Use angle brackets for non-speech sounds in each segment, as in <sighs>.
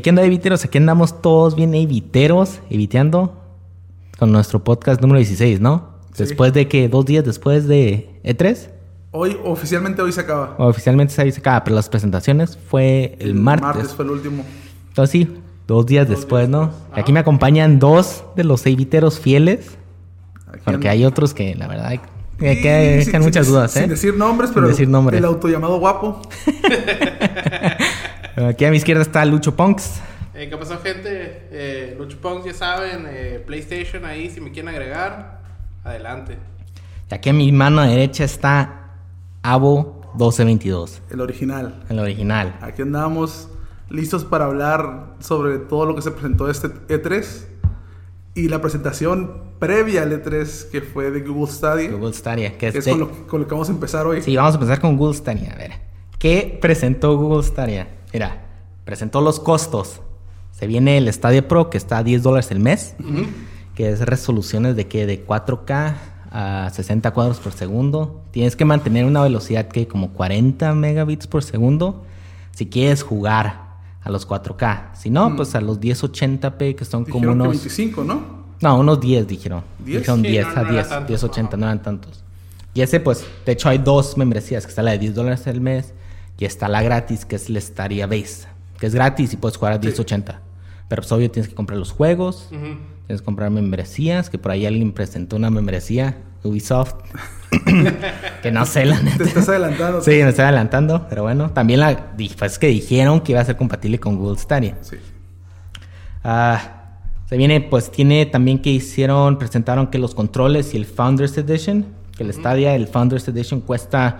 ¿qué onda, eviteros? Aquí andamos todos bien eviteros, eviteando con nuestro podcast número 16, ¿no? Sí. Después de que, dos días después de E3, Hoy, oficialmente hoy se acaba. oficialmente se acaba, pero las presentaciones fue el, martes. fue el último. Entonces sí, dos días Dos después, días ¿no? después. Aquí me acompañan dos de los eviteros fieles, Aquí porque hay otros que la verdad hay, hay Y que sin- dejan muchas sin- dudas, Sin ¿eh? decir nombres, Sin pero decir nombres. el autollamado guapo. <laughs> Aquí a mi izquierda está Lucho Punks. Eh, ¿Qué pasó, gente? Eh, Lucho Punks, ya saben, eh, PlayStation ahí, si me quieren agregar, adelante. Y aquí a mi mano derecha está Avo 1222, El original. el original. Aquí andamos listos para hablar sobre todo lo que se presentó este E3 y la presentación previa al E3 que fue de Google Stadia. Google Stadia. Que que es de- con lo, que- con lo que vamos a empezar hoy. Sí, vamos a empezar con Google Stadia. A ver, ¿qué presentó Google Stadia? Mira, presentó los costos. Se viene el Stadia Pro, que está a 10 dólares el mes, que es resoluciones de que de 4K a 60 cuadros por segundo. Tienes que mantener una velocidad que como 40 megabits por segundo si quieres jugar a los 4K. Si no, pues a los 1080p, que son como Dijeron que unos... 25, ¿no? No, unos 10 dijeron. ¿10? Dijeron Sí, 10 no, a no era 10, tantos, 1080, ajá. no eran tantos. Y ese, pues, de hecho hay dos membresías, que está la de 10 dólares al mes y está la gratis, que es la Stadia Base, que es gratis y puedes jugar a 1080. Pero pues obvio tienes que comprar los juegos, tienes que comprar membresías, que por ahí alguien presentó una membresía, Ubisoft, <coughs> que no sé la neta. Te estás adelantando. Sí, me estoy adelantando, pero bueno, también la, pues, es que dijeron que iba a ser compatible con Google Stadia. Sí. Ah, se viene, pues tiene también que hicieron, presentaron que los controles y el Founders Edition, que el Stadia, el Founders Edition cuesta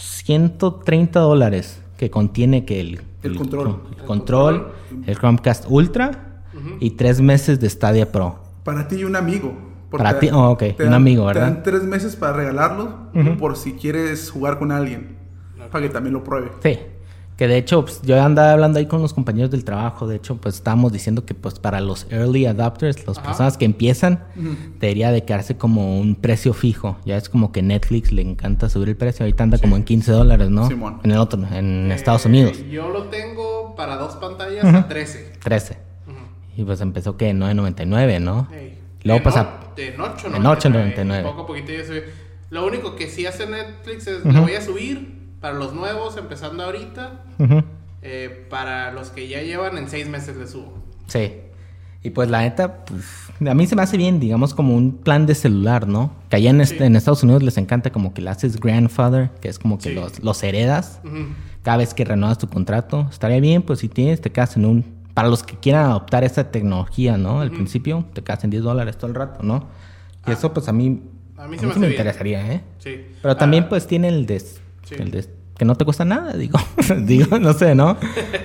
130 dólares, que contiene que el, El control. el control, el Chromecast Ultra y tres meses de Stadia Pro. Para ti y un amigo. Para ti- oh, ok, te un amigo, Te ¿verdad? dan tres meses para regalarlo por si quieres jugar con alguien. Para que también lo pruebe. Sí. Que de hecho, pues, yo andaba hablando ahí con los compañeros del trabajo. De hecho, pues estábamos diciendo que pues para los early adopters, las Ajá. personas que empiezan, debería de quedarse como un precio fijo. Ya es como que Netflix le encanta subir el precio. Ahorita anda como en 15 dólares, ¿no? Simón. En el otro, en Eh, Estados Unidos. Yo lo tengo para dos pantallas a 13. 13. Ujú. Y pues empezó que en 9.99, ¿no? Ey. Luego En pasa... o- En 8, en 8.99. Poco a poquito ya sube. Lo único que sí hace Netflix es, le voy a subir para los nuevos, empezando ahorita. Eh, para los que ya llevan, en 6 meses le subo. Sí. Y pues la neta, pues, a mí se me hace bien, digamos, como un plan de celular, ¿no? Que allá en, este- en Estados Unidos les encanta como que le haces grandfather, que es como que Sí. los, los heredas cada vez que renuevas tu contrato. Estaría bien, pues si tienes, te quedas en un... Para los que quieran adoptar esta tecnología, ¿no? Al principio, te quedas en 10 dólares todo el rato, ¿no? Y Ah. eso pues a mí, A mí a se me interesaría, ¿eh? Sí. Pero también Ah, pues tiene el des... Sí. El des que no te cuesta nada, digo. <laughs> digo, no sé, ¿no?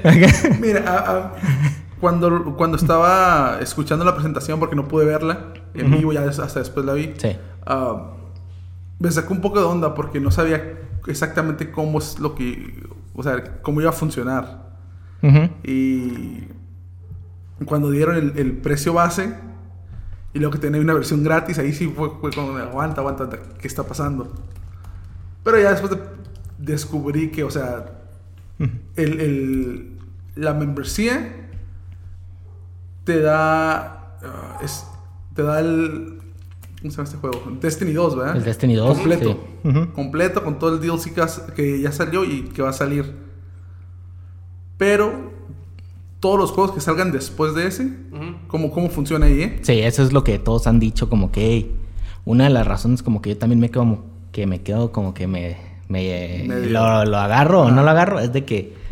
<laughs> Mira, a- a- cuando, cuando estaba escuchando la presentación, porque no pude verla en vivo, ya hasta después la vi, sí. ah, me sacó un poco de onda porque no sabía exactamente cómo es lo que, o sea, cómo iba a funcionar. Y cuando dieron el, el precio base y luego que tenía una versión gratis, ahí sí fue, fue como, aguanta, aguanta, ¿qué está pasando? Pero ya después de- descubrí que, o sea, el, el- la membresía te da, ah, es- te da el, ¿cómo se llama este juego? Destiny 2, ¿verdad? El Destiny 2, Completo. sí. Completo con todo el DLC que, has- que ya salió y que va a salir. Pero todos los juegos que salgan después de ese. ¿cómo, cómo funciona ahí, eh? Sí, eso es lo que todos han dicho, como que hey, una de las razones como que yo también me quedo como que me quedo como que me, me lo, lo agarro o no lo agarro, es de que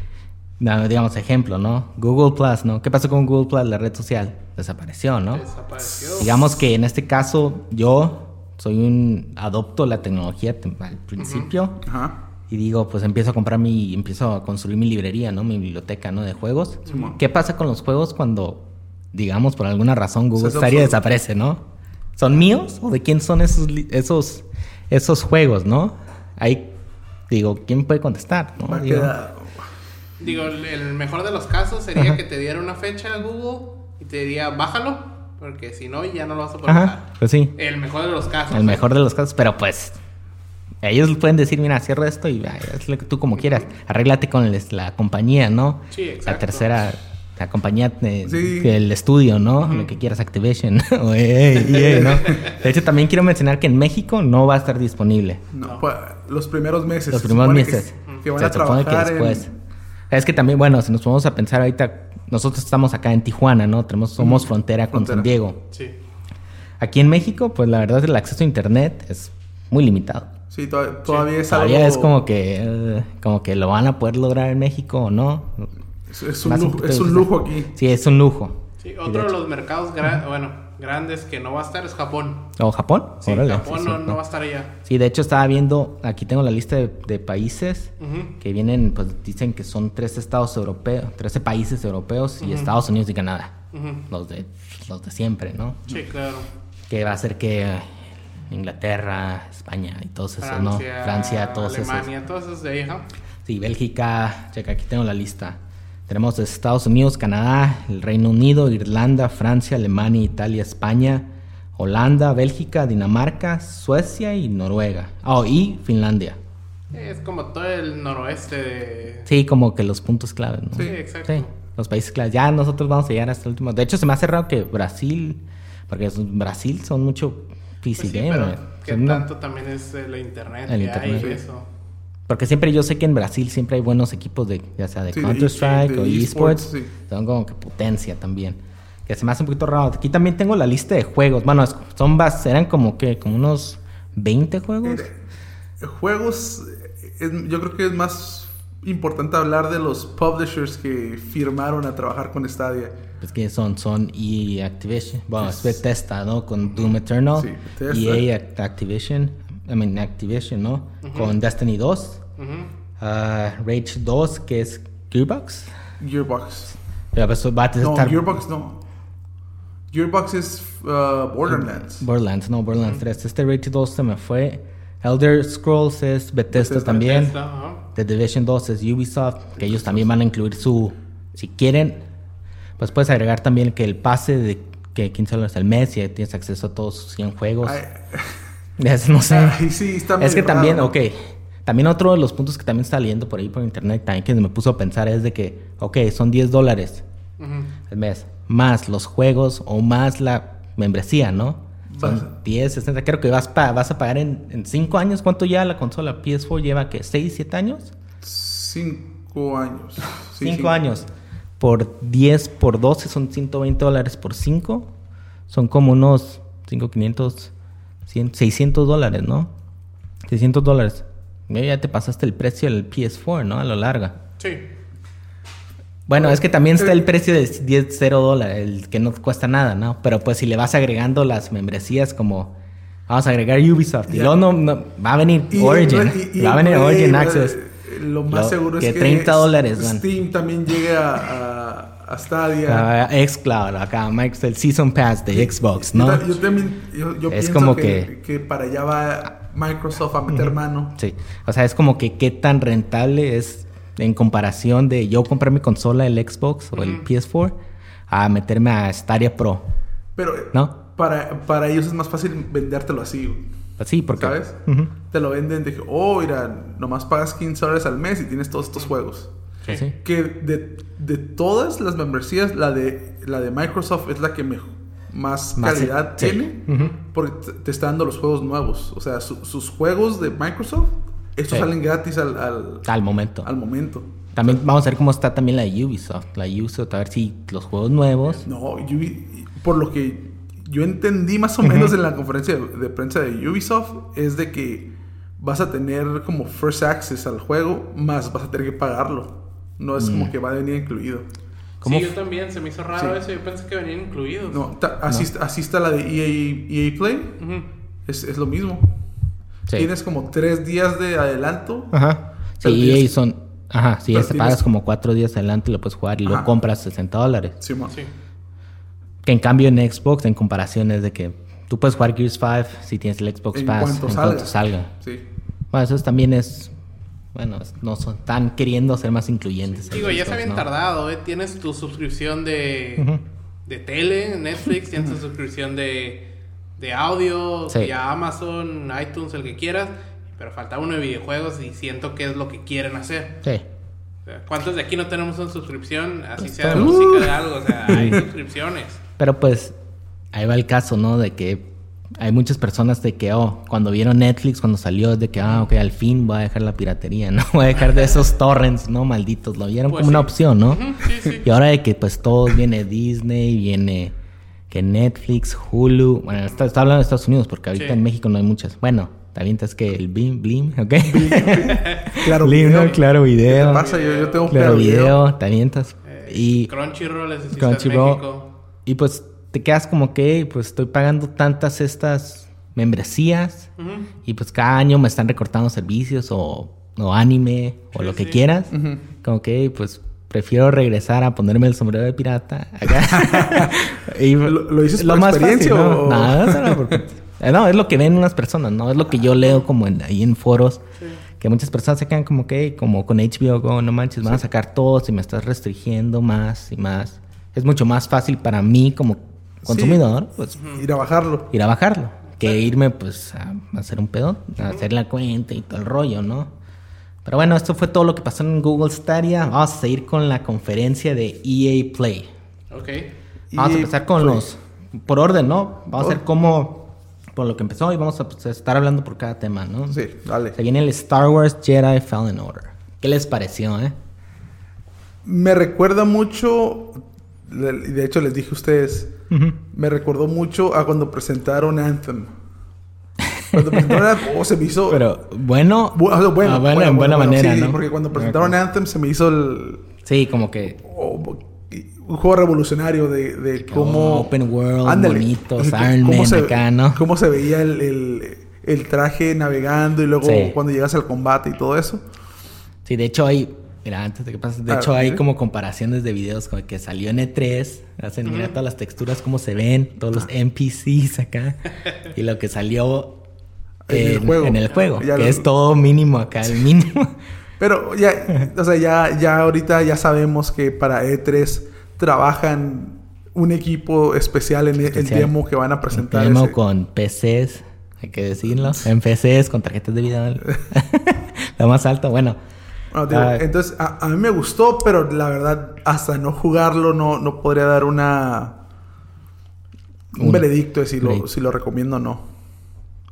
digamos ejemplo, ¿no? Google Plus, ¿no? ¿Qué pasó con Google Plus, la red social? Desapareció, ¿no? Desapareció. Digamos que en este caso yo soy un adopto la tecnología al principio Ajá. y digo, pues empiezo a comprar mi, empiezo a construir mi librería, ¿no? Mi biblioteca, ¿no? De juegos. Simón. ¿Qué pasa con los juegos cuando, digamos, por alguna razón Google Stadia desaparece, ¿no? ¿Son míos o de quién son esos, esos, esos juegos, no? Ahí, digo, ¿quién puede contestar? no? Digo, Digo, el, mejor de los casos sería que te diera una fecha a Google y te diría, bájalo, porque si no, ya no lo vas a poder Ajá, bajar. pues sí, El mejor de los casos. el mejor de los casos, pero pues ellos pueden decir, mira, cierra esto y ay, haz lo que tú como quieras. Arréglate con la compañía, ¿no? Sí, La exacto. tercera la compañía, Sí. el estudio, ¿no? Lo que quieras, <laughs> o EA, EA, ¿no? <laughs> De hecho, también quiero mencionar que en México no va a estar disponible. No, pa- los primeros meses. Los primeros que- meses. Que, van Se a supone que después. en... Es que también, bueno, si nos ponemos a pensar ahorita, nosotros estamos acá en Tijuana, ¿no? Tenemos, somos frontera con Frontera. San Diego. Sí. Aquí en México, pues la verdad el acceso a internet es muy limitado. Sí, to- todavía es Todavía algo... es como que, eh, como que lo van a poder lograr en México o no. Es, es un, lujo, es un lujo aquí. Sí, es un lujo. Sí, otro de hecho- los mercados gra- bueno, grandes que no va a estar es Japón. ¿O Japón? Sí, Órale, Japón sí, no, sí, no va a estar allá. Sí, de hecho estaba viendo, aquí tengo la lista de, de países Ujú. que vienen, pues dicen que son 13 estados europeos, 13 países europeos y Ujú. Estados Unidos y Canadá. Ujú. Los de, los de siempre, ¿no? Sí, claro. Que va a ser que eh, Inglaterra, España y todos esos, ¿no? Francia, Francia, todos esos. Alemania, todos esos de ahí, ajá. Sí, Bélgica, checa, aquí tengo la lista. Tenemos Estados Unidos, Canadá, el Reino Unido, Irlanda, Francia, Alemania, Italia, España, Holanda, Bélgica, Dinamarca, Suecia y Noruega. Oh, y Finlandia. Es como todo el noroeste de... Sí, como que los puntos claves, ¿no? Sí, exacto. Sí, los países claves. Ya nosotros vamos a llegar hasta el último. De hecho, se me hace raro que Brasil, porque Brasil son mucho Pues PC sí, gamer. pero ¿qué tanto también es el internet El internet. y eso? Porque siempre yo sé que en Brasil siempre hay buenos equipos de, ya sea de Sí, Counter-Strike e- o esports, eSports. sí. Son como que potencia también. Que se me hace un poquito raro. Aquí también tengo la lista de juegos. Bueno, son eran como que, como unos 20 juegos. Eh, Juegos, eh, es- yo creo que es más importante hablar de los publishers que firmaron a trabajar con Stadia. Pues que son, son y Activision. Bueno, es Es- Bethesda, ¿no? Con Doom Eternal. Sí, Bethesda. EA Act- Activision. I mean, Activision, ¿no? Con Destiny 2. Ujú. ah, Rage 2, que es Gearbox. Gearbox. Pero pues va a No, estar Gearbox no. Gearbox es uh, Borderlands. Borderlands, no, Borderlands 3. Este Rage 2 se me fue. Elder Scrolls es Bethesda, Bethesda. también. Bethesda. The Division 2 es Ubisoft, que ellos también van a incluir su... Si quieren, pues puedes agregar también que el pase de que 15 dólares al mes y tienes acceso a todos sus 100 juegos. Ay, <laughs> Es- no sé. ay, sí, está es que también, raro, ok. También otro de los puntos que también está leyendo por ahí por internet, también que me puso a pensar es de que, ok, son 10 dólares Ujú. al mes, más los juegos o más la membresía, ¿no? Son Vas- 10, 60, creo que vas, pa- vas a pagar en 5 años. ¿Cuánto ya la consola PS4 lleva? que ¿6, 7 años? Cinco años. <sighs> Sí, 5 sí. años. Por 10, por 12 son 120 dólares. Por 5 son como unos 5, 500, 100, 600 dólares, ¿no? 600 dólares. Ya te pasaste el precio del PS4, ¿no? A lo larga. Sí. Bueno, es que también está el precio de 10, 0 dólares, el que no cuesta nada, ¿no? Pero pues si le vas agregando las membresías como... Vamos a agregar Ubisoft. Y Ya. luego no, no- va a venir Y- Origin. y- y- va a venir y- Origin y- Access. Lo más Lo- seguro que es que 30 dólares, man. Steam también llegue a, a, a Stadia. Ah, Xcloud, acá, Microsoft, el Season Pass de Xbox, ¿no? Yo, yo también yo, yo Es pienso como que, que para allá va Microsoft a meter mano. Sí. O sea, es como que qué tan rentable es en comparación de yo comprar mi consola, el Xbox o el Ujú. PS4, a meterme a Stadia Pro. Pero ¿No? para, para ellos es más fácil vendértelo así. güey. Pues porque... ¿Sabes? Te lo venden de que, oh, mira, nomás pagas 15 dólares al mes y tienes todos estos juegos. Sí, sí. Que de, de todas las membresías, la de, la de Microsoft es la que mej- más, Más- calidad sí. tiene. Porque te- te está dando los juegos nuevos. O sea, su- sus juegos de Microsoft, estos Sí. salen gratis al, al, Al momento. al momento. También vamos a ver cómo está también la de Ubisoft. La Ubisoft, a ver si los juegos nuevos... No, Ubi- por lo que yo entendí más o menos en la conferencia de, de prensa de Ubisoft, es de que vas a tener como first access al juego, más vas a tener que pagarlo. No es Mm. como que va a venir incluido. ¿Cómo Sí, yo también, se me hizo raro Sí. eso. Yo pensé que venían incluidos. No, ta- así, está- así está la de EA, EA Play, es, es lo mismo. Sí. Tienes como tres días de adelanto. Ajá. Sí, tienes- y son... Ajá, sí, tienes- pagas como cuatro días adelante y lo puedes jugar y lo compras 60 dólares. Simón. Sí. Que en cambio en Xbox, en comparación, es de que tú puedes jugar Gears 5 si tienes el Xbox En Pass cuanto en salga. cuanto salga. Sí. Bueno, eso también es. Bueno, no son tan queriendo ser más incluyentes. en Digo, ya se habían ¿no? tardado, ¿eh? Tienes tu suscripción de, de tele, Netflix, tienes tu suscripción de, de audio, Sí. ya Amazon, iTunes, el que quieras. Pero falta uno de videojuegos y siento que es lo que quieren hacer. Sí. O sea, ¿Cuántos de aquí no tenemos una suscripción? Así Pues sea de música de algo. O sea, hay suscripciones. Pero pues ahí va el caso, ¿no? De que hay muchas personas de que, oh, cuando vieron Netflix, cuando salió, de que, ah, ok, al fin voy a dejar la piratería, <laughs> ¿no? Voy a dejar de esos torrents, ¿no? Malditos, lo vieron Pues como una opción, ¿no? Ujú, sí, sí. Y ahora de que pues todo viene Disney, viene que Netflix, Hulu, bueno, está, está hablando de Estados Unidos porque ahorita Sí. en México no hay muchas. Bueno, también es que el Blim, Blim, <laughs> ¿ok? <laughs> Claro, Blim, video. ¿no? Claro ¿Qué video. te pasa? Yo, yo tengo Claro claro video. video, también estás. Eh, Y Crunchyroll en Crunchyroll. México. Y pues te quedas como que, pues estoy pagando tantas estas membresías y pues cada año me están recortando servicios o, o anime o Sí, lo que sí. quieras. Como que pues prefiero regresar a ponerme el sombrero de pirata acá. <laughs> y ¿Lo- lo dices por experiencia ¿no? o- No, eso no, porque- eh, no, es lo que ven unas personas, ¿no? Es lo que yo leo como en- ahí en foros. Sí. Que muchas personas se quedan como que, como con HBO Go, no manches, van a sacar todo y me estás restringiendo más y más. Es mucho más fácil para mí como consumidor, pues Ir a bajarlo. ir a bajarlo, que irme pues a, hacer un pedo, a hacer la cuenta y todo el rollo, ¿no? Pero bueno, esto fue todo lo que pasó en Google Stadia. Vamos a seguir con la conferencia de EA Play. Ok. Vamos a EA empezar con Play. los... Por orden, ¿no? Vamos a ver cómo... Por lo que empezó y vamos a pues, estar hablando por cada tema, ¿no? Sí, dale. Se viene el Star Wars Jedi Fallen Order. ¿Qué les pareció, eh? Me recuerda mucho, de hecho les dije a ustedes, me recordó mucho a cuando presentaron Anthem. Cuando presentaron Anthem, oh, se me hizo... Pero bueno, Bu- o sea, bueno, ah, bueno, bueno, en buena bueno, manera, sí, ¿no? porque cuando presentaron Anthem se me hizo el... Sí, como que oh, un juego revolucionario de, de cómo... open world, Ándale. bonitos, Cómo Iron Man se- acá, ¿no? Cómo se veía el, el- el traje navegando y luego Sí. cuando llegas al combate y todo eso. Sí, de hecho hay, mira, antes de que pases, de A hecho hay como comparaciones de videos como que salió en E3, hacen, mira todas las texturas, cómo se ven, todos los NPCs acá, <laughs> y lo que salió En el juego. en el juego, Ya que lo- es todo mínimo acá, el mínimo. <laughs> Pero ya, o sea, ya, ya ahorita ya sabemos que para E3 trabajan un equipo especial en el- el demo que van a presentar. Demo ese. con PCs, hay que decirlo, en PCs, con tarjetas de video, <laughs> lo más alto, bueno. Bueno, digo, Ah. entonces, a, a mí me gustó, pero la verdad, hasta no jugarlo, no, no podría dar una... Un Un veredicto de si lo, veredicto. si lo recomiendo o no.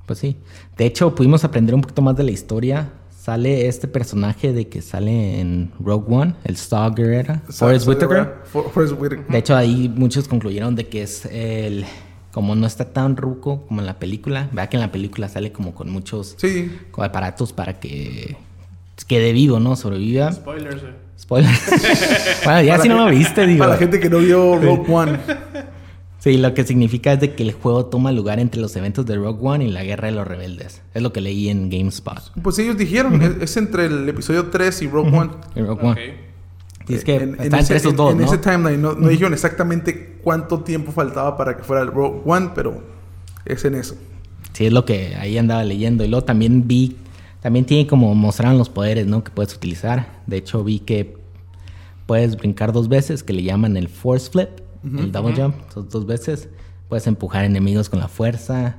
Pues sí. De hecho, pudimos aprender un poquito más de la historia. Sale este personaje de que sale en Rogue One, el Saw Gerrera, Forrest Whitaker. For- Forrest Whitaker. De hecho, ahí muchos concluyeron de que es el... Como no está tan ruco como en la película. Vea que en la película sale como con muchos Sí, aparatos para que quede vivo, ¿no? Sobreviva. Spoilers, güey. Spoiler. <laughs> bueno, ya Para si no la lo gente- viste, digo. Para la gente que no vio Rogue One. <laughs> Sí, lo que significa es de que el juego toma lugar entre los eventos de Rogue One y la Guerra de los Rebeldes. Es lo que leí en GameSpot. Pues ellos dijeron, es, es entre el episodio 3 y Rogue One. En Rogue. One. Sí, es que En- en está ese- entre esos en- dos, en ¿no? ese timeline no, no dijeron exactamente cuánto tiempo faltaba para que fuera el Rogue One, pero es en eso. Sí, es lo que ahí andaba leyendo. Y luego también vi, también tiene como mostraron los poderes, ¿no? Que puedes utilizar. De hecho, vi que puedes brincar dos veces, que le llaman el Force Flip, el Double Jump, son dos veces. Puedes empujar enemigos con la fuerza,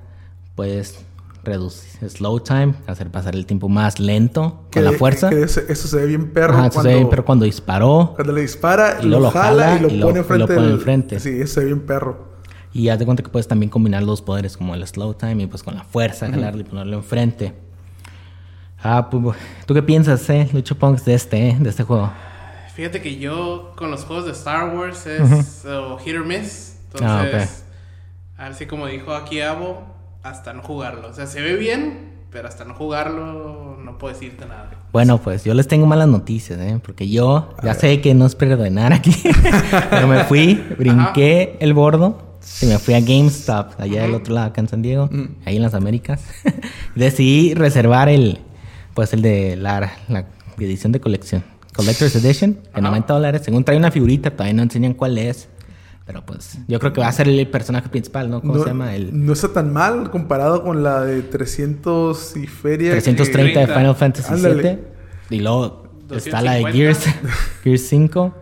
puedes reducir slow time, hacer pasar el tiempo más lento Que con la fuerza. que eso, eso se ve bien perro Ajá, eso cuando, se ve, pero cuando disparó, cuando le dispara, Y lo, jala, y lo y lo- pone lo enfrente. Sí, eso se ve bien perro. Y haz de cuenta que puedes también combinar los poderes como el slow time y pues con la fuerza, jalarle y ponerlo enfrente. Ah, pues, ¿tú qué piensas, eh, Lucho Punks, de este, eh, de este juego? Fíjate que yo con los juegos de Star Wars es hit or miss. Ah, Entonces, así como dijo aquí Abo, hasta no jugarlo. O sea, se ve bien, pero hasta no jugarlo no puedo decirte nada. Bueno, pues yo les tengo malas noticias, ¿eh? Porque yo ya sé que no es perdonar aquí, <laughs> pero me fui, brinqué el bordo y me fui a GameStop, allá del otro lado, acá en San Diego, ahí en las Américas. <laughs> Decidí reservar el, pues el de la, la edición de colección, Collector's Edition, de Ajá. 90 dólares. Según trae una figurita, todavía no enseñan cuál es. Pero pues yo creo que va a ser el personaje principal, ¿no? ¿Cómo no, se llama? El no está tan mal comparado con la de 300 y feria. 330 de 30. Final Fantasy Ándale. VII. Y luego está la de 250. Gears, <laughs> Gears 5,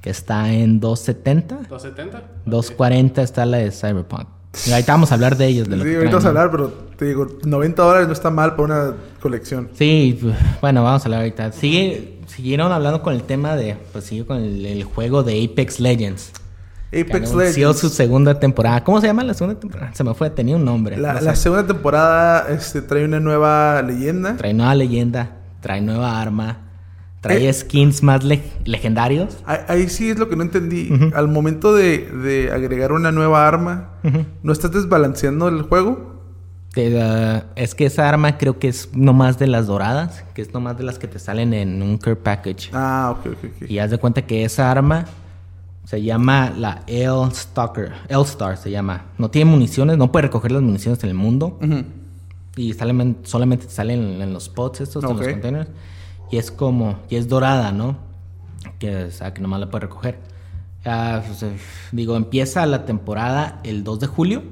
que está en 270. 270. 240 está la de Cyberpunk. Y ahorita vamos a hablar de ellos, de lo Sí, que ahorita vamos a hablar, pero te digo, 90 dólares no está mal para una colección. Sí, bueno, vamos a hablar ahorita. Sigue, siguieron hablando con el tema de, pues siguió con el, el juego de Apex Legends. Apex Legends. su segunda temporada. ¿Cómo se llama la segunda temporada? Se me fue, tenía un nombre. La, no la segunda temporada este, trae una nueva leyenda. Trae nueva leyenda, trae nueva arma, trae Eh. skins más le- legendarios. Ahí, ahí sí es lo que no entendí. Ujú. Al momento de, de agregar una nueva arma, Ujú. ¿no estás desbalanceando el juego? Da- es que esa arma creo que es nomás de las doradas, que es nomás de las que te salen en un care package. Ah, ok, ok, ok. Y haz de cuenta que esa arma se llama la L-Stalker. L-Star se llama. No tiene municiones, no puede recoger las municiones en el mundo. Ujú. Y salen, solamente te salen en los spots estos, en Ok. los containers. Y es como, y es dorada, ¿no? Que, o sea, que nomás la puede recoger. Ah, pues, eh, digo, empieza la temporada el 2 de julio.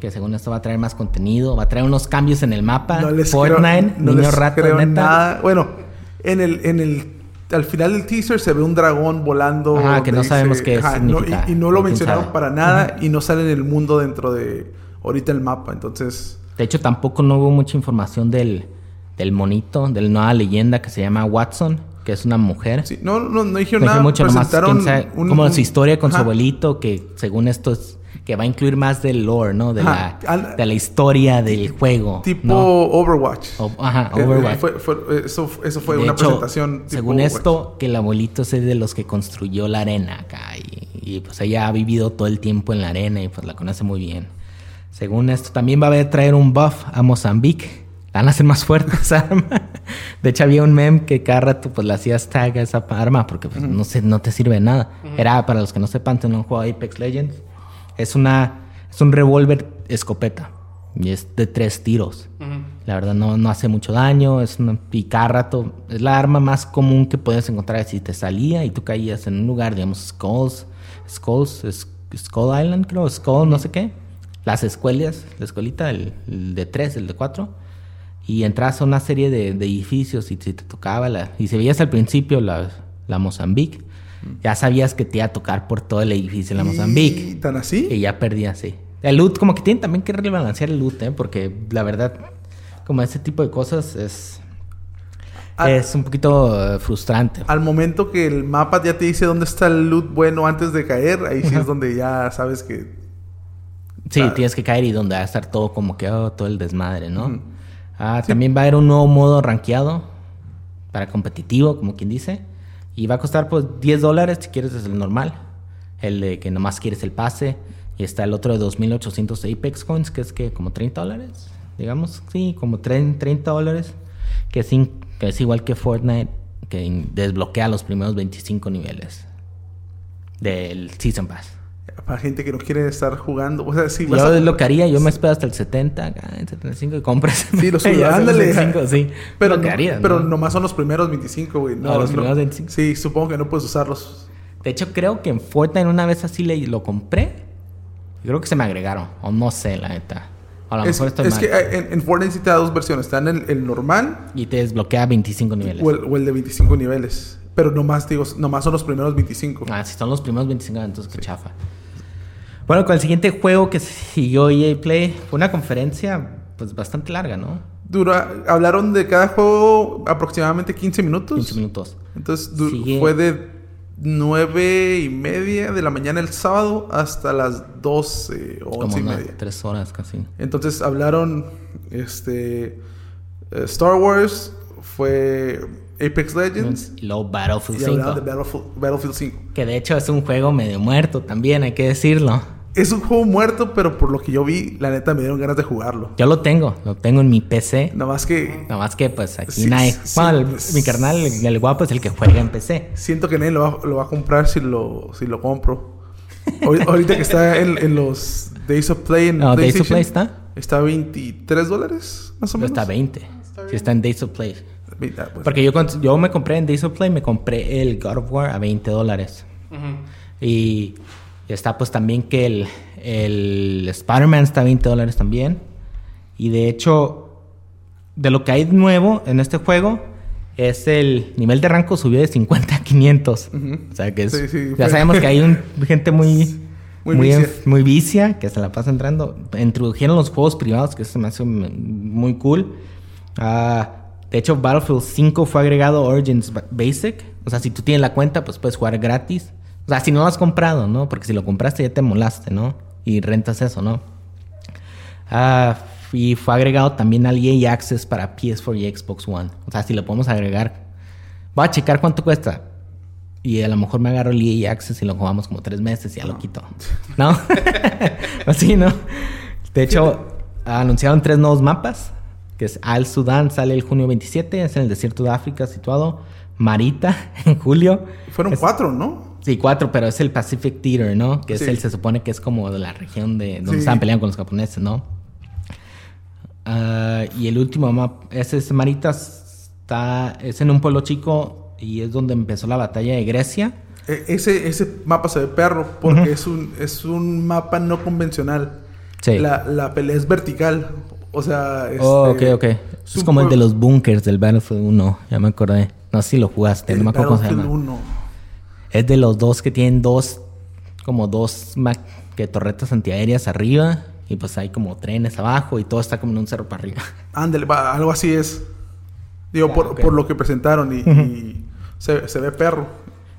Que según esto va a traer más contenido, va a traer unos cambios en el mapa. No les Fortnite, creo, no niño les rato, creo neta. nada. Bueno, en el, en el, al final del teaser se ve un dragón volando. Ajá, que no donde sabemos qué no, significa, y, y no lo mencionaron sabe. para nada y no sale en el mundo dentro de ahorita el mapa. Entonces, De hecho, tampoco no hubo mucha información del, del monito, de la nueva leyenda que se llama Watson, que es una mujer. sí, no, no, no dijeron No nada. mucho, presentaron quién sabe, un- como un- su historia con su abuelito, que según esto es que va a incluir más del lore, ¿no? De, Ajá. la, Al- de la historia del juego. Tipo ¿no? Overwatch. O- ajá, Eh, Overwatch. fue- fue- eso, eso fue De una hecho, presentación. tipo Según Overwatch. esto, que el abuelito es de los que construyó la arena acá. Y, y, pues ella ha vivido todo el tiempo en la arena y pues la conoce muy bien. Según esto, también va a haber traer un buff a Mozambique. Van a hacer más fuerte esa <laughs> arma. De hecho, había un meme que cada rato pues le hacías tag a esa arma porque pues, no, sé, no te sirve de nada. Era, para los que no sepan, tener un juego de Apex Legends. Es una es un revólver escopeta. Y es de tres tiros. La verdad no, no hace mucho daño, es una, y cada rato es la arma más común que puedes encontrar si te salía y tú caías en un lugar, digamos, Skulls, Skulls, Skull Island creo, Skull no sé qué, las escuelas, la escuelita, el, el de 3, el de 4, y entras a una serie de, de edificios y si te tocaba, la, y si veías al principio la, la Mozambique, ya sabías que te iba a tocar por todo el edificio de la Mozambique. ¿Y tan así? Y ya perdía, sí. El loot, como que tienen también que rebalancear el loot, ¿eh? Porque la verdad, como ese tipo de cosas es... Al- es un poquito eh, frustrante. Al momento que el mapa ya te dice dónde está el loot bueno antes de caer, ahí sí es donde ya sabes que. Sí, tienes que caer y donde va a estar todo como que oh, todo el desmadre, ¿no? Ujú. Ah, También va a haber un nuevo modo rankeado para competitivo, como quien dice. Y va a costar pues 10 dólares si quieres es el normal. El de que nomás quieres el pase. Y está el otro de 2800 Apex Coins, que es que como 30 dólares. Digamos, sí, como 30 30 dólares. Que es, que es igual que Fortnite, que desbloquea los primeros 25 niveles del Season Pass. Para gente que no quiere estar jugando. O sea, vas Yo a- lo que haría, yo me espero hasta el 70, acá, el 75 y compras. Sí, los <laughs> ándale. 25, sí. Pero, lo que no- haría, pero ¿no? nomás son los primeros 25, güey. No, Ah, los no. primeros 25. Sí, supongo que no puedes usarlos. De hecho, creo que en Fortnite una vez así le, lo compré. Creo que se me agregaron. O no sé, la neta. A lo Es, mejor estoy es mal. que eh, en, en Fortnite sí te da dos versiones. Está en el, el normal Y te desbloquea 25 niveles. o el, o el de 25 niveles. Pero nomás, digo, nomás son los primeros 25. Ah, si son los primeros 25, entonces qué chafa. Bueno, con el siguiente juego que siguió EA Play, fue una conferencia pues bastante larga, ¿no? Dura, hablaron de cada juego aproximadamente 15 minutos. 15 minutos. Entonces Sigue- fue de 9 y media de la mañana el sábado hasta las 12 o 11 Como y media. tres horas casi. Entonces hablaron este eh, Star Wars, fue Apex Legends Y luego Battlefield y 5. hablaron de Battlefield, Battlefield 5. Que de hecho es un juego medio muerto también, hay que decirlo. Es un juego muerto, pero por lo que yo vi, la neta me dieron ganas de jugarlo. Yo lo tengo, lo tengo en mi PC. Nada más que Nada más que pues aquí Sí, nadie... sí, bueno, el- sí. mi carnal, el, el guapo es el que juega en PC. siento que nadie lo va, lo va a comprar si lo, si lo compro. Ahori- Ahorita que está en, en los Days of Play en No, Days of Play está. Está a 23 dólares, más o Pero menos. está 20. Si está en Days of Play. Ah, pues, Porque yo, yo me compré en Days of Play, me compré el God of War a 20 dólares. Y está pues también que el, el Spider-Man está a 20 dólares también. Y de hecho, de lo que hay nuevo en este juego, es el nivel de rango subió de 50 a 500. Ujú. O sea que es- Sí, sí, ya fue- sabemos que hay un, <laughs> gente muy, Muy muy, vicia. enf- muy vicia que se la pasa entrando. Introdujeron los juegos privados, que eso me hace muy cool. Ah, de hecho, Battlefield 5 fue agregado Origins Ba- Basic. O sea, si tú tienes la cuenta, pues puedes jugar gratis. O sea, si no lo has comprado, ¿no? Porque si lo compraste ya te molaste, ¿no? Y rentas eso, ¿no? Ah, y fue agregado también al EA Access para PS4 y Xbox One. O sea, si lo podemos agregar. Voy a checar cuánto cuesta. Y a lo mejor me agarro el EA Access y lo jugamos como tres meses y ya lo quito. ¿No? <laughs> Así, ¿no? De hecho, anunciaron tres nuevos mapas. Que es Al Sudán, sale el junio 27. Es en el desierto de África situado. Marita, <laughs> en julio. Fueron Es- cuatro, ¿no? Sí, cuatro, pero es el Pacific Theater, ¿no? Que es el, se supone que es como de la región de donde Sí. estaban peleando con los japoneses, ¿no? Ah, y el último mapa, ese es Marita, está, es en un pueblo chico y es donde empezó la batalla de Grecia. E- ese, ese mapa se ve perro porque es, un, es un mapa no convencional. Sí. La, la pelea es vertical. O sea, oh, ok, este, ok. Es, como el de los bunkers del Battlefield 1, ya me acordé. No sé si lo jugaste, no me acuerdo cómo se Battlefield llama. 1. Es de los dos que tienen dos, como dos que torretas antiaéreas arriba y pues hay como trenes abajo y todo está como en un cerro para arriba. <laughs> Ándale, va, algo así es. Digo, Ya, por, por lo que presentaron y, y se, se ve perro.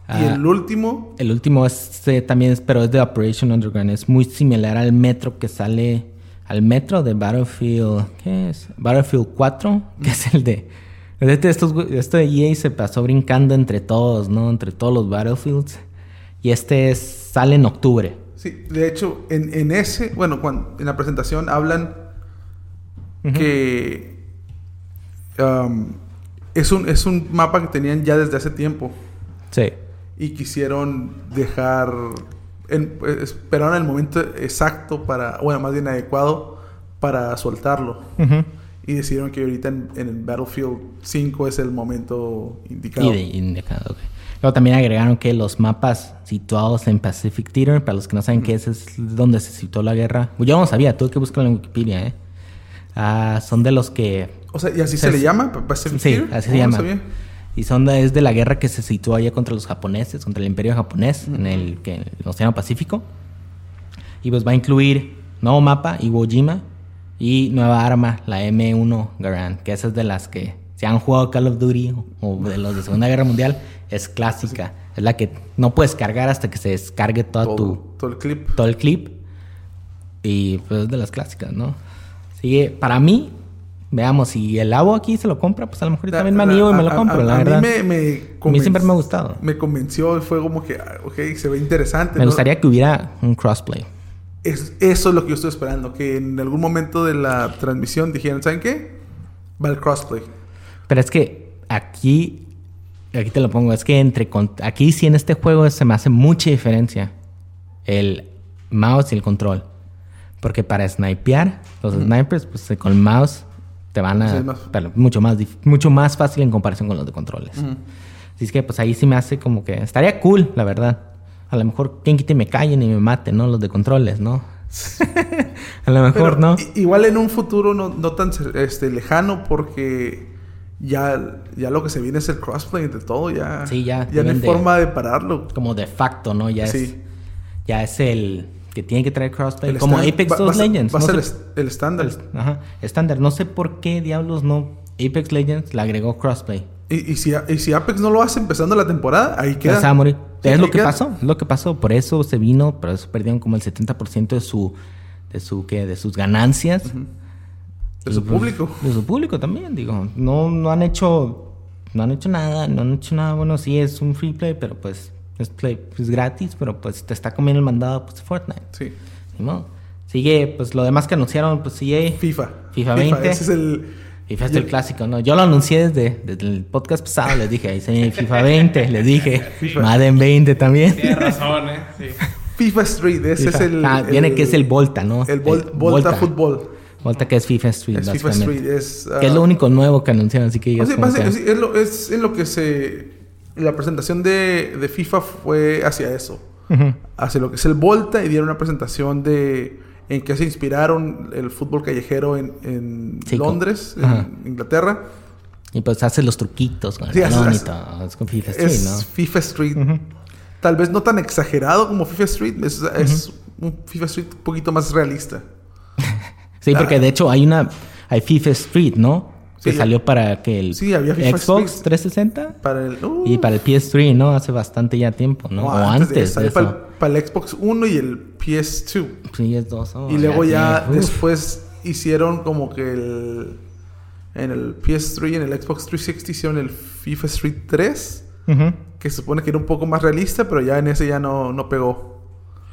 y Ah. el último, El último es eh, también, es- pero es de Operation Underground. Es muy similar al metro que sale, al metro de Battlefield, ¿qué es? Battlefield 4, que es el de... Este, estos, este EA se pasó brincando entre todos, ¿no? Entre todos los Battlefields. Y este es- sale en octubre. sí, de hecho, en, en ese, bueno, cuando, en la presentación hablan que um, es, un, es un mapa que tenían ya desde hace tiempo Sí. y quisieron dejar, en- esperaron el momento exacto para, bueno, más bien adecuado para soltarlo. Ujú. Y decidieron que ahorita en, en el Battlefield 5 es el momento indicado. Y indicado, ok. Luego también agregaron que los mapas situados en Pacific Theater, para los que no saben qué es, es donde se situó la guerra. Yo no sabía, tuve que buscarlo en Wikipedia, ¿eh? Ah, son de los que O sea, ¿y así se, le llama? ¿Pa- Pacific Sí, Theater? así Oh, se no llama. sabía. Y son de, es de la guerra que se situó allá contra los japoneses, contra el imperio japonés, en el, que, en el Océano Pacífico. Y pues va a incluir nuevo mapa, Iwo Jima, y nueva arma, la M1 Garand, que esa es de las que si han jugado Call of Duty o de los de Segunda Guerra Mundial, es clásica. Es la que no puedes cargar hasta que se descargue toda Todo, tu, todo el clip. todo el clip. Y pues es de las clásicas, ¿no? Sigue, para mí, veamos, si el agua aquí se lo compra, pues a lo mejor yo también me La- animo y me lo compro, a, la a verdad. mí me, me A mí siempre me ha gustado. Me convenció y fue como que, ah, ok, se ve interesante. Me ¿no? gustaría que hubiera un crossplay. Es- eso es lo que yo estoy esperando. Que en algún momento de la transmisión dijeran, ¿saben qué? Va el crossplay. Pero es que aquí, aquí te lo pongo, es que entre con- aquí sí en este juego se me hace mucha diferencia el mouse y el control. Porque para snipear, los snipers, pues con el mouse te van a... Sí, más- pero mucho, más, mucho más fácil en comparación con los de controles. Así es que pues ahí sí me hace como que... Estaría cool, la verdad. A lo mejor quien quite me callen y me maten, ¿no? Los de controles, ¿no? <laughs> a lo mejor, Pero ¿no? Igual en un futuro no, no tan este, lejano porque ya, ya lo que se viene es el crossplay entre todo. Ya, Sí, ya, Ya no hay de- forma de pararlo. Como de facto, ¿no? Ya es... Sí. Ya es el que tiene que traer crossplay. El como Apex va- 2 va a ser- Legends. Va a no ser el, estándar. ajá, estándar. No sé por qué diablos no. Apex Legends le agregó crossplay. Y, y si, y si Apex no lo hace empezando la temporada, ahí queda. se va a morir. Sí, es lo que queda. pasó. Es lo que pasó. Por eso se vino. Por eso perdieron como el 70% de su. De su ¿qué? De sus ganancias. De su pues, público. De su público también, digo. No, no han hecho. No han hecho nada. No han hecho nada. Bueno, sí es un free play, pero pues. Es play, es gratis, pero pues te está comiendo el mandado pues, Fortnite. Sí. Ni modo. Sigue, pues lo demás que anunciaron, pues sigue. FIFA. FIFA 20. Ese es el. FIFA es el clásico, ¿no? Yo lo anuncié desde, desde el podcast pasado, les dije, ahí se viene FIFA 20, les dije, FIFA. Madden 20 también. Tienes razón, ¿eh? Sí. FIFA Street. Ese FIFA. es el. Ah, viene que es el Volta, ¿no? El Vol- El Volta, Fútbol. Volta que es FIFA Street, Es FIFA básicamente. Street. Es, Que es ah, lo único nuevo que anunciaron, así que o sea, que- es, es lo, es lo que se. La presentación de, de FIFA fue hacia eso. Ujú. Hacia lo que es el Volta y dieron una presentación de. En que se inspiraron el fútbol callejero en, en Sí, con- Londres, Ajá. en Inglaterra. Y pues hace los truquitos con el Sí, hace- balón y hace- todo. Es con FIFA Street, es ¿no? FIFA Street. Tal vez no tan exagerado como FIFA Street. Es, es un FIFA Street un poquito más realista. <laughs> Sí, porque Ah. de hecho hay una... Hay FIFA Street, ¿no? Que Sí, salió para que el Sí, había FIFA Xbox Street. 360 Para el. uh, y para el PS3, ¿no? Hace bastante ya tiempo, ¿no? no, o antes, de de eso. Para, el, para el Xbox 1 y el PS2. Sí, es dos. oh, y luego ya, tiene- uf. después hicieron como que el. En el PS3 y en el Xbox 360 hicieron el FIFA Street 3. Ujú. Que se supone que era un poco más realista, pero ya en ese ya no, no pegó.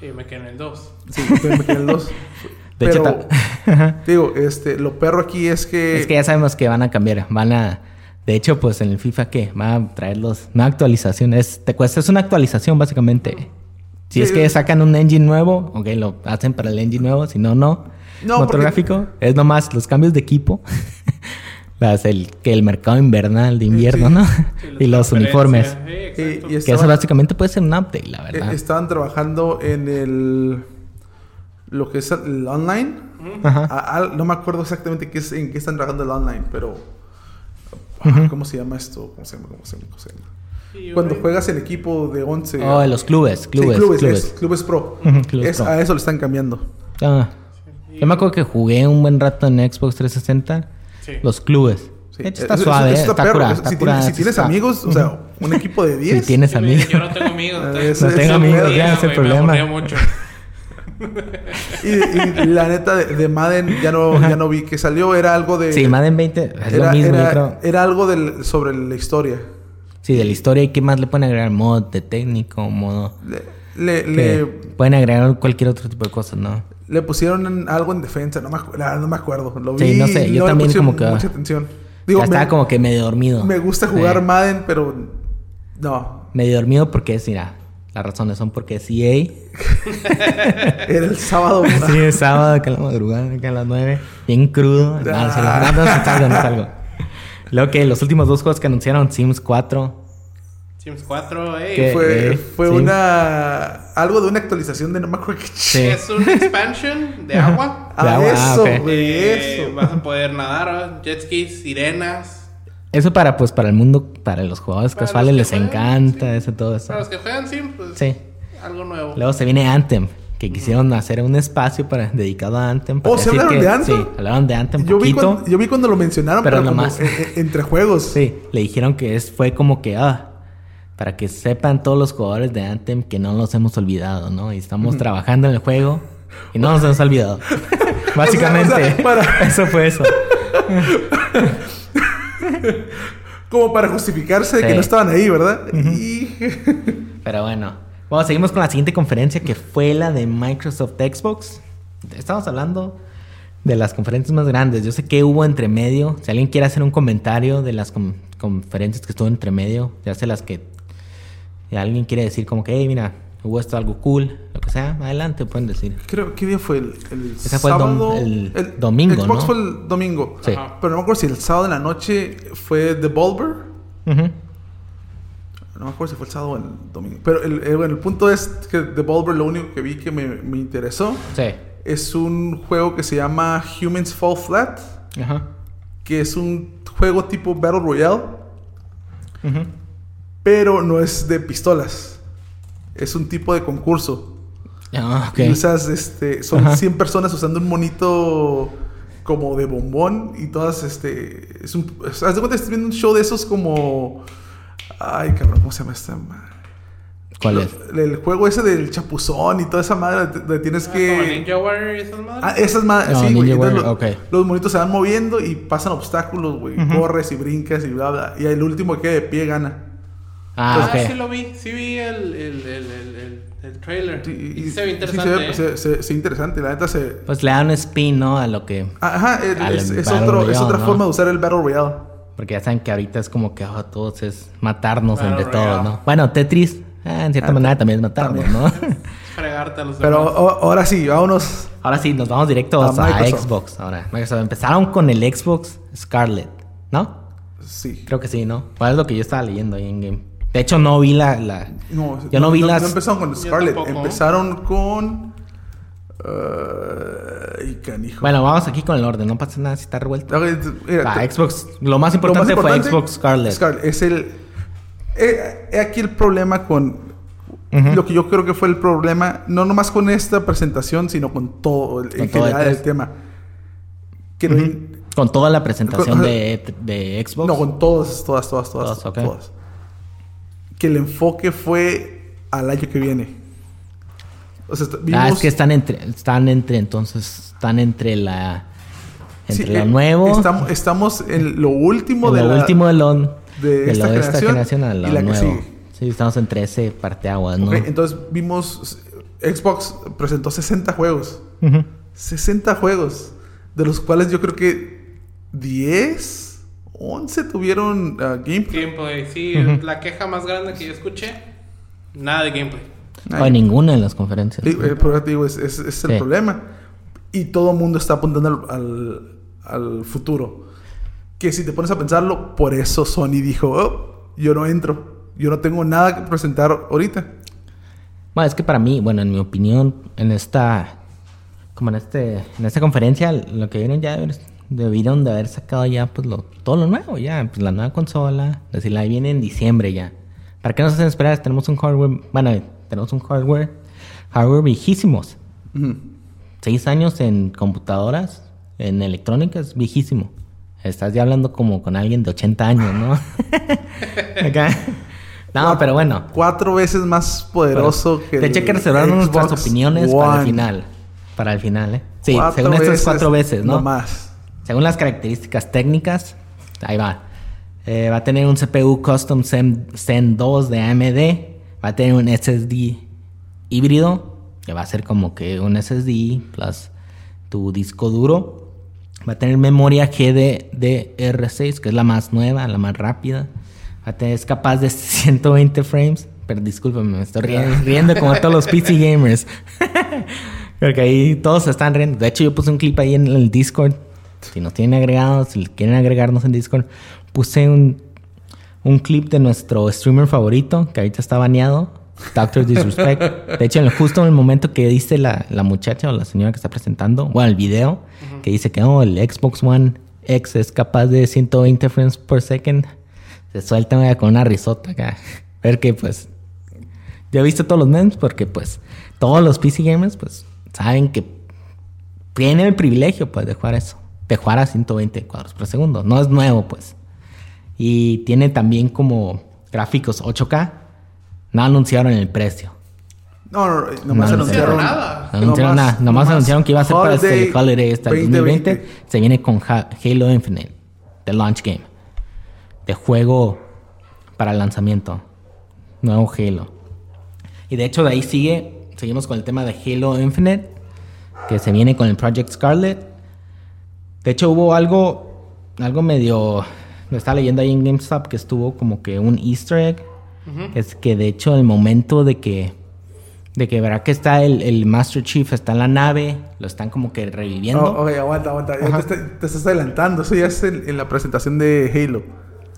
Y me quedé en el 2. Sí, me quedé en el 2. <laughs> De hecho, Pero, <laughs> Ajá. digo, este, lo perro aquí es que. es que ya sabemos que van a cambiar. Van a. De hecho, pues en el FIFA, ¿qué? Van a traer los. Una actualización. Es, te cuesta, es una actualización, básicamente. Si Sí, es que es- sacan un engine nuevo, ok, lo hacen para el engine nuevo. Si no, no. No, Motor porque- gráfico. Es nomás los cambios de equipo. <laughs> Las, el, que el mercado invernal de invierno, Sí. ¿no? Sí, <laughs> y los uniformes. Sí, y- Que eso básicamente puede ser un update, la eh, verdad. estaban trabajando en el. Lo que es el online. Ajá. A- al- no me acuerdo exactamente qué es, en qué están trabajando el online, pero. ah, ¿Cómo se llama esto? ¿Cómo se llama? ¿Cómo se llama? ¿Cómo se llama? Cuando juegas en equipo de 11. Oh, de los clubes, Sí, clubes, clubes, clubes. es- clubes pro. Clubes Es- pro. A eso le están cambiando. Ah. Yo me acuerdo que jugué un buen rato en Xbox 360. Sí. Los clubes. Sí. Hecho, está Eso- suave, eso ¿eh? está, perro. curado, Eso- está si, tienes, si tienes está. amigos, o sea, un equipo de 10. <laughs> Si tienes amigos. Yo no tengo amigos. <laughs> Entonces- No tengo amigos, ya, ese problema. Me mucho. Y, y la neta de, de Madden ya no, ya no vi que salió. Era algo de. Sí, Madden 20 es era, lo mismo, era, yo creo. era algo del, sobre la historia. Sí, de la historia y qué más le pueden agregar mod de técnico, modo. Le, le, Pueden agregar cualquier otro tipo de cosas, ¿no? le pusieron algo en defensa. No me, acu- la- no me acuerdo. Lo vi. Sí, no sé, yo también como que- Mucha atención. Digo, estaba me, como que medio dormido. me gusta jugar Sí. Madden, pero. No. Medio dormido porque es, mira, las razones son porque es EA. <laughs> Era el sábado. <laughs> Sí, es sábado, que a la madrugada, que a las 9. Bien crudo. No, Ah. no, no, no salgo, no salgo. Luego que los últimos dos juegos que anunciaron, Sims 4. Sims 4, ey. ¿Qué? Fue, Eh, fue sí. una. Algo de una actualización de no me acuerdo qué. Sí. Es un expansion de agua. Ah, De agua, ah, eso, ok. güey, Eh, eso. Vas a poder nadar, jet skis, sirenas. Eso para, pues, para el mundo, para los jugadores Para casuales los les juegan, encanta sí. eso, todo eso. Para los que juegan Sims, pues Sí. algo nuevo. Luego se viene Anthem, que quisieron hacer un espacio para dedicado a Anthem. para Oh, ¿se decir hablaron que- de Anthem? Sí, hablaron de Anthem Yo vi, poquito. cuando, yo vi cuando lo mencionaron, Pero pero, nomás. en- en- entre juegos. Sí, le dijeron que es, fue como que, ah, para que sepan todos los jugadores de Anthem que no los hemos olvidado, ¿no? Y estamos trabajando en el juego y no nos hemos <laughs> olvidado. Básicamente, o sea, para- <laughs> eso fue eso. <laughs> <laughs> Como para justificarse de que no estaban ahí, ¿verdad? Y <laughs> Pero bueno, bueno, seguimos con la siguiente conferencia que fue la de Microsoft Xbox. Estamos hablando de las conferencias más grandes. Yo sé que hubo entre medio. Si alguien quiere hacer un comentario de las con- conferencias que estuvo entre medio, ya sé las que alguien quiere decir como que, hey, mira, hubo esto algo cool, lo que sea, adelante pueden decir. creo ¿qué día fue el, el Ese fue el dom- sábado? el domingo, Xbox ¿no? fue el domingo. Sí. Ajá. Pero no me acuerdo si el sábado en la noche fue Devolver. Ujú. No me acuerdo si fue el sábado o el domingo. Pero el, el- bueno, el punto es que Devolver lo único que vi que me, me interesó Sí. es un juego que se llama Humans Fall Flat. Ajá. Que es un juego tipo Battle Royale. Pero no es de pistolas. Es un tipo de concurso. Ah, ok. Y usas, este, son Ajá. 100 personas usando un monito como de bombón y todas, este, es un, haz de cuenta que estás viendo un show de esos como, ay cabrón, ¿cómo se llama esta madre? ¿Cuál es? El, el juego ese del chapuzón y toda esa madre, te- te tienes Ah, como que... Ninja Warrior y esas madres. Ah, esas madres, No, sí, güey. Los monitos se van moviendo y pasan obstáculos, güey. Corres y brincas y bla, bla. Y el último que quede de pie gana. Ah, Ah, ok. sí lo vi. Sí vi el, el, el, el, el, el trailer. Sí, y, se ve sí interesante. se ve, ¿eh? se- se- interesante. La neta se... Pues le dan un spin, ¿no? A lo que... Ajá, es, es- es otro- es Royale, otra ¿no? forma de usar el Battle Royale. Porque ya saben que ahorita es como que ah, todos es matarnos Battle entre todos. ¿no? Bueno, Tetris, ah, en cierta Ah, manera también es matarnos, también. ¿no? <laughs> Fregarte a los Pero o- ahora sí, vámonos. Ahora sí, nos vamos directos A a. Xbox. Ahora, Microsoft. Empezaron con el Xbox Scarlet, ¿no? Sí. Creo que sí, ¿no? ¿Cuál es lo que yo estaba leyendo ahí en game? De hecho, no vi la... la... No, Yo no vi las- No empezaron con Yo Scarlet, tampoco. empezaron con. Uh, ay, canijo. Bueno, vamos aquí con el orden. No pasa nada si está revuelto. Ok, mira, La te- Xbox... Lo más lo importante, más importante, fue Xbox Scarlet. Scarlet es el. He, he aquí el problema con. Lo que yo creo que fue el problema, no nomás con esta presentación, sino con todo el, Con en todo general el el tema. Que no, Ujú. hay, Con toda la presentación Con- de, de Xbox. No, con todas, todas, todas, todas, Todas, ok. todas. Que el enfoque fue al año que viene. O sea, vimos... Ah, es que están entre, están entre, entonces, están entre la, Sí, entre lo eh, nuevo, Estamos, estamos en lo último en de lo la... último de lo, de de esta lo de esta generación generación a lo y la que nuevo. sigue. Sí, estamos entre ese parteaguas, ¿no? Entonces vimos... Xbox presentó 60 juegos. Ujú. 60 juegos. De los cuales yo creo que 10, 11 tuvieron ah, gameplay. Gameplay, sí, la queja más grande que yo escuché, nada de gameplay. No hay ninguna en las conferencias. Sí, eh, pero digo, es, es- es el Sí. problema. Y todo el mundo está apuntando al, al- al futuro. Que si te pones a pensarlo, por eso Sony dijo, "Oh, yo no entro. Yo no tengo nada que presentar ahorita. Bueno, es que para mí, bueno, en mi opinión, en esta, como en este, en esta conferencia, lo que vieron ya debieron de haber sacado ya, pues, lo, todo lo nuevo, ya, pues, la nueva consola, decirla, ahí viene en diciembre ya. ¿Para qué nos hacen esperar? Tenemos un hardware, bueno, tenemos un hardware, hardware viejísimos. Seis años en computadoras, en electrónica, es viejísimo. Estás ya hablando como con alguien de 80 años, ¿no? <laughs> Acá. No, pero bueno. Cuatro veces más poderoso que De hecho, hay que el reservar nuestras opiniones para el final. Para el final, ¿eh? Sí, Cuatro según estas veces, cuatro veces, ¿no? No más. Según las características técnicas, ahí va. Eh, va a tener un CPU Custom Zen, Zen 2 de AMD. Va a tener un SSD híbrido, que va a ser como que un SSD plus tu disco duro. Va a tener memoria GDDR6, que es la más nueva, la más rápida. Va a tener, es capaz de <laughs> 120 frames. Pero discúlpame, me estoy riendo, riendo como todos los PC <laughs> gamers. <laughs> Porque ahí todos se están riendo. De hecho, yo puse un clip ahí en el Discord. Si nos tienen agregados, si quieren agregarnos en Discord, puse un, un clip de nuestro streamer favorito, que ahorita está baneado, Doctor Disrespect. De hecho, en el- justo en el momento que dice la, la muchacha o la señora que está presentando, bueno, el video, que dice que oh, el Xbox One X es capaz de 120 frames per second, se suelta con una risota acá. Ver que pues yo he visto todos los memes porque pues todos los PC gamers pues saben que tienen el privilegio pues de jugar eso, de jugar a 120 cuadros por segundo, no es nuevo pues. Y tiene también como gráficos 8K, no anunciaron el precio. No, no, no, nomás No anunciaron. nada. No anunciaron Nomás- nada, nomás, nomás anunciaron que iba a ser para este Holiday hasta el 2020. 2020. Se viene con Ha- Halo Infinite, de launch game, de juego para el lanzamiento, nuevo Halo. Y de hecho de ahí sigue, seguimos con el tema de Halo Infinite, que se viene con el Project Scarlet. De hecho hubo algo, algo medio, lo estaba leyendo ahí en GameStop que estuvo como que un Easter egg, es que de hecho el momento de que, de que verá que está el, el Master Chief, está en la nave, lo están como que reviviendo. Oh, ok, aguanta, aguanta. Te, está- te estás adelantando. Eso ya es en, en la presentación de Halo.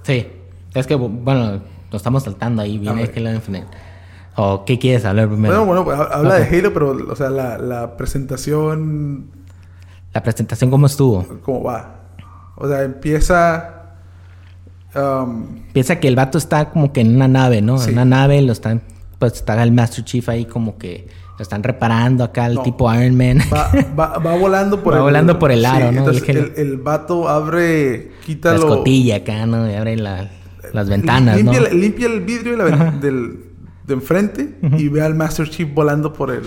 Sí, es que bueno, lo estamos saltando ahí, viene. Halo Infinite. ¿O qué quieres hablar primero? Bueno, bueno, ha- habla Ok. de Halo, pero, o sea, la, la presentación, La presentación, ¿cómo estuvo? ¿cómo va? O sea, empieza. um, Piensa que el vato está como que en una nave, ¿no? Sí. En una nave, lo están, pues está el Master Chief ahí como que lo están reparando acá, el No. tipo Iron Man. va, va, va volando por <laughs> Va el. volando por el aro, ¿no? Entonces, El el, vato abre, quita la escotilla acá, ¿no? Y abre la- las ventanas, limpia, ¿no? el- limpia el vidrio de, la del, de enfrente y ve al Master Chief volando por el,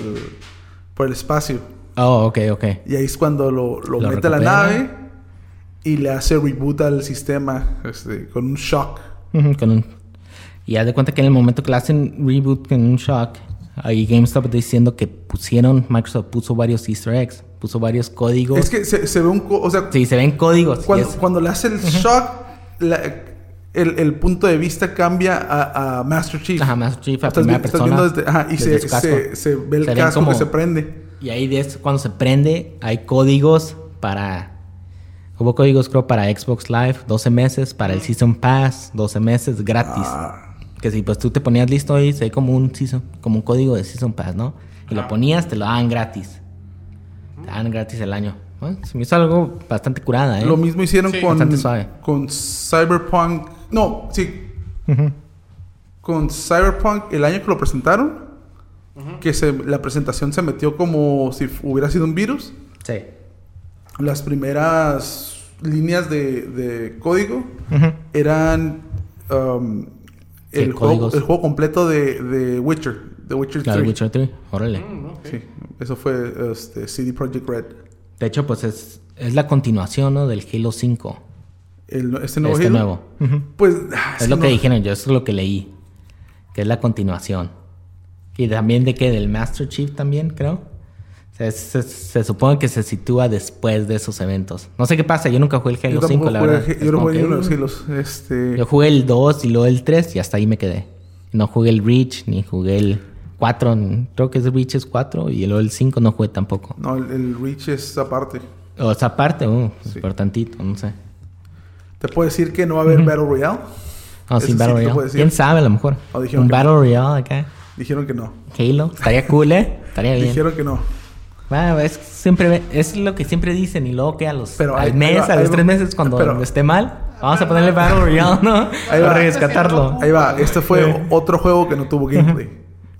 por el espacio. Oh, ok, ok. Y ahí es cuando lo, lo Lo mete a la nave y le hace reboot al sistema este, con un shock. Con un- Y haz de cuenta que en el momento que le hacen reboot con un shock, ahí GameStop está diciendo que pusieron, Microsoft puso varios Easter eggs, puso varios códigos. Es que se, se ve un... O sea, Sí, se ven códigos. cuando, cuando le hace el shock, la- el, el punto de vista cambia a, a Master Chief. Ajá, Master Chief a Estás primera vi- persona. desde- ajá, y desde se, se, se ve el casco como- que se prende. Y ahí de eso, cuando se prende, hay códigos para. Hubo códigos, creo, para Xbox Live, 12 meses, para el Season Pass, 12 meses gratis. Ah. Que si pues tú te ponías listo ahí, se ve como un season, como un código de Season Pass, ¿no? Y lo ponías, te lo daban gratis. Te daban gratis el año. Bueno, se me hizo algo bastante curada, ¿eh? Lo mismo hicieron Sí. con, Bastante suave. con Cyberpunk. No, sí. Con Cyberpunk, el año que lo presentaron, que se, la presentación se metió como si hubiera sido un virus. Sí. Las primeras líneas de, de código eran um, Sí, el, juego, el juego completo de, de Witcher, de Witcher Claro, 3. Witcher 3. Órale. Mm. Sí, eso fue este, CD Projekt Red. De hecho, pues es, es la continuación, ¿no? Del Halo 5. El, este nuevo este Halo, nuevo. Pues ah, Es lo no- que dijeron, yo eso es lo que leí. Que es la continuación. Y también de que del Master Chief también, creo. O sea, se, se supone que se sitúa después de esos eventos. No sé qué pasa, yo nunca jugué el Halo tampoco 5, la verdad. Yo no jugué ninguno de los uh, Halos. Este, Yo jugué el 2 y luego el 3 y hasta ahí me quedé. No jugué el Reach, ni jugué el 4. n- Creo que el Reach es 4 y luego el 5 no jugué tampoco. No, el, el Reach es aparte. O sea, aparte, uh, Sí. por tantito, no sé. ¿Te puedo decir que no va a haber. Battle Royale? No, sí, sí Battle te Royale. ¿Quién sabe a lo mejor? Un Battle Royale acá. Dijeron que no. Halo. Estaría cool, ¿eh? Estaría bien. Dijeron que no. Bueno, es, siempre, es lo que siempre dicen y luego que a los Pero al mes, va- a los va- tres meses cuando pero- esté mal, vamos a ponerle Battle Royale, <laughs> ¿no? Ahí va. Para rescatarlo. Ahí va. Este fue otro juego que no tuvo gameplay.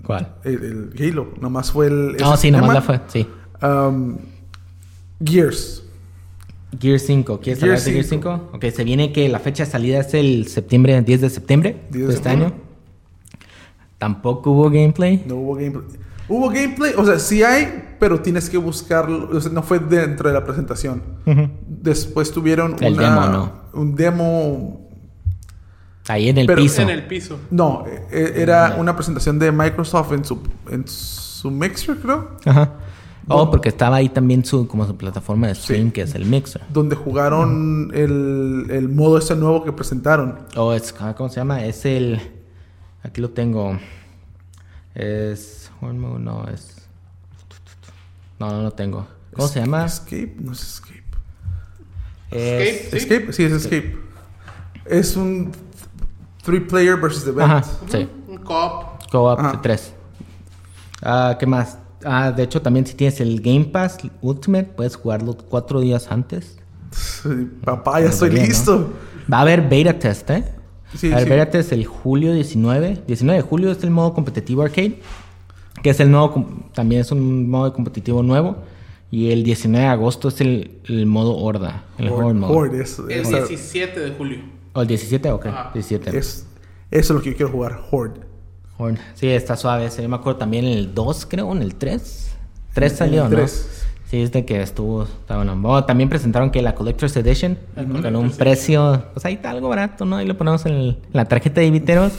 ¿Cuál? El, el Halo. Nomás fue el... No, sí, nomás la fue, sí. Um, Gears. Gear 5, ¿quieres Gear hablar de Gear 5? 5? Ok, se viene que la fecha de salida es el septiembre, 10 de septiembre 10 de este año. Tampoco hubo gameplay. No hubo gameplay. Hubo gameplay, o sea, sí hay, pero tienes que buscarlo. O sea, no fue dentro de la presentación. Después tuvieron El una- demo, ¿no? un demo. Ahí en el Pero- piso. En el piso. No, eh, era una presentación de Microsoft en su, en su Mixer, creo. Ajá. Oh, porque estaba ahí también su, como su plataforma de stream, que es el Mixer. Donde jugaron el, el modo ese nuevo que presentaron. Oh, es, ¿cómo se llama? Es el... Aquí lo tengo. Es... No, es... No, no lo tengo. ¿Cómo se llama? Escape, no es Escape. Es- ¿Sí? Escape, sí, es Escape. Es un three player versus event. Ajá, sí. Un cop. Co-op Ajá. de 3. Ah, ¿qué más? Ah, de hecho, también si tienes el Game Pass Ultimate, puedes jugarlo cuatro días antes. Sí, Papá, ya estoy listo. Va a haber beta test, ¿eh? Sí, a haber sí. test el julio 19. 19 de julio es el modo competitivo arcade. Que es el nuevo... com- También es un modo competitivo nuevo. Y el 19 de agosto es el, el modo Horda. El Horde, Horde, mode. Horde, es, El o sea, 17 de julio. ¿O el 17? Ok, Ajá. 17. es- eso es lo que yo quiero jugar, Horde. Horde. Sí, está suave. Yo me acuerdo también en el 2, creo, en el 3. 3 En salió, el ¿no? 3. Sí, es de que estuvo. Está bueno. Bueno, también presentaron que la Collector's Edition, La con Collector's un precio, pues ahí está algo barato, ¿no? Ahí lo ponemos en, el- en la tarjeta de Viteros.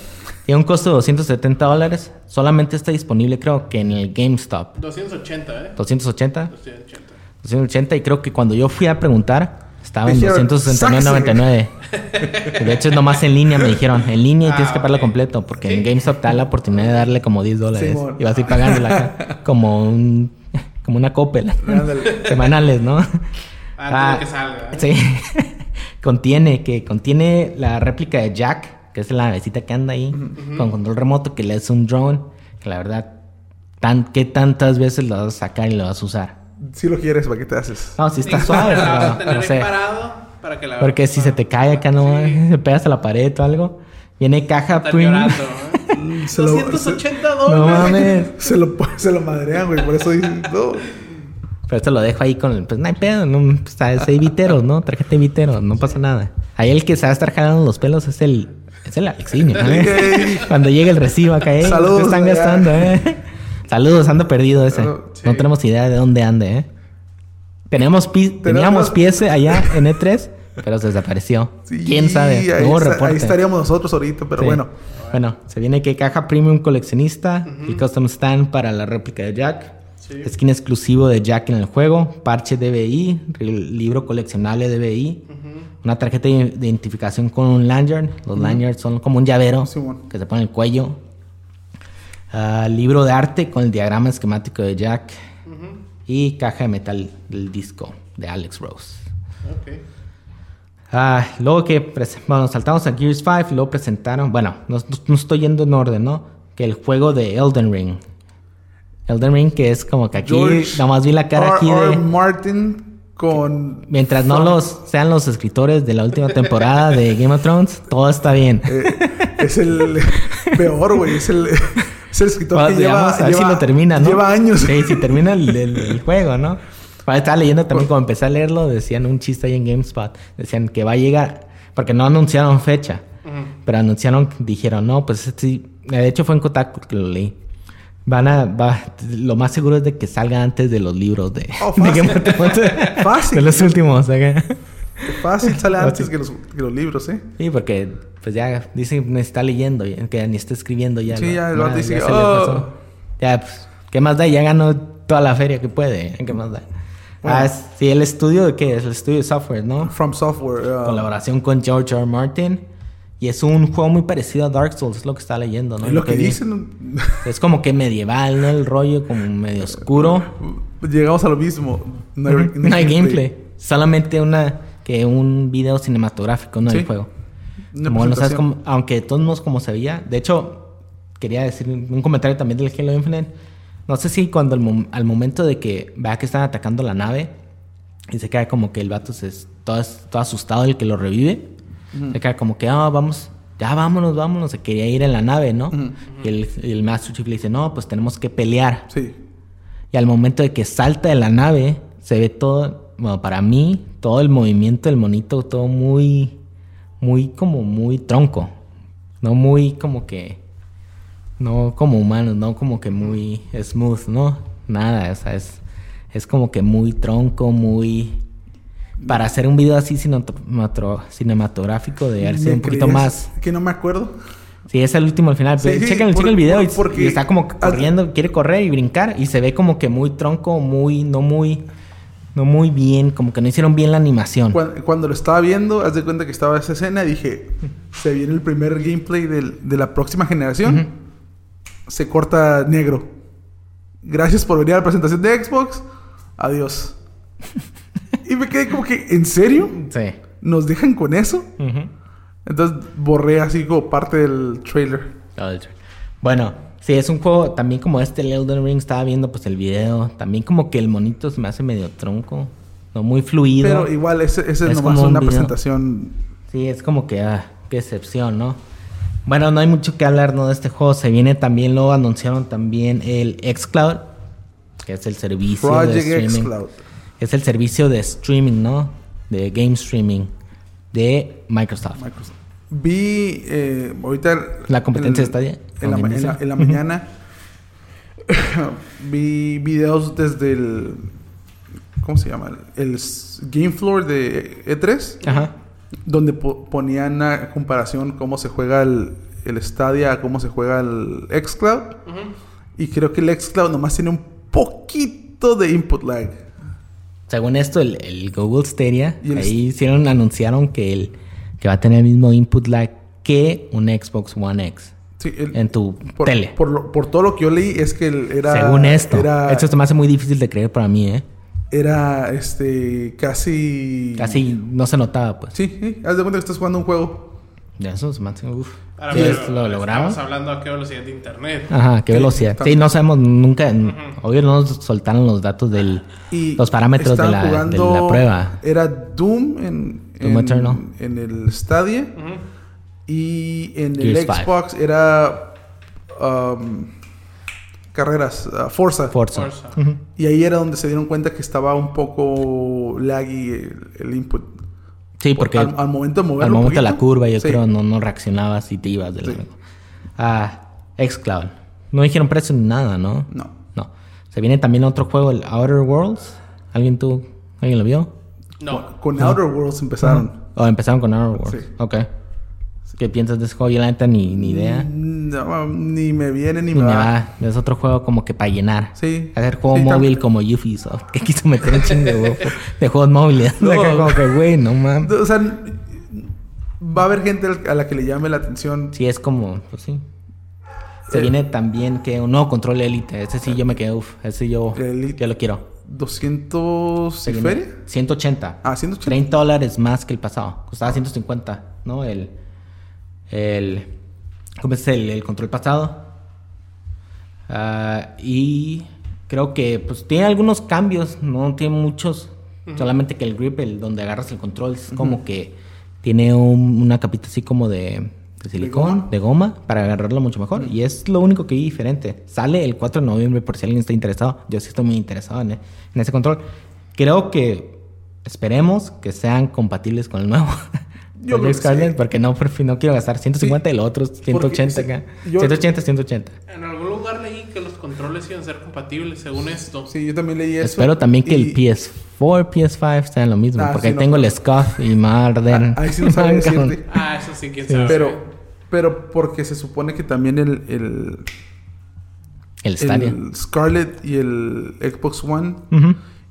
Tiene un costo de 270 dólares. Solamente está disponible, creo que en el GameStop. 280, ¿eh? 280. 280. 280. Y creo que cuando yo fui a preguntar, estaba en Dijeron, 269.99. De hecho, es nomás en línea, me dijeron. En línea y Ah, tienes que pagarlo ok. completo. Porque en Sí. GameStop te da la oportunidad de darle como 10 dólares. Simón. y vas a ir pagándola acá <laughs> como un... Como una Coppel. <laughs> Semanales, ¿no? Antes Ah, de que salga. ¿eh? Sí. <laughs> contiene, que contiene la réplica de Jack, que es la navecita que anda ahí, con control remoto, que le es un drone, que la verdad, tan, ¿qué tantas veces lo vas a sacar y lo vas a usar? Si lo quieres, ¿para qué te haces? No, sí está Sí, suave, <laughs> la vas a pero, tener no sé. parado para que la Porque si se te cae acá, no, Sí. se pegas a la pared o algo. Viene caja premium. llorando, ¿eh? Se lo- 280 No dólares. mames. Se lo, se lo madrean, güey. Por eso dicen, no. Pero esto lo dejo ahí con el... Pues no hay pedo, no, pues, es de Viteros, ¿no? Tarjeta de Viteros, no pasa nada. Ahí el que se va a estar jalando los pelos es el... Es el Alexinio, ¿eh? <laughs> Cuando llegue el recibo acá, ¿eh? Saludos, ¿Qué están allá. gastando, ¿eh? Saludos, ando perdido ese. Oh, sí. No tenemos idea de dónde ande, ¿eh? Tenemos pi- teníamos <laughs> pies allá en E3, pero se desapareció. Sí, ¿Quién sabe? Ahí, está- estaríamos nosotros ahorita, pero Sí. bueno. Bueno, se viene que caja premium coleccionista y custom stand para la réplica de Jack. Sí. Skin exclusivo de Jack en el juego, parche DBI, libro coleccionable DBI, una tarjeta de identificación con un lanyard. Los lanyards son como un llavero que se pone en el cuello. Ah, libro de arte con el diagrama esquemático de Jack y caja de metal del disco de Alex Rose. Ah, luego que bueno, saltamos a Gears 5 y luego presentaron, bueno, no, estoy yendo en orden, ¿no? Que el juego de Elden Ring. Elden Ring que es como que aquí George nomás vi la cara R. aquí R. de Martin con... mientras no los sean los escritores de la última temporada de Game of Thrones, todo está bien. Eh, es el peor, güey. Es el, es el escritor Bueno, que lleva, digamos, a ver si lleva- lo termina, ¿no? Lleva años. Sí, si termina el, el- el juego, ¿no? Estaba leyendo también, como empecé a leerlo, decían un chiste ahí en GameSpot. Decían que va a llegar, porque no anunciaron fecha, pero anunciaron, dijeron, no, pues sí. De hecho, fue en Kotaku que lo leí. Van a, va, lo más seguro es de que salga antes de los libros de, Oh, de fácil. Game of Thrones. <laughs> Fácil. De los últimos. Fácil sale antes que los, que los libros, ¿eh? Sí, porque pues ya dicen que está leyendo, que ni está escribiendo ya. Sí, ya lo dice, ya "Oh". Ya, pues, ¿qué más da? Ya ganó toda la feria que puede. ¿Qué más da? Bueno. Ah, es- sí, el estudio de qué es? El estudio de software, ¿no? From Software. uh, Colaboración con George R. Martin. Y es un juego muy parecido a Dark Souls, es lo que está leyendo, ¿no? es lo que dicen. Es como que medieval, ¿no? El rollo como medio oscuro. Llegamos a lo mismo. No hay, Ujú. No hay gameplay. Solamente una que un video cinematográfico, no Sí. el juego. Como no sabes aunque de todos modos como se veía. De hecho, quería decir un comentario también del Halo Infinite. No sé si cuando al, al momento de que vea que están atacando la nave y se queda como que el vato se es todo, todo asustado el que lo revive. Se queda como que, ah, vamos, ya vámonos, vámonos. Se quería ir en la nave, ¿no? Y el, el Master Chief le dice, no, pues tenemos que pelear. Sí. Y al momento de que salta de la nave, se ve todo, bueno, para mí, todo el movimiento del monito, todo muy, muy como muy tronco. No muy como que, no como humano, no como que muy smooth, ¿no? Nada, o sea, es, es como que muy tronco, muy... Para hacer un video así cinematográfico de haber sido ¿Me un poquito más... Que no me acuerdo. Sí, es el último al final. Sí, Pero sí, chequen, por- chequen el video y, por- porque- y está como corriendo, quiere correr y brincar y se ve como que muy tronco, muy, no muy, no muy bien, como que no hicieron bien la animación. Cuando, cuando lo estaba viendo, haz de cuenta que estaba esa escena, dije, se viene el primer gameplay del- de la próxima generación. Se corta negro. Gracias por venir a la presentación de Xbox. Adiós. <laughs> y me quedé como que, ¿en serio? Sí. ¿Nos dejan con eso? Entonces borré así como parte del trailer. Bueno, sí, es un juego también como este, el Elden Ring, estaba viendo pues el video, también como que el monito se me hace medio tronco, no muy fluido. Pero igual, ese, ese es nomás una video. presentación. Sí, es como que, ah, qué excepción, ¿no? Bueno, no hay mucho que hablar, ¿no? De este juego. Se viene también, luego anunciaron también el xCloud, que es el servicio de streaming. xCloud. Es el servicio de streaming, ¿no? De game streaming de Microsoft. Microsoft. Vi eh, ahorita... La competencia en- está ya, En la, en la- en la mañana <coughs> vi videos desde el... ¿Cómo se llama? El Game Floor de E3. Ajá. Donde po- ponían a comparación cómo se juega el, el Stadia a cómo se juega el xCloud. Ujú. Y creo que el xCloud nomás tiene un poquito de input lag. Según esto, el, el Google Stadia, Y el- ahí hicieron, anunciaron que, el, que va a tener el mismo input lag que un Xbox One X Sí, el- en tu por, tele. Por, todo lo que yo leí es que era... Según esto. Era, Esto se me hace muy difícil de creer para mí, ¿eh? Era este, casi... Casi no se notaba, pues. Sí, sí. Haz de cuenta que estás jugando un juego. De eso se me hace, uf. Ahora, pero lo logramos. Estamos hablando a qué velocidad de internet. Ajá, qué Sí, velocidad. Sí, no sabemos nunca. Obvio no nos soltaron los datos del... Y Los parámetros de la, de la prueba. Era Doom en, Doom en, Eternal. en el Stadia. Y en el Gears. Xbox era... um, carreras, uh, Forza. Forza. Y ahí era donde se dieron cuenta que estaba un poco laggy el, el input. Sí, porque al, al momento de moverlo al momento de la curva yo sí. creo no, no reaccionabas y te ibas del Sí. Ah, xCloud. No dijeron precio ni nada, ¿no? No. No. Se viene también otro juego, el Outer Worlds. ¿Alguien tú? ¿Alguien lo vio? No. Con Outer Worlds empezaron. O empezaron con Outer Worlds. Sí. Ok. ¿Qué piensas de ese juego? Yo la neta ni, ni idea. No, ni me viene ni, Ni me va. va. Es otro juego como que para llenar. Sí. Hacer juego Sí, móvil como Ubisoft. Que quiso meter un chingo de, juego- <laughs> de juegos móviles. No. O sea, que como que, güey, no mames. O sea, va a haber gente a la que le llame la atención. Sí, es como, pues sí. Se Eh. viene también que un nuevo control Elite. Ese sí yo me quedé, uff, ese yo, Elite. yo lo quiero. 200 Se y feria. 180. Ah, 180. 30 dólares más que el pasado. Costaba 150, ¿no? El. El. ¿Cómo es el, el control pasado? Ah, y creo que pues tiene algunos cambios, no tiene muchos. Solamente que el grip, el donde agarras el control, es como que tiene un- una capita así como de, de silicón, goma? de goma, para agarrarlo mucho mejor. Y es lo único que vi diferente. Sale el 4 de noviembre por si alguien está interesado. Yo sí estoy muy interesado en, en ese control. creo que esperemos que sean compatibles con el nuevo. <laughs> Yo creo que Scarlet, sí. porque no, prefi- no quiero gastar 150 y los otros 180 sí, acá. yo- 180, 180. En algún lugar leí que los controles iban a ser compatibles según esto. Sí, yo también leí eso. Espero también que Y- el PS4, PS5 sean lo mismo, Ah, porque sí, ahí no, tengo el Scuff y Marden. Ah, ahí sí no <laughs> decirte. Ah, eso sí, quién Sí. sabe. Pero, pero porque se supone que también el, el, El el Scarlet y el Xbox One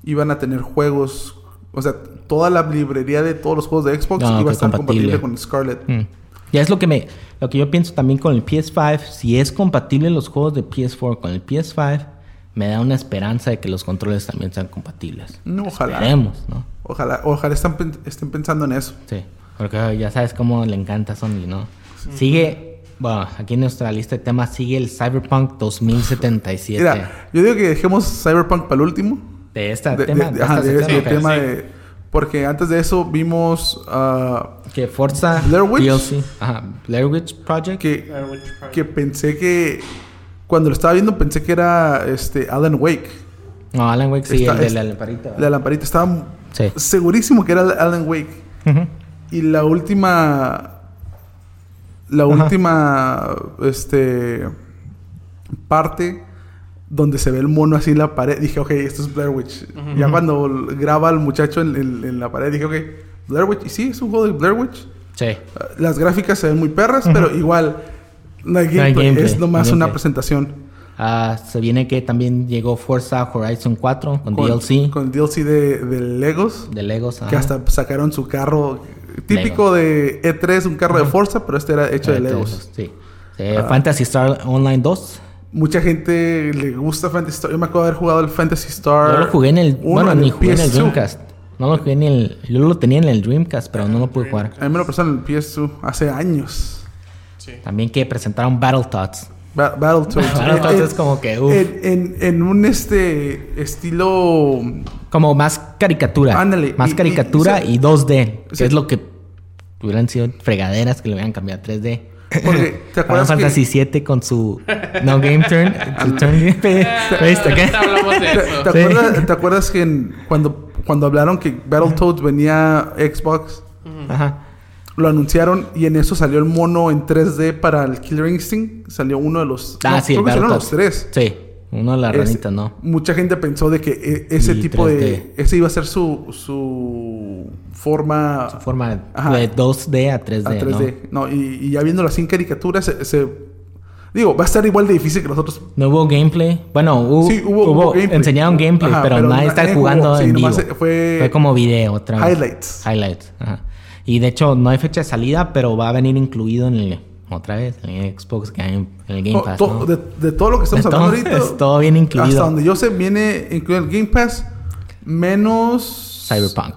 iban a tener juegos. O sea, toda la librería de todos los juegos de Xbox No, iba a estar compatible. compatible con Scarlet. Mm. Ya es lo que me lo que yo pienso también con el PS5, si es compatible los juegos de PS4 con el PS5, me da una esperanza de que los controles también sean compatibles. No, ojalá. Esperemos, ¿no? Ojalá, ojalá están estén pensando en eso. Sí, porque ya sabes cómo le encanta a Sony, ¿no? Sigue, bueno, aquí en nuestra lista de temas sigue el Cyberpunk 2077. Mira, yo digo que dejemos Cyberpunk para el último. De este De, tema, de- de ajá, sección, de ok. tema sí. de. Porque antes de eso vimos ah, que Forza Blair Witch. DLC, ajá, Blair Witch Project. que, Blair Witch Project. que pensé que. Cuando lo estaba viendo pensé que era este Alan Wake. No, Alan Wake sí, Está- el de la lamparita. La lamparita. Estaba Sí. segurísimo que era Alan Wake. Y la última. La Ajá. última. Este. Parte. Donde se ve el mono así en la pared. Dije, ok, esto es Blair Witch. Ya cuando graba al muchacho en, en- en la pared, dije, ok, Blair Witch. Y sí, es un juego de Blair Witch. Sí. Uh, Las gráficas se ven muy perras, pero igual. No hay No hay gameplay. es nomás una presentación. Ah, se viene que también llegó Forza Horizon 4 con, Con, DLC Con el DLC de, de Legos. de Legos. Que ajá. hasta sacaron su carro. Típico de E3, un carro de Forza, pero este era hecho de Eh, Legos. Sí. Sí, Fantasy Star Online 2. Mucha gente le gusta Fantasy Star. Yo me acuerdo de haber jugado el Fantasy Star. Yo lo jugué en el. uno bueno, en ni jugué en el PS2. Dreamcast. No lo jugué en el. Yo lo tenía en el Dreamcast, pero no lo pude jugar. A mí me lo prestaron en el PS2 hace años. Sí. También que presentaron Battletoads. Ba- Battletoads. <laughs> Battletoads es como que. uf, en, en, en un este estilo. como más caricatura. Ándale, Más y- caricatura y y, se- 2D. Que se- es lo que hubieran sido fregaderas que le hubieran cambiado a 3D. Porque, <laughs> ¿te Final acuerdas que- Fantasy 7 con su no game turn, <laughs> ¿Te, acuerdas, te acuerdas que en- cuando, cuando hablaron que Battletoads venía Xbox, Ajá. lo anunciaron y en eso salió el mono en 3D para el Killer Instinct? Salió uno de los. Ah, no, sí, creo el que salieron los Battletoads. tres. Sí, uno de las Ese- ranitas, ¿no? Mucha gente pensó de que eh, ese Y tipo 3D. de. Ese iba a ser su, su forma Forma Ajá. de 2D a 3D, a 3D. No, y, y ya viéndolo así en caricatura, se, se- Digo, va a estar igual de difícil que los otros. ¿no? Hubo gameplay. Bueno, hubo, Sí, hubo- hubo gameplay. enseñaron gameplay, Ajá, pero, pero nadie na- está jugando jugó. Sí, en vivo. fue- Fue como video otra vez. Highlights. Highlights, ajá. Y de hecho, no hay fecha de salida, pero va a venir incluido en el. Otra vez, en el Xbox Game, en el Game Pass. to- ¿no? de, de todo lo que estamos De hablando todo, ahorita. es todo bien incluido. Hasta donde yo sé, viene incluido el Game Pass. Menos. Cyberpunk.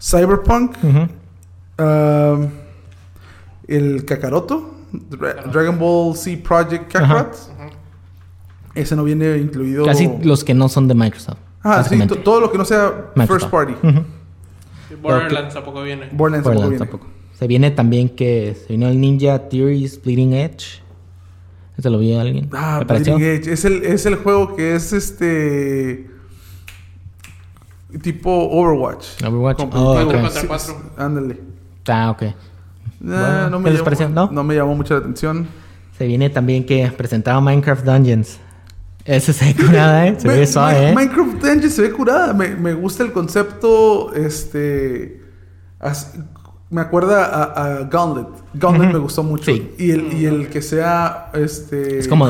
Cyberpunk. Um, el Kakaroto. Dra- Dragon Ball Z Project Kakarot. Ese no viene incluido. Casi los que no son de Microsoft. Ah, sí, todo lo que no sea Microsoft. first party. Ujú. Borderlands tampoco viene. Borderlands tampoco Borderlands viene. tampoco. Se viene también que se vino el Ninja Theories Bleeding Edge. ¿Ese lo vio alguien? Ah. Bleeding Edge. Es el, es el juego que es este. Tipo Overwatch. Overwatch. Oh, Cuatro ok. contra Ándale. Ah, ok. Bueno, no, ¿qué me llamó, pareció? ¿No? me llamó mucho la atención. Se viene también que presentaba Minecraft Dungeons. Ese se ve curada, ¿eh? Se <laughs> Me- ve suave, ¿eh? Minecraft Dungeons se ve curada. Me, me gusta el concepto. Este. Me acuerda a, a Gauntlet. Gauntlet me gustó mucho. Sí. Y, el, y el que sea. Este. Es como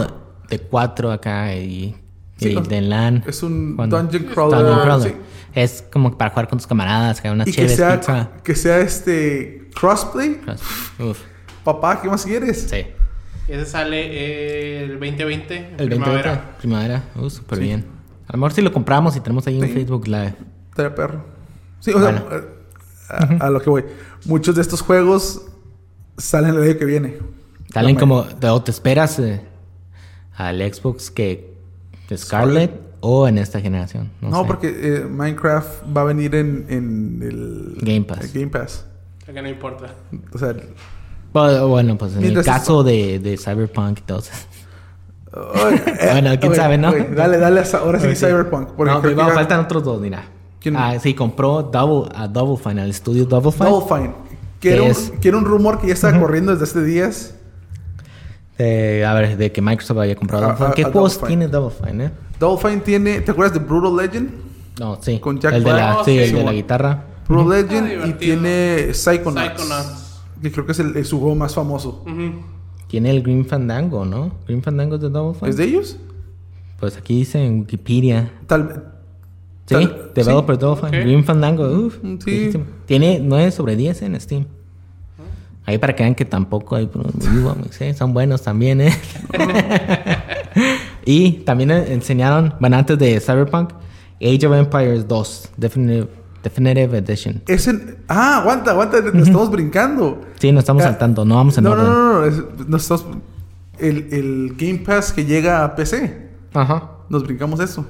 de cuatro acá y, Sí, y de LAN. Es un Cuando- dungeon crawler. Dungeon crawler. sí. Es como para jugar con tus camaradas, que hay unas Y que sea, pizza. que sea este. Crossplay. Uf, Papá, ¿qué más quieres? sí. Ese sale eh, el 2020. en El 20 primavera. primavera. Uh, súper Sí. bien. A lo mejor si lo compramos y tenemos ahí un Sí. Facebook Live. Estaría perro. Sí, o sea, A, a lo que voy. Muchos de estos juegos salen el año que viene. Salen como, o te esperas eh, al Xbox que Scarlet o en esta generación. No, No, sé. porque eh, Minecraft va a venir en, en el Game Pass. el Game Pass. O sea que no importa. O sea, Bueno, bueno, pues en Mientras el caso de, de Cyberpunk y todo eso. <laughs> eh, Bueno, quién sabe, ¿no? dale, dale, a- ahora sí. Cyberpunk. Porque no, creo pero que vamos, ya- faltan otros dos, mira. ¿Quién? Ah, sí, compró Double, a Double Fine, al estudio Double Fine. Double Fine. Que ¿Qué era, un, es? que era un rumor que ya estaba corriendo desde hace días. Eh, a ver, de que Microsoft había comprado A- Double Fine. ¿Qué a juegos Double Fine. tiene Double Fine, eh? Double Fine tiene. ¿Te acuerdas de Brutal Legend? No, sí. Con Jack el de la, Black. sí, Oh, el sí. de la guitarra. Brutal Ah, Legend y divertido. tiene Psychonauts. Psychonauts. Que creo que es, el, es su juego más famoso. Ujú. Tiene el Green Fandango, ¿no? Green Fandango es de Double Fine. ¿Es de ellos? Pues aquí dice en Wikipedia. Tal. Sí, tal- Developer sí. Double Fine. Ok. Green Fandango, uff. Mm, sí. Tiene 9 sobre 10 en Steam. Ahí para que vean que tampoco hay ¿eh? Son buenos también, ¿eh? <laughs> y también enseñaron, bueno, antes de Cyberpunk, Age of Empires 2, Definitive, Definitive Edition. Ese, ah, aguanta, aguanta, nos estamos brincando. Sí, nos estamos Ah, saltando, no vamos en no, no, orden. no, no, es- nos estamos- el, el Game Pass que llega a PC, Ajá. nos brincamos eso.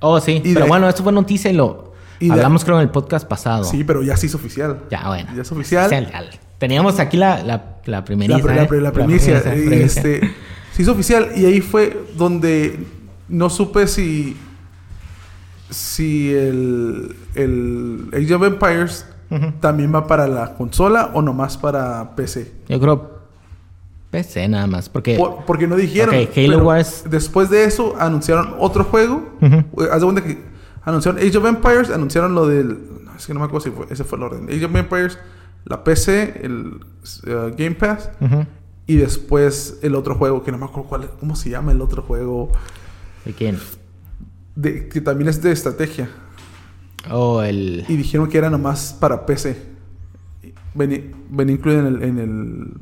Oh, sí. Y Pero de- bueno, esto fue noticia y lo y de- hablamos creo en el podcast pasado. Sí, pero ya se hizo oficial. Ya, bueno. Ya es oficial. Teníamos aquí la, la, la La, primeriza, pre- la ¿eh? la primicia. primicia, este, se hizo oficial y ahí fue donde no supe si si el, el Age of Empires también va para la consola o nomás para PC. Yo creo PC nada más, porque... Por- porque no dijeron. Ok, Halo Wars. Después de eso anunciaron otro juego. Ujú. Eh, Haz de cuenta que anunciaron Age of Empires, anunciaron lo del. No, es que no me acuerdo si fue, ese fue el orden. Age of Empires, la PC, el eh, Game Pass. Y después el otro juego, que no me acuerdo cuál, cómo se llama el otro juego, ¿De quién? de, que también es de estrategia. Oh, el... Y dijeron que era nomás para PC. Venía, venía incluido en el, en el,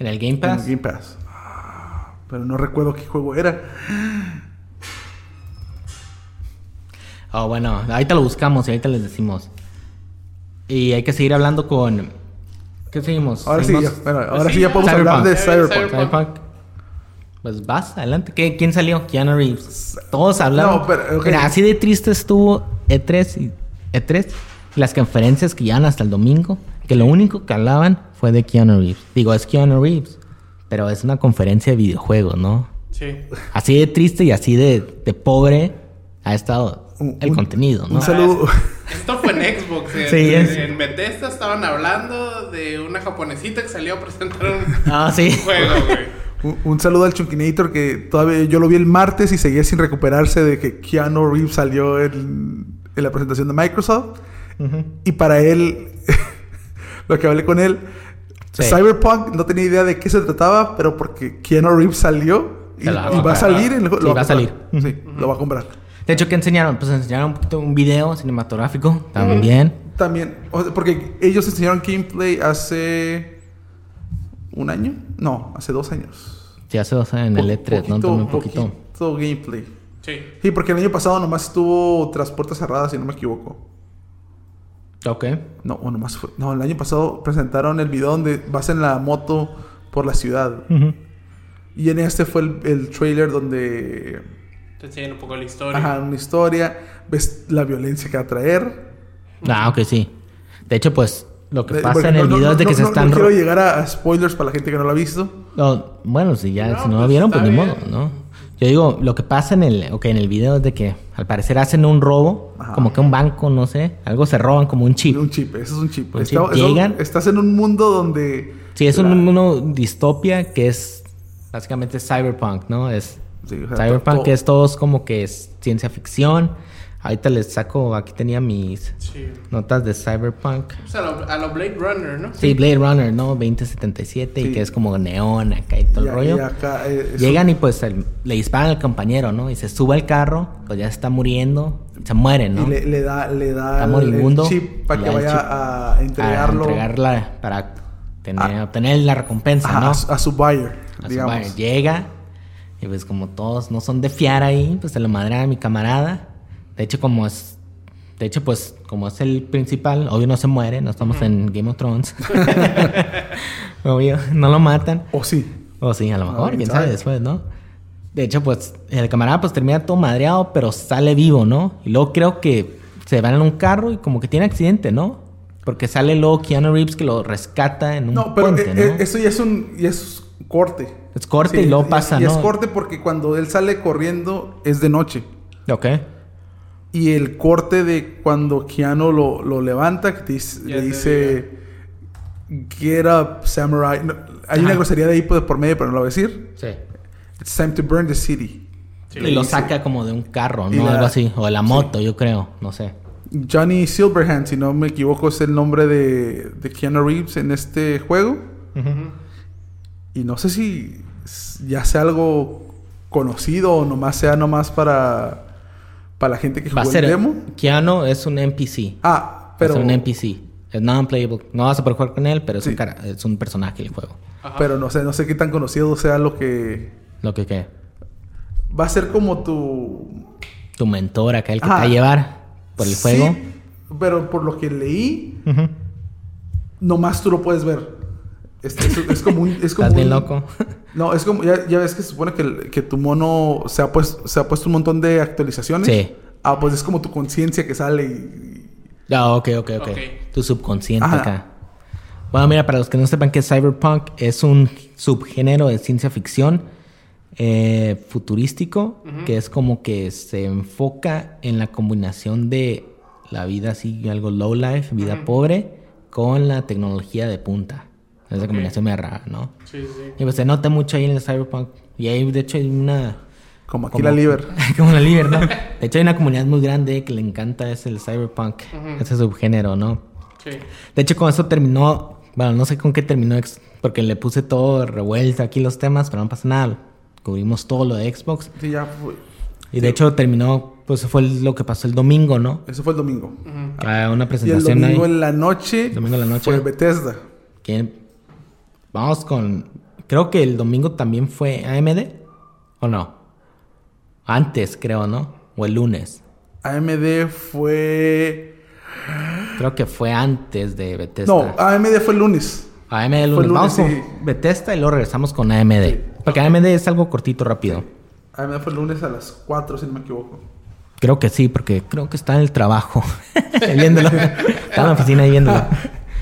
¿En el Game en el Pass? Game Pass. Ah, Pero no recuerdo qué juego era. Oh, bueno, ahorita lo buscamos y ahorita les decimos. Y hay que seguir hablando con... ¿Qué seguimos? Ahora sí, ya, ahora sí sí, ya podemos hablar de Cyberpunk. Pues vas, adelante. ¿Qué, ¿Quién salió? Keanu Reeves. Todos hablaron. No, pero. Mira, así de triste estuvo E3 y E3 y las conferencias que llevan hasta el domingo, que lo único que hablaban fue de Keanu Reeves. Digo, es Keanu Reeves, pero es una conferencia de videojuegos, ¿no? Sí. Así de triste y así de, de pobre ha estado Un- el un- contenido, ¿no? Un saludo. Esto fue en Xbox. En, Sí, es. en Bethesda estaban hablando de una japonesita que salió a presentar un <laughs> Ah, sí. juego, güey. Un, un saludo al Chunkinator que todavía yo lo vi el martes y seguía sin recuperarse de que Keanu Reeves salió en, en la presentación de Microsoft. Y para él, <laughs> lo que hablé con él, Sí. Cyberpunk no tenía idea de qué se trataba, pero porque Keanu Reeves salió y, va a y va a comprar. salir, en el juego, Sí, lo va a comprar. salir. Sí, lo va a comprar. De hecho, ¿qué enseñaron? Pues enseñaron un, poquito, un video cinematográfico también. También, o sea, porque ellos enseñaron gameplay hace un año, no, hace dos años. Sí, hace dos años en el Po- E3, ¿no? Tomé un poquito. poquito gameplay. Sí. Sí, porque el año pasado nomás estuvo tras puertas cerradas, si no me equivoco. Ok. No, o nomás fue. No, el año pasado presentaron el video donde vas en la moto por la ciudad. Ujú. Y en este fue el, el trailer donde. Te enseñan un poco la historia. Ajá, una historia. Ves la violencia que va a traer. Ah, ok, sí. De hecho, pues, lo que pasa porque en el no- video no- es de que no- se están... No quiero ro- llegar a, spoilers para la gente que no lo ha visto. No, bueno, si ya, No, si no lo pues, vieron, pues ni bien. modo, ¿no? Yo digo, lo que pasa en el, okay, en el video es de que al parecer hacen un robo, Ajá. como que un banco, no sé, algo se roban como un chip. Un chip, eso es un chip. Un Está- chip. eso- Llegan. estás en un mundo donde. Sí, es la- un mundo distopia que es básicamente cyberpunk, ¿no? Es Sí, o sea, cyberpunk que es todos como que es ciencia ficción. Ahorita les saco, aquí tenía mis Sí. notas de cyberpunk. Pues a lo, a lo Blade Runner, ¿no? Sí, Blade Runner, ¿no? 2077 Sí. y que es como neón acá y todo y- el rollo. y acá, eh, Llegan y pues el- le disparan al compañero, ¿no? Y se sube al carro, pues ya está muriendo, se muere, ¿no? Y le, le da, le da Está el- moribundo. el chip para que vaya chip a entregarlo A entregarla para tener, Ah. obtener la recompensa, ¿no? a, su- su buyer, A su digamos. bar. Llega y pues como todos no son de fiar ahí, pues se lo madrea a mi camarada. De hecho, como es... De hecho, pues como es el principal, obvio no se muere, no estamos en Game of Thrones. <laughs> obvio, no lo matan. O sí. O sí, a lo Ah, mejor, quién quién sabe después, ¿no? De hecho, pues el camarada pues termina todo madreado, pero sale vivo, ¿no? Y luego creo que se van en un carro y como que tiene accidente, ¿no? Porque sale luego Keanu Reeves que lo rescata en un No, pero puente, eh, ¿no? eh, eso ya es un ya es corte. Es corte y luego y- pasa, y ¿no? es corte porque cuando él sale corriendo es de noche. Ok. Y el corte de cuando Keanu lo, lo levanta, que te le dice Get up, samurai. No, hay una grosería de ahí por por medio, pero no lo voy a decir. Sí. It's time to burn the city. Sí. y lo saca como de un carro, ¿no? la- Algo así. O de la moto, yo creo. No sé. Johnny Silverhand, si no me equivoco, es el nombre de, de Keanu Reeves en este juego. Y no sé si ya sea algo conocido o nomás sea nomás para, para la gente que Va a jugó ser... el demo. Keanu es un NPC. Ah, Pero... Es un NPC. Es non-playable. No vas a poder jugar con él, pero es, Sí. un, cara- es un personaje del juego. Ajá. pero no sé, no sé qué tan conocido sea lo que Lo que qué. va a ser como tu Tu mentor acá, el que Ajá. te va a llevar por el Sí, juego. pero por lo que leí, nomás tú lo puedes ver. Es, es- es como un, es como Estás bien un- loco. No, es como, ya, ya ves que se supone que, que tu mono se ha, puesto, se ha puesto un montón de actualizaciones. Sí. Ah, pues es como tu conciencia que sale y... Ah, ok, ok, ok. Ok. Tu subconsciente Ajá. acá. Bueno, mira, para los que no sepan que Cyberpunk es un subgénero de ciencia ficción eh, futurístico que es como que se enfoca en la combinación de la vida así, algo low life, vida pobre, con la tecnología de punta. Esa combinación me rara, ¿no? Sí, sí. Y pues se nota mucho ahí en el Cyberpunk. Y ahí, de hecho, hay una... Como aquí como- la liver. <laughs> como la Liber, ¿no? De hecho, hay una comunidad muy grande que le encanta ese el Cyberpunk, ese subgénero, ¿no? Sí. De hecho, con eso terminó... Bueno, no sé con qué terminó, porque le puse todo revuelto aquí los temas, pero no pasa nada. Cubrimos todo lo de Xbox. Sí, ya fue. Y de hecho terminó, pues fue lo que pasó el domingo, ¿no? Eso fue el domingo. Ah, una Y el presentación domingo ahí. en la noche, Domingo en la noche. fue Bethesda. que- Vamos con... Creo que el domingo también fue AMD, ¿o no? Antes, creo, ¿no? O el lunes. AMD fue... Creo que fue antes de Bethesda. No, AMD fue el lunes. AMD el Fue lunes. Vamos con Bethesda y luego regresamos con AMD. Porque AMD es algo cortito, rápido. AMD fue el lunes a las 4, si no me equivoco. Creo que sí, porque creo que está en el trabajo. <laughs> viéndolo. Está en la oficina ahí viéndolo.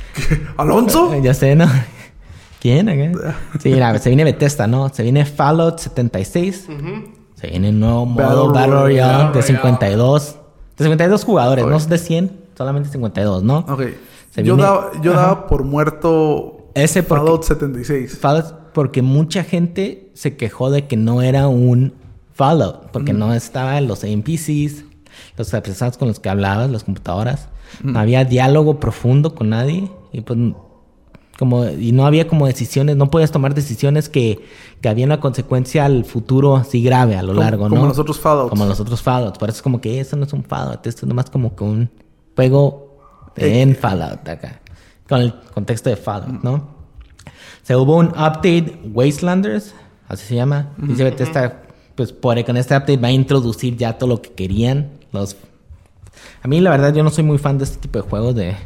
<laughs> ¿Alonso? <laughs> Ya sé, ¿no? ¿Quién? acá? <laughs> Sí, mira, se viene Bethesda, ¿no? Se viene Fallout 76. Se viene un nuevo modo Battle Royale de 52. De 52 jugadores, Ok. no de 100, solamente 52, ¿no? Ok. Se Yo, viene- daba, yo daba por muerto Ese porque- Fallout 76. Fallout, porque mucha gente se quejó de que no era un Fallout, porque no estaban los NPCs, los personas con los que hablabas, las computadoras, no había diálogo profundo con nadie, y pues como y no había como decisiones, no podías tomar decisiones que, que había una consecuencia al futuro así grave a lo Como- largo, ¿no? como los otros Fallouts. Como los otros Fallouts. Por eso es como que eso no es un Fallout, esto es nomás como que un juego Eh, en Fallout acá. Con el contexto de Fallout, ¿no? Se hubo un update Wastelanders, así se llama. Dice Bethesda, pues por con este update va a introducir ya todo lo que querían. Los a mí la verdad yo no soy muy fan de este tipo de juegos de,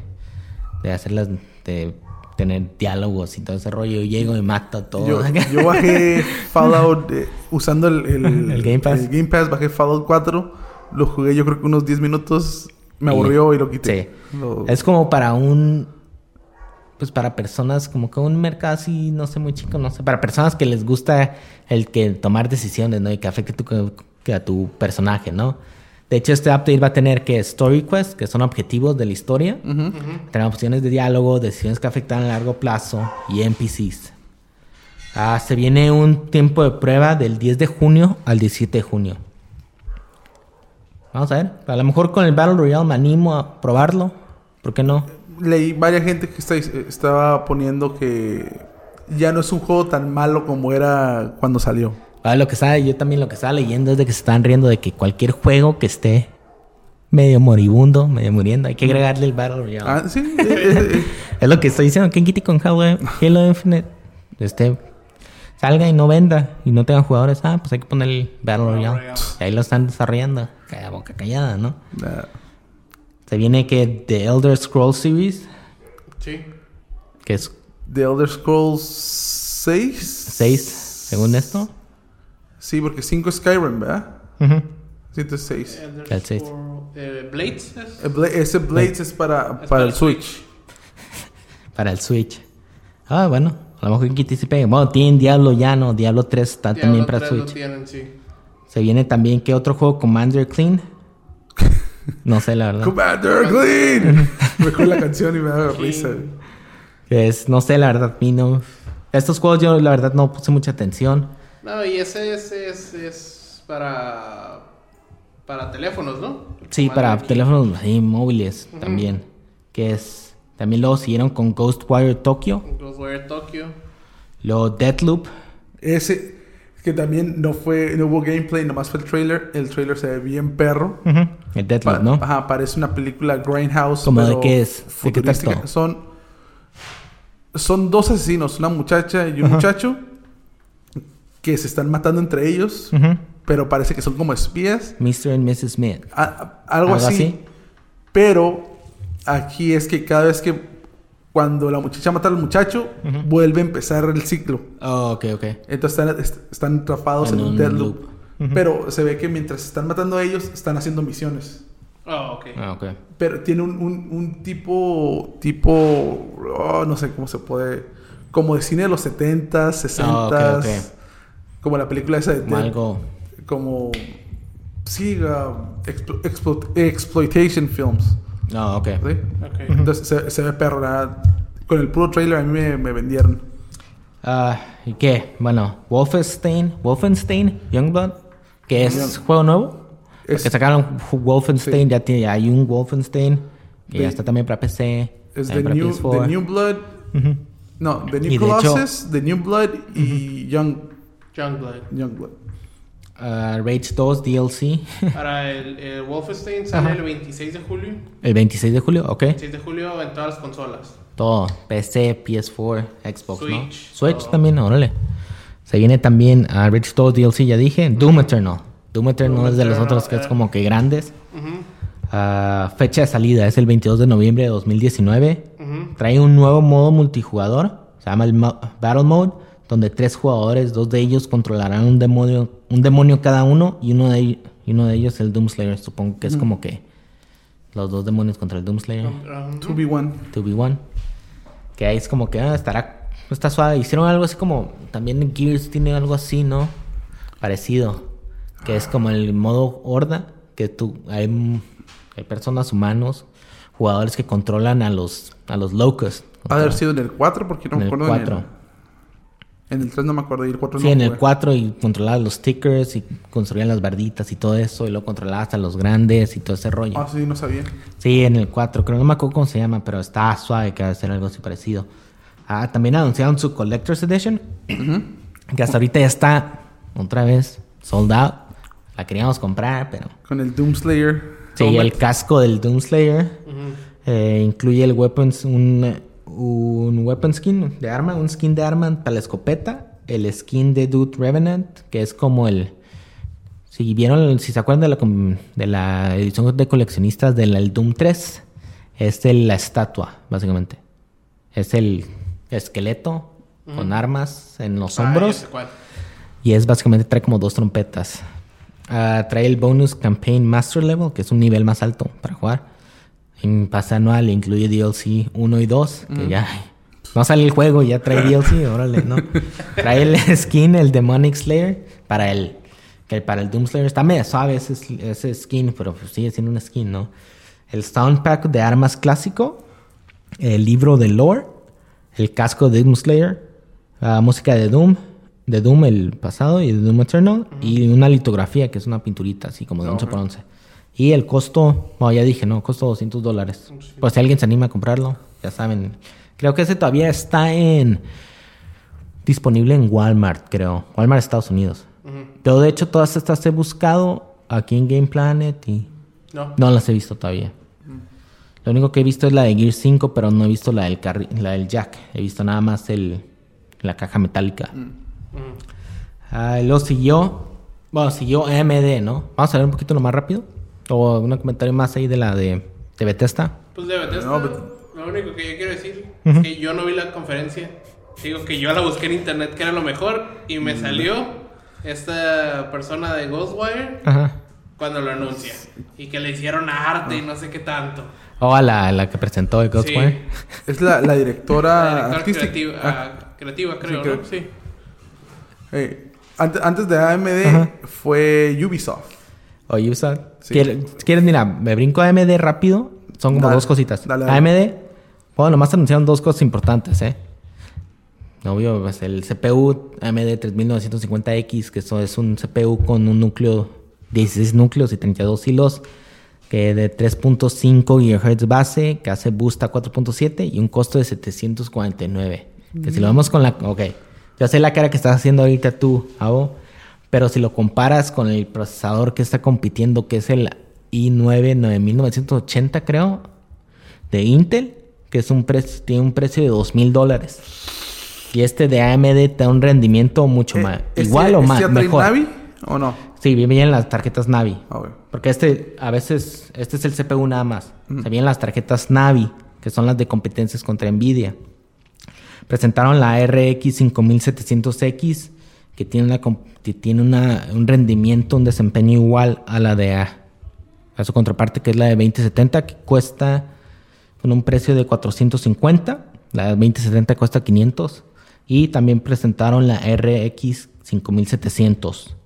de hacerlas de tener diálogos y todo ese rollo. Yo llego y mato a todo. Yo, <laughs> yo bajé Fallout eh, usando el, el, <laughs> El Game Pass. el Game Pass, bajé Fallout 4. Lo jugué yo creo que unos 10 minutos. Me Y- aburrió y lo quité. Sí. Lo- Es como para un. Pues para personas, como que un mercado así, no sé, muy chico, no sé. Para personas que les gusta el que tomar decisiones, ¿no? Y que afecte tu, que a tu personaje, ¿no? De hecho, este update va a tener que Story Quest, que son objetivos de la historia. Tendrá opciones de diálogo, decisiones que afectan a largo plazo y NPCs. Ah, se viene un tiempo de prueba del 10 de junio al 17 de junio. Vamos a ver. A lo mejor con el Battle Royale me animo a probarlo. ¿Por qué no? Leí varias gente que está- estaba poniendo que ya no es un juego tan malo como era cuando salió. Lo que sabe, yo también lo que estaba leyendo es de que se están riendo de que cualquier juego que esté medio moribundo, medio muriendo, hay que agregarle el Battle Royale. Ah, sí. eh, eh, eh. Es lo que estoy diciendo, que quite con Halo, Halo Infinite este salga y no venda y no tenga jugadores, ah, pues hay que poner el Battle Royale. Royale. Y ahí lo están desarrollando, calla boca callada, ¿no? Nah. Se viene que The Elder Scrolls Series, Sí. que es The Elder Scrolls 6. 6, según esto. Sí, porque 5 es Skyrim, ¿verdad? Ujú. 106. Elder El seis. Scroll- eh, Blades es. Bla- Ese Blades es para, es para el Switch. <laughs> Para el Switch. Ah, bueno, a lo mejor quite y se pegue. Bueno, tienen Diablo ya, ¿no? Diablo 3 está Diablo también para 3 lo Switch. tienen, sí. Se viene también que otro juego Commander Clean. <laughs> No sé, la verdad. Commander Clean. Me la canción y me da risa. Que es, no sé, la verdad, a mí no. Estos juegos yo, la verdad, no puse mucha atención. No, y ese es, es, es para, para teléfonos, ¿no? Sí, para aquí. teléfonos así, móviles también. Que es. También luego siguieron con Ghostwire Tokyo. Ghostwire Tokyo. Luego Deathloop. Ese que también no fue, no hubo gameplay, nomás fue el trailer. El trailer se ve bien perro. El Deathloop, Pa- ¿no? Ajá, parece una película Grindhouse. ¿Cómo de qué es? ¿De qué? Son, son dos asesinos, una muchacha y un muchacho, que se están matando entre ellos, pero parece que son como espías. Mr. and Mrs. Smith. a- a- algo, así, Pero aquí es que cada vez que cuando la muchacha mata al muchacho, vuelve a empezar el ciclo. Oh, ok, ok. Entonces están, est- están atrapados en, En un dead loop. Pero se ve que mientras están matando a ellos, están haciendo misiones. Oh, ok. Ah, ok. Pero tiene un, un- un tipo, tipo, oh, no sé cómo se puede, como de cine de los 70s, 60s, Ah, ok, ok. Como la película esa de Como Dead- algo. como, sí, uh, explo- explo- exploitation films, No, ok. ¿sí? Ok. Entonces se, se ve perro, verdad. Con el puro trailer a mí me, me vendieron. Ah, ¿Y qué? Bueno, Wolfenstein. Wolfenstein Youngblood. Que es Young- juego nuevo. Es- que sacaron Wolfenstein. Sí. Ya tiene, hay un Wolfenstein. Que De- ya está también para PC. Es The para New, PS4. The New Blood, Ujú. no, The New Y de hecho- Colossus, The New Blood y Young, Youngblood. Young Blood. Ah, Rage 2 DLC. <laughs> Para el, el Wolfenstein sale Ajá. el 26 de julio. El 26 de julio, ok. 26 de julio en todas las consolas. Todo. PC, PS4, Xbox, ¿no? Switch, Switch todo. también, órale. Se viene también a Rage 2 DLC, ya dije. Doom Eternal. Doom Eternal Doom es de los Eternal, otros que es como que grandes. Ah, fecha de salida es el 22 de noviembre de 2019. ujú. Trae un nuevo modo multijugador, se llama el mo- Battle Mode, donde tres jugadores, dos de ellos controlarán un demonio, un demonio cada uno y uno de, ellos- y uno de ellos el Doomslayer. Supongo que es como que los dos demonios contra el Doomslayer. Ujú. 2v1. 2v1. Que ahí es como que ah, estará, está suave. Hicieron algo así como, también Gears tiene algo así, ¿no? Parecido. Que es como el modo horda, que tú, hay, hay personas humanos, jugadores que controlan a los, a los locos. Ha haber sido en el 4 porque no En me el acuerdo. 4. En el, en el 3 no me acuerdo. Y el 4 Sí, no en el jugué. 4 y controlaban los stickers y construían las barditas y todo eso. Y luego controlaba hasta los grandes y todo ese rollo. Ah, sí, no sabía. Sí, en el 4, creo, no me acuerdo cómo se llama, pero está suave que va a ser algo así parecido. Ah, también anunciaron su Collector's Edition, que hasta ahorita ya está otra vez sold out. La queríamos comprar, pero... Con el Doomslayer. Sí, el casco del Doomslayer eh, incluye el weapons, un, un weapon skin de arma, un skin de arma para la escopeta, el skin de Dude Revenant, que es como el... Si vieron, si se acuerdan de la, de la edición de coleccionistas del el Doom 3, es el- la estatua, básicamente. Es el esqueleto con armas en los Ah, hombros. Y es básicamente trae como dos trompetas. Ah, trae el bonus campaign master level, que es un nivel más alto para jugar. En pase anual incluye DLC 1 y 2, que ya no sale el juego, ya trae DLC, <laughs> órale, ¿no? Trae el skin, el Demonic Slayer, para el que para el Doom Slayer está medio suave ese, ese skin, pero pues sigue siendo un skin, ¿no? El sound pack de armas clásico, el libro de lore, el casco de Doom Slayer, la música de Doom, de Doom el pasado y de Doom Eternal, y una litografía que es una pinturita así como de 11 por 11. Y el costo, bueno, ya dije, no, costó 200 dólares. Pues si alguien se anima a comprarlo, ya saben. Creo que ese todavía está en disponible en Walmart, creo. Walmart Estados Unidos. Ujú. Pero de hecho todas estas he buscado aquí en Game Planet y No. no las he visto todavía. Lo único que he visto es la de Gear 5, pero no he visto la del, carri- la del Jack. He visto nada más el, la caja metálica. Ujú. Ah, y luego siguió, bueno, siguió AMD, ¿no? Vamos a ver un poquito lo más rápido. O un comentario más ahí de la de, de Bethesda. Pues de Bethesda, No, lo único que yo quiero decir es que yo no vi la conferencia. Digo que yo la busqué en internet, que era lo mejor, y me salió esta persona de Ghostwire Ajá. cuando lo anuncia. Y que le hicieron arte y no sé qué tanto. O a la, la que presentó de Ghostwire. Es la, la directora <laughs> La directora artística. creativa, Ah, ah, creativa, creo, creo. ¿no? Sí. eh, antes, antes de AMD Ajá. fue Ubisoft. O Ubisoft. Sí. ¿Quieres, mira, me brinco a AMD rápido. Son como Dale, dos cositas. dale, dale. AMD, bueno, nomás anunciaron dos cosas importantes, ¿eh? Obvio, pues el CPU AMD 3950X, que eso es un CPU con un núcleo, 16 núcleos y 32 hilos, que de 3.5 GHz base, que hace boost a 4.7 y un costo de 749. Que si lo vemos con la... Ok, yo sé la cara que estás haciendo ahorita tú, Avo, pero si lo comparas con el procesador que está compitiendo, que es el i9 9980, creo, de Intel, que es un precio, tiene un precio de dos mil dólares. Y este de AMD te da un rendimiento mucho más. ¿Este- igual o este más, mejor. Navi o no? Sí, vienen las tarjetas Navi. Ah. Porque este, a veces, este es el CPU nada más. Se vienen las tarjetas Navi, que son las de competencias contra Nvidia. Presentaron la RX 5700X, que tiene, una, que tiene una- un rendimiento, un desempeño igual a la de a, a su contraparte, que es la de 2070, que cuesta con un precio de 450. La de 2070 cuesta 500. Y también presentaron la RX 5700,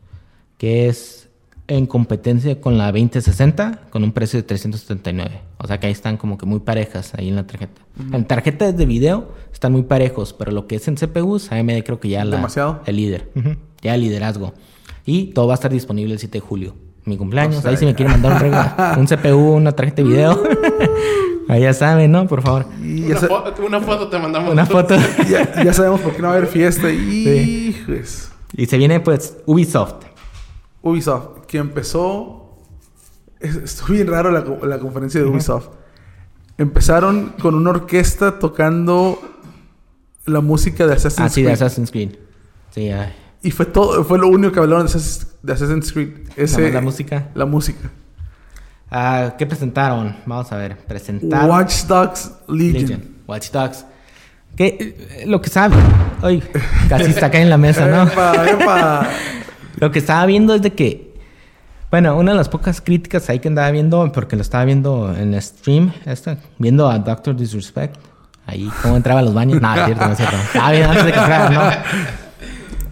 que es en competencia con la 2060 con un precio de 379. O sea que ahí están como que muy parejas ahí en la tarjeta. En tarjetas de video están muy parejos, pero lo que es en CPUs, AMD creo que ya la, Demasiado. el líder. Ya el liderazgo. Y todo va a estar disponible el 7 de julio. Mi cumpleaños. O sea, ahí si me quieren mandar un, regalo, <laughs> un CPU, una tarjeta de video. <laughs> ahí ya saben, ¿no? Por favor. Y Una, sa- fo- una foto te mandamos. Una foto. <laughs> ya- ya sabemos por qué no va a haber fiesta. Y se viene pues Ubisoft. Ubisoft, que empezó. es- Estuvo bien raro la, la conferencia de Ubisoft. Empezaron con una orquesta tocando la música de Assassin's Ah, sí, de Creed. Assassin's Creed. Sí, ay. Y fue todo, fue lo único que hablaron de Assassin's, de Creed. Ese, la música. La música. Ah, ¿Qué presentaron? Vamos a ver. Presentaron. Watch Dogs Legion. Legion. Watch Dogs. Que eh, lo que sabe. Ay, casi está acá en la mesa, ¿no? <laughs> Epa, epa. <laughs> Lo que estaba viendo es de que. Bueno, una de las pocas críticas ahí que andaba viendo, porque lo estaba viendo en stream, esta, viendo a Doctor Disrespect, ahí cómo entraba a los baños. No, es cierto, no es cierto. Estaba viendo antes de que entrara, no.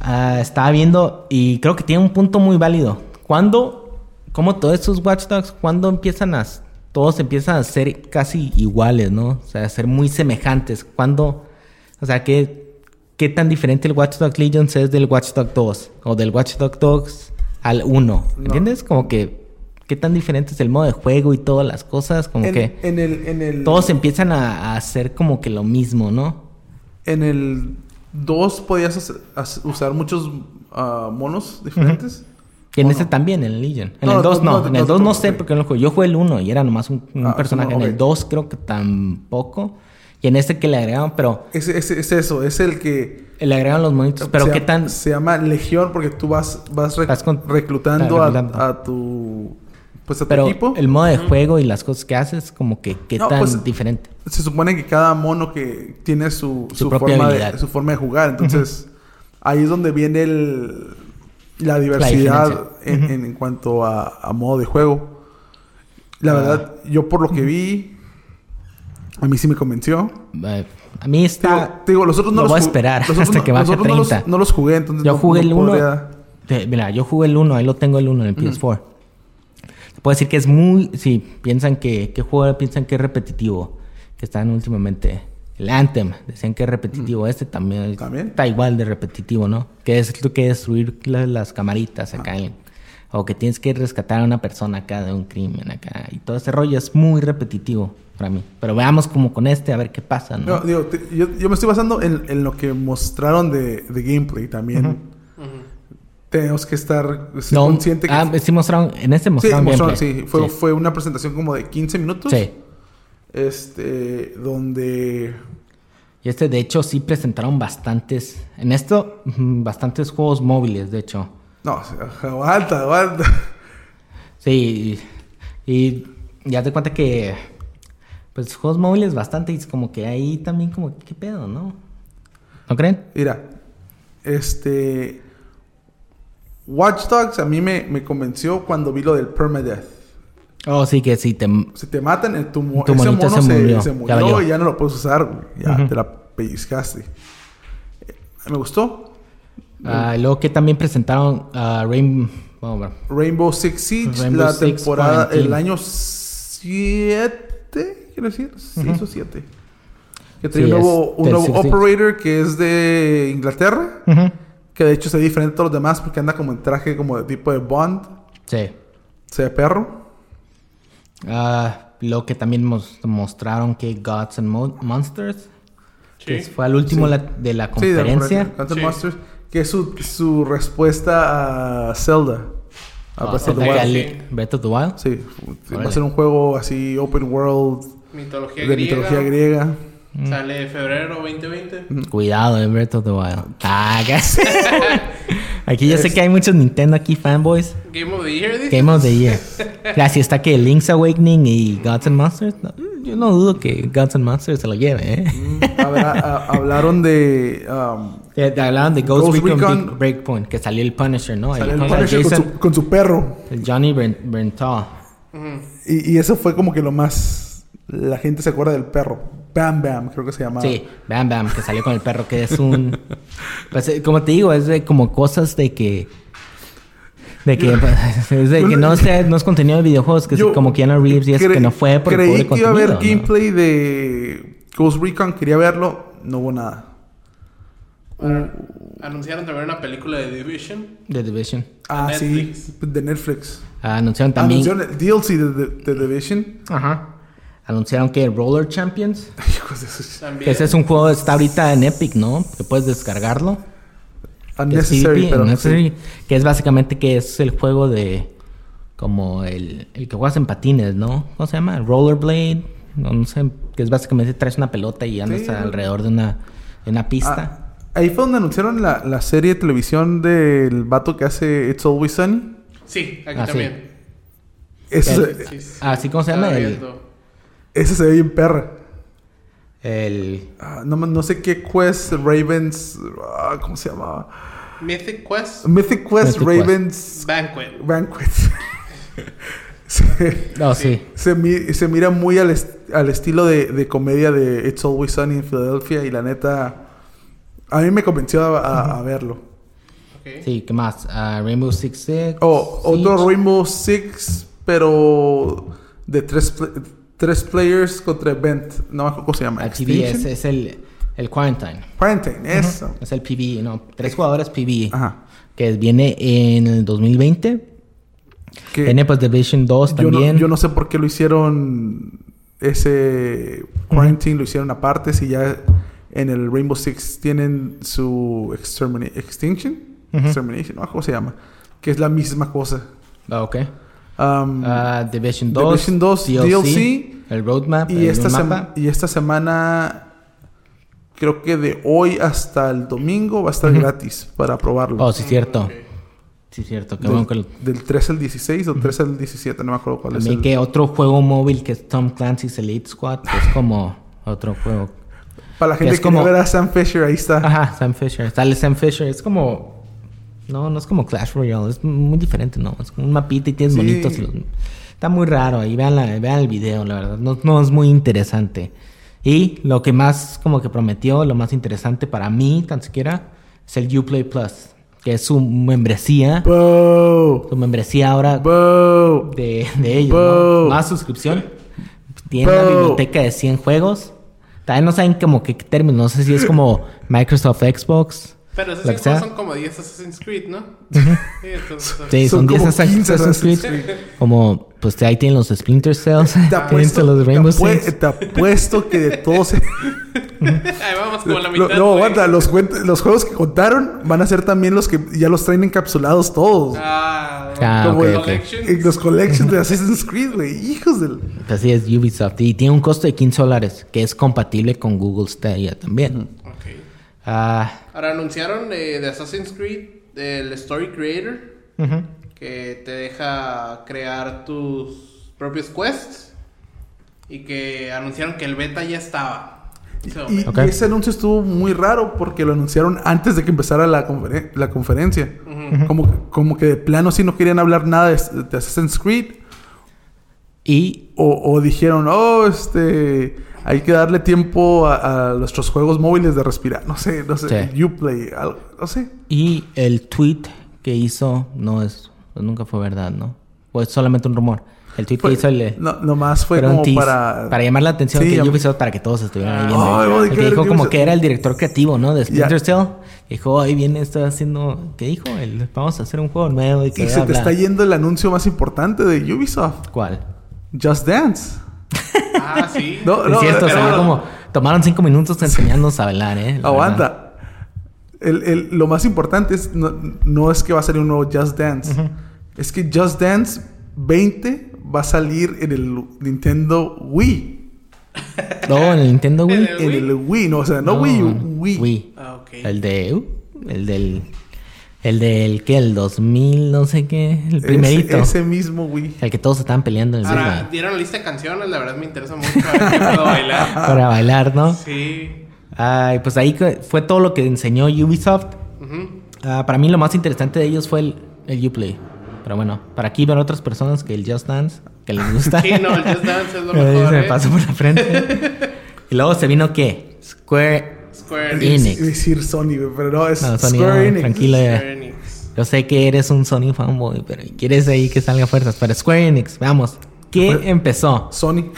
Ah, estaba viendo y creo que tiene un punto muy válido. Cuando, como todos estos watchdogs, cuando empiezan a. Todos empiezan a ser casi iguales, ¿no? O sea, a ser muy semejantes. Cuando. O sea, ¿qué, qué tan diferente el Watch Dogs Legions es del Watch Dogs 2? O del Watch Dogs 2 al 1. ¿Entiendes? Como que. ¿Qué tan diferente es el modo de juego y todas las cosas? Como En, que. en el, en el, Todos empiezan a, a hacer como que lo mismo, ¿no? en el 2 podías hacer- usar muchos ah, monos diferentes. Y en ¿O ese no? también, en el Legion. En No, el 2 no, no. no, en el no, 2 no, no sé porque no lo jugué. Yo jugué el 1 y era nomás un, un Ah, personaje. no, En el ok. 2 creo que tampoco. Y en este que le agregaron, pero Ese, ese- es eso, es el que... le agregaron los monitos. Pero se, qué tan. Se llama Legión porque tú vas, vas, rec- Vas con- reclutando, ah, a- reclutando. A, tu... Pues a tu equipo. el modo de juego y las cosas que haces, como que qué No, tan pues, diferente. Se supone que cada mono que tiene su, Su su, propia forma habilidad. de, su forma de jugar. Entonces, ahí es donde viene el, la diversidad en, en- en cuanto a, a modo de juego. La Ah. verdad, yo por lo que vi, a mí sí me convenció. Eh, a mí está. te digo, los otros no lo los voy a esperar los hasta no- que baje a no los- 30. No los, jugué, entonces Yo no- jugué el 1. podría- Mira, yo jugué el 1, ahí lo tengo el 1 en el PS4. Se puede decir que es muy. Si piensan que. ¿Qué juego piensan que es repetitivo? Que están últimamente. El Anthem, decían que es repetitivo. Este también, ¿También? está igual de repetitivo, ¿no? Que es lo que destruir la- las camaritas acá. Ah. en- o que tienes que rescatar a una persona acá de un crimen acá. Y todo ese rollo es muy repetitivo para mí. Pero veamos como con este, a ver qué pasa, ¿no? No, digo, te- yo, yo me estoy basando en, en lo que mostraron de, de gameplay también. Tenemos que estar No, consciente que... ah, sí mostraron, en este sí, mostraron gameplay. sí, fue, Sí. fue una presentación como de 15 minutos. Sí. Este, donde... Y este, de hecho, sí presentaron bastantes. En esto, bastantes juegos móviles, de hecho. No, aguanta, aguanta. Sí. Y, y ya te cuenta que. Pues juegos móviles bastante. Y es como que ahí también, como, ¿qué pedo, no? ¿No creen? Mira, este... Watch Dogs a mí me, me convenció cuando vi lo del permadeath. Oh, sí, que sí. Te, Si te matan, tu, Tu ese mono se se, murió, se murió y ya no lo puedes usar. Ya te la pellizcaste. Eh, Me gustó. Ah, luego que también presentaron Vamos, bro. Rainbow Six Siege, Rainbow la Six temporada, el año 7, quiero decir, 6 o 7. Que Sí, tiene un nuevo, un nuevo 16. operator que es de Inglaterra, Ujú. que de hecho se ve diferente a todos los demás porque anda como en traje como de tipo de Bond, Sí. se ve perro. Ah, lo que también nos mostraron que Gods and Mo- Monsters, que Sí. fue al último Sí. la- de la Sí, de conferencia. Guns N' Sí. Monsters, que es su, su respuesta a Zelda. A Ah, Breath of the Wild. que Breath of the Wild. Sí, va a Órale. ser un juego así open world Mitología de griega. mitología griega. Sale febrero 2020. Cuidado de Breath of the Wild. Ah, gas. <laughs> Aquí yo sé que hay muchos Nintendo aquí fanboys. Game of the Year, dice. Game of the Year. <laughs> Ya, si está que Link's Awakening y Gods and Monsters. no, yo no dudo que Gods and Monsters se lo lleve, ¿eh? Habla- a- <laughs> hablaron de um, Eh, te Hablaban de Ghost, Ghost Recon, Recon. Breakpoint, que salió el Punisher, ¿no? sale el, el Punisher con Jason- su, con su perro. el Johnny Bren- Brental. Ujú. Y, y eso fue como que lo más... La gente se acuerda del perro. Bam Bam, creo que se llamaba. Sí, Bam Bam, que salió con el perro, que es un... <laughs> Pues, eh, como te digo, es de como cosas de que... De que, <laughs> es de que no, sea, no es contenido de videojuegos, que es como Keanu Reeves y eso cre- que no fue por el Creí pobre que iba a haber ¿no? gameplay de Ghost Recon. Quería verlo. No hubo nada. Anunciaron también una película de Division. The Division. Ah, Netflix. sí. De Netflix. Ah, anunciaron también... Anunciaron el DLC de, de, de Division. Ajá. Anunciaron que Roller Champions, <laughs> que ese es un juego que está ahorita en Epic, ¿no? Que puedes descargarlo. Que es Unnecessary, PvP, pero... Unnecessary, sí. Que es básicamente que es el juego de... Como el, el que juegas en patines, ¿no? ¿Cómo se llama? Rollerblade. No, no sé. Que es básicamente traes una pelota y andas Sí. alrededor de una, de una pista. Ah, ahí fue donde anunciaron la, la serie de televisión del vato que hace It's Always Sunny. Sí, aquí Ah, sí. también. El- se- Sí, sí. Ah, ¿sí? ¿Cómo se llama? Estaba El- viendo. Ese se ve bien perra. El... Ah, no, no sé qué Quest Ravens... ah, ¿Cómo se llamaba? Mythic Quest Mythic Quest Mythic Quest. Ravens Banquet. Banquet. <laughs> se, No, sí. se mi- se mira muy al, est- al estilo de, de comedia de It's Always Sunny en Philadelphia y la neta... A mí me convenció a, a- a verlo. Sí, ¿qué más? Ah, Rainbow Six Siege. Oh, otro Rainbow Six, pero de tres, tres players contra Event. No me acuerdo cómo se llama. El PvE es, es el, el Quarantine. Quarantine, eso. Es el PvE, no. Tres jugadores PvE. Ajá. Que viene en el 2020. Que Viene pues Division 2 yo, no, también. yo no sé por qué lo hicieron ese Quarantine, lo hicieron aparte. Si ya en el Rainbow Six tienen su extermina- Extinction. Extermination, ¿no? ¿Cómo se llama? Que es la misma cosa. Ah, ok. Um, Ah, Division 2. Division 2, DLC, El roadmap. Y el esta, mapa. y esta semana, creo que de hoy hasta el domingo va a estar Ujú. gratis para probarlo. Oh, sí, cierto. Sí, cierto. Qué del, bueno que lo- del 3 al 16 o 3 al 17, no me acuerdo cuál También es. el- que otro juego móvil que es Tom Clancy's Elite Squad. Que es como otro juego. Para la que gente es que como- ver a Sam Fisher, ahí está. Ajá, Sam Fisher. Sale Sam Fisher. Es como... No, no es como Clash Royale. Es muy diferente, ¿no? Es como un mapita y tienes Sí. monitos. y los- Está muy raro. Ahí vean, la, vean el video, la verdad. No, no es muy interesante. Y lo que más como que prometió, lo más interesante para mí, tan siquiera, es el Uplay Plus. Que es su membresía. Su membresía ahora de, de ellos. Más suscripción. Tiene una Boo. biblioteca de 100 juegos. También no saben como qué términos. No sé si es como Microsoft Pero esos cinco sea. son como 10 Assassin's Creed, ¿no? Sí, entonces, Sí, son, Son 10 como Assassin's 15 Assassin's Creed. Como, pues ahí tienen los Splinter Cells. Te apuesto, los Rainbow te apue- Six. te apuesto que de todos... <laughs> Ahí vamos como la no, mitad. no, güey. aguanta, los, los juegos que contaron van a ser también los que ya los traen encapsulados todos. Ah, Ah, Como. Collections. en los collections de Assassin's Creed, güey. Hijos del... Pues Así es, Ubisoft. Y tiene un costo de 15 dólares. Que es compatible con Google Stadia también. Ok. Ah, Ahora anunciaron eh, de Assassin's Creed el Story Creator ujú. que te deja crear tus propios quests y que anunciaron que el beta ya estaba. So, Y, Ok. y ese anuncio estuvo muy raro porque lo anunciaron antes de que empezara la, conferen- la conferencia. como, como que de plano sí no querían hablar nada de, de Assassin's Creed. Y O, o dijeron, oh, este, hay que darle tiempo a, a nuestros juegos móviles de respirar. No sé, no sé, Sí. Uplay, algo, no sé. Y el tweet que hizo no es nunca fue verdad, ¿no? O es solamente un rumor. El tweet Fue- que hizo el... no, nomás fue como tease, para... llamar la atención Sí, que llam- Ubisoft para que todos estuvieran ahí Ah. viendo. El qué que dijo como que era el director creativo, ¿no? De. Splinter Cell. Dijo, ahí viene, está haciendo... ¿Qué dijo? El, vamos a hacer un juego nuevo y que Y bla, se te bla". está yendo el anuncio más importante de Ubisoft. ¿Cuál? Just Dance. Ah, sí. No, es no, cierto, se ve no. como... Tomaron cinco minutos enseñándonos a bailar, ¿eh? La verdad. Aguanta. El, el- lo más importante es no, no es que va a salir un nuevo Just Dance. Es que Just Dance 20 va a salir en el Nintendo Wii. <laughs> No, en el Nintendo Wii. En el- En Wii? el Wii, no, o sea, no, Wii U, Wii. Wii. Ah. El de... uh, el del... El del... ¿Qué? El 2000, no sé qué. El primerito. Ese, mismo Wii. El que todos estaban peleando en el Ahora, dieron lista de canciones, la verdad me interesa mucho. A ver qué puedo bailar. <laughs> Para bailar, ¿no? Sí. Ay, pues ahí que- fue todo lo que enseñó Ubisoft. Ah, para mí lo más interesante de ellos fue el, el Uplay. Pero bueno, para aquí ver otras personas que el Just Dance, que les gusta. Sí, no, el Just Dance es lo <laughs> mejor. Se me ¿eh? pasó por la frente. <laughs> y luego se vino qué? Square Square Enix. Enix. decir Sony, pero no, es No, Sony, Square no, Enix. tranquilo. Square Enix. Yo sé que eres un Sony fanboy, pero quieres ahí que salga fuerzas. Pero Square Enix, vamos. ¿Qué Pues- empezó? Sony.